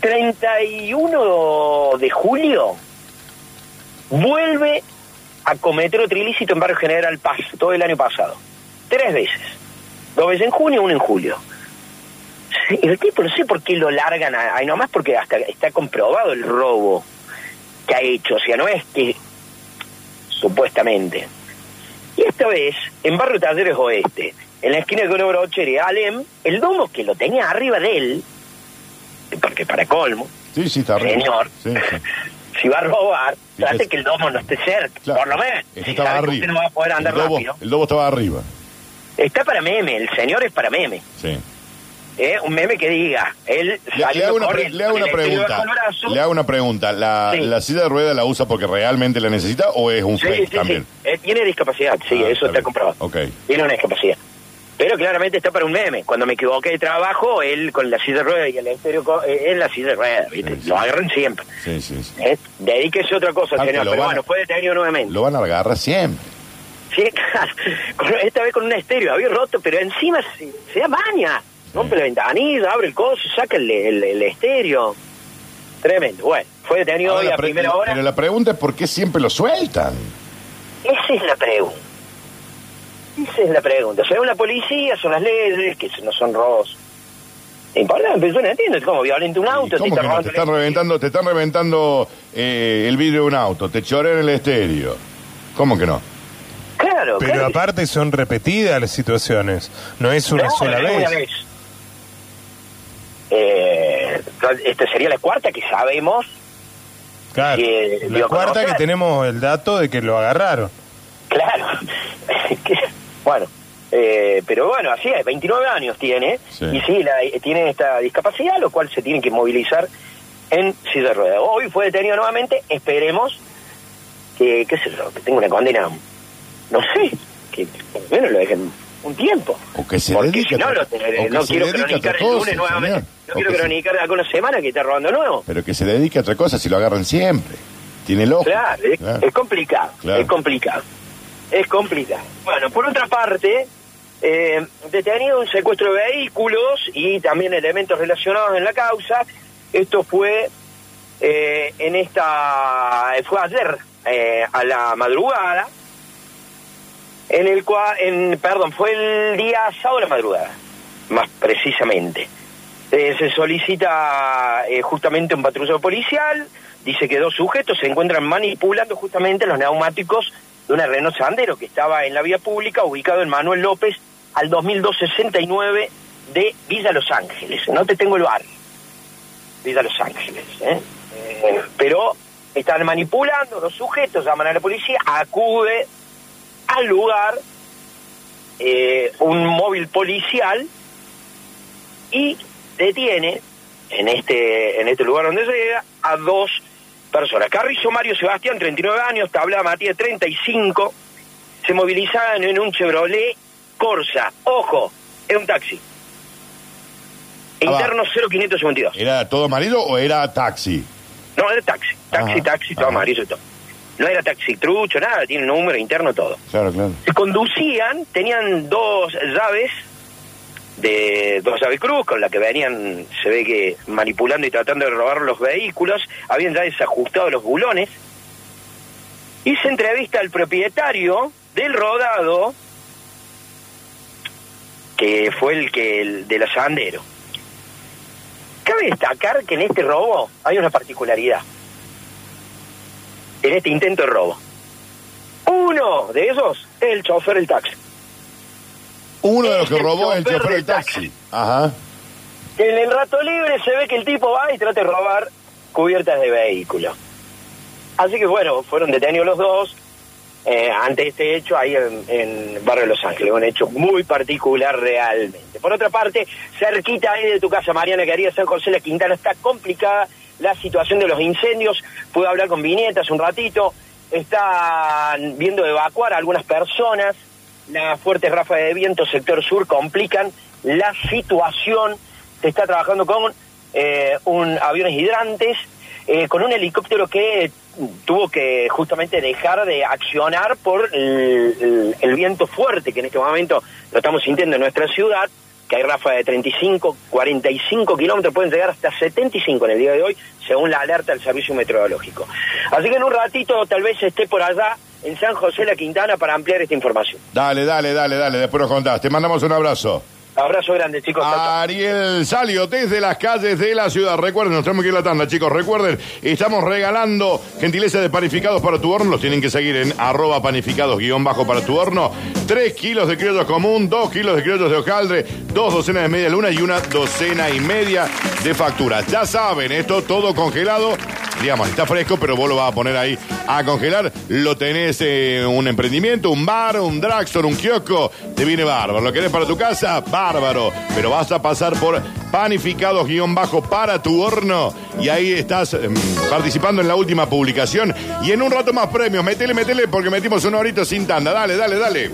31 de julio vuelve a cometer otro ilícito en Barrio General Paz, todo el año pasado. Tres veces. Dos veces en junio, uno en julio. El tipo no sé por qué lo largan ahí nomás porque hasta está comprobado el robo que ha hecho. O sea, no es que supuestamente. Y esta vez, en Barrio Talleres Oeste, en la esquina de Brocher y Alem, el domo que lo tenía arriba de él, porque para colmo, Sí, sí, está arriba. Señor. Sí, si va a robar, trate que el domo no esté cerca, Claro. por lo menos. Si estaba sabe que arriba. usted no va a poder andar el, rápido. el lobo estaba arriba. Está para meme, el señor es para meme. Sí. ¿Eh? Un meme que diga, él Le, le hago una, pre- le hago una pregunta. Le hago una pregunta. ¿La, Sí. ¿La silla de ruedas la usa porque realmente la necesita o es un Sí, fake sí, también? Eh, tiene discapacidad, sí, Ah, eso está comprobado. Tiene una discapacidad. Pero claramente está para un meme. Cuando me equivoqué de trabajo, él con la silla de ruedas y el estéreo eh, en la silla de ruedas, ¿viste? Sí, sí. Lo agarran siempre. Sí, sí, sí. ¿eh? Dedíquese a otra cosa, Ah, señor. Pero van bueno, fue detenido nuevamente. Lo van a agarrar siempre. Sí, Esta vez con un estéreo, había roto, pero encima se, se da maña. Rompe la ventanilla, abre el coso, saca el, el, el estéreo. Tremendo. Bueno, fue detenido Ahora, hoy la a pre- primera hora. Pero la pregunta es por qué siempre lo sueltan. Esa es la pregunta. Esa es la pregunta. Según la policía, son las leyes, que no son robos. Importante, pero yo no entiendo. Es como violento un auto, te ¿Cómo está que no? Te están reventando, te están reventando eh, el vidrio de un auto, te chorean el estéreo. ¿Cómo que no? Claro, Pero claro. aparte son repetidas las situaciones. No es una No, sola es vez. una vez. Eh, esta sería la cuarta que sabemos. Claro. que La cuarta que tenemos el dato de que lo agarraron. Claro. Bueno, eh, pero bueno, así es, 29 años tiene. Sí. Y sí, la- tiene esta discapacidad, lo cual se tiene que movilizar en silla de ruedas. Hoy fue detenido nuevamente, esperemos que, qué sé yo, que tenga una condena, no sé, que por lo menos lo dejen un tiempo. O que se Porque si no, lo, no quiero cronicar el lunes nuevamente. No quiero cronicar de acá una semana que está robando nuevo. Pero que se dedique a otra cosa si lo agarran siempre. Tiene el ojo. Claro, es, Claro. es complicado, Claro. es complicado. Es complicado. Bueno, por otra parte, eh, detenido un secuestro de vehículos y también elementos relacionados en la causa. Esto fue eh, en esta, fue ayer eh, a la madrugada, en el cual, en, perdón, fue el día sábado a la madrugada, más precisamente. Eh, se solicita eh, justamente un patrullero policial, dice que dos sujetos se encuentran manipulando justamente los neumáticos de una Renault Sandero que estaba en la vía pública, ubicado en Manuel López, al 2269 de Villa Los Ángeles. No te tengo el barrio, Villa Los Ángeles. ¿eh? Eh, pero están manipulando los sujetos, llaman a la policía, acude al lugar eh, un móvil policial y detiene en este en este lugar donde llega a dos personas. Carrizo Mario Sebastián, 39 años, Tabla Matías, 35, se movilizaban en un Chevrolet Corsa. Ojo, es un taxi. Interno 0552. ¿Era todo amarillo o era taxi? No, era taxi. Taxi, Ajá, taxi, todo amarillo y todo. No era taxi trucho, nada, tiene número interno, todo. Claro, claro. Se conducían, tenían dos llaves de dos llaves cruz con la que venían, se ve que manipulando y tratando de robar los vehículos, habían ya desajustado los bulones y se entrevista al propietario del rodado que fue el que el de la Sandero. Cabe destacar que en este robo hay una particularidad. En este intento de robo. Uno de esos es el chofer del taxi. Uno de los que Este robó es el chofer del taxi. Ajá. En el rato libre se ve que el tipo va y trata de robar cubiertas de vehículo. Así que bueno, fueron detenidos los dos eh, ante este hecho ahí en, en Barrio de Los Ángeles, un hecho muy particular realmente. Por otra parte, cerquita ahí de tu casa, Mariana Querida, San José La Quintana, está complicada la situación de los incendios. Pude hablar con Viñeta hace un ratito, están viendo evacuar a algunas personas. Las fuertes ráfagas de viento, sector sur, complican la situación. Se está trabajando con eh, un aviones hidrantes, eh, con un helicóptero que tuvo que justamente dejar de accionar por el viento fuerte que en este momento lo estamos sintiendo en nuestra ciudad, que hay ráfagas de 35, 45 kilómetros, pueden llegar hasta 75 en el día de hoy, según la alerta del servicio meteorológico. Así que en un ratito tal vez esté por allá en San José La Quintana para ampliar esta información. Dale, dale, dale, dale. Después nos contás. Te mandamos un abrazo. Abrazo grande, chicos. Ariel Salio, desde las calles de la ciudad. Recuerden, nos tenemos que ir la tanda, chicos. Recuerden, estamos regalando gentileza de panificados para tu horno. Los tienen que seguir en arroba panificados guion bajo para tu horno. Tres kilos de criollos común, dos kilos de criollos de hojaldre, dos docenas de media luna y una docena y media de facturas. Ya saben, esto todo congelado. Digamos, está fresco, pero vos lo vas a poner ahí a congelar. Lo tenés en un emprendimiento, un bar, un dragstore, un kiosco. Te viene bárbaro. ¿Lo querés para tu casa? bárbaro. Pero vas a pasar por panificados guion bajo para tu horno y ahí estás em, participando en la última publicación. Y en un rato más premios, metele, metele, porque metimos un horito sin tanda. Dale, dale, dale.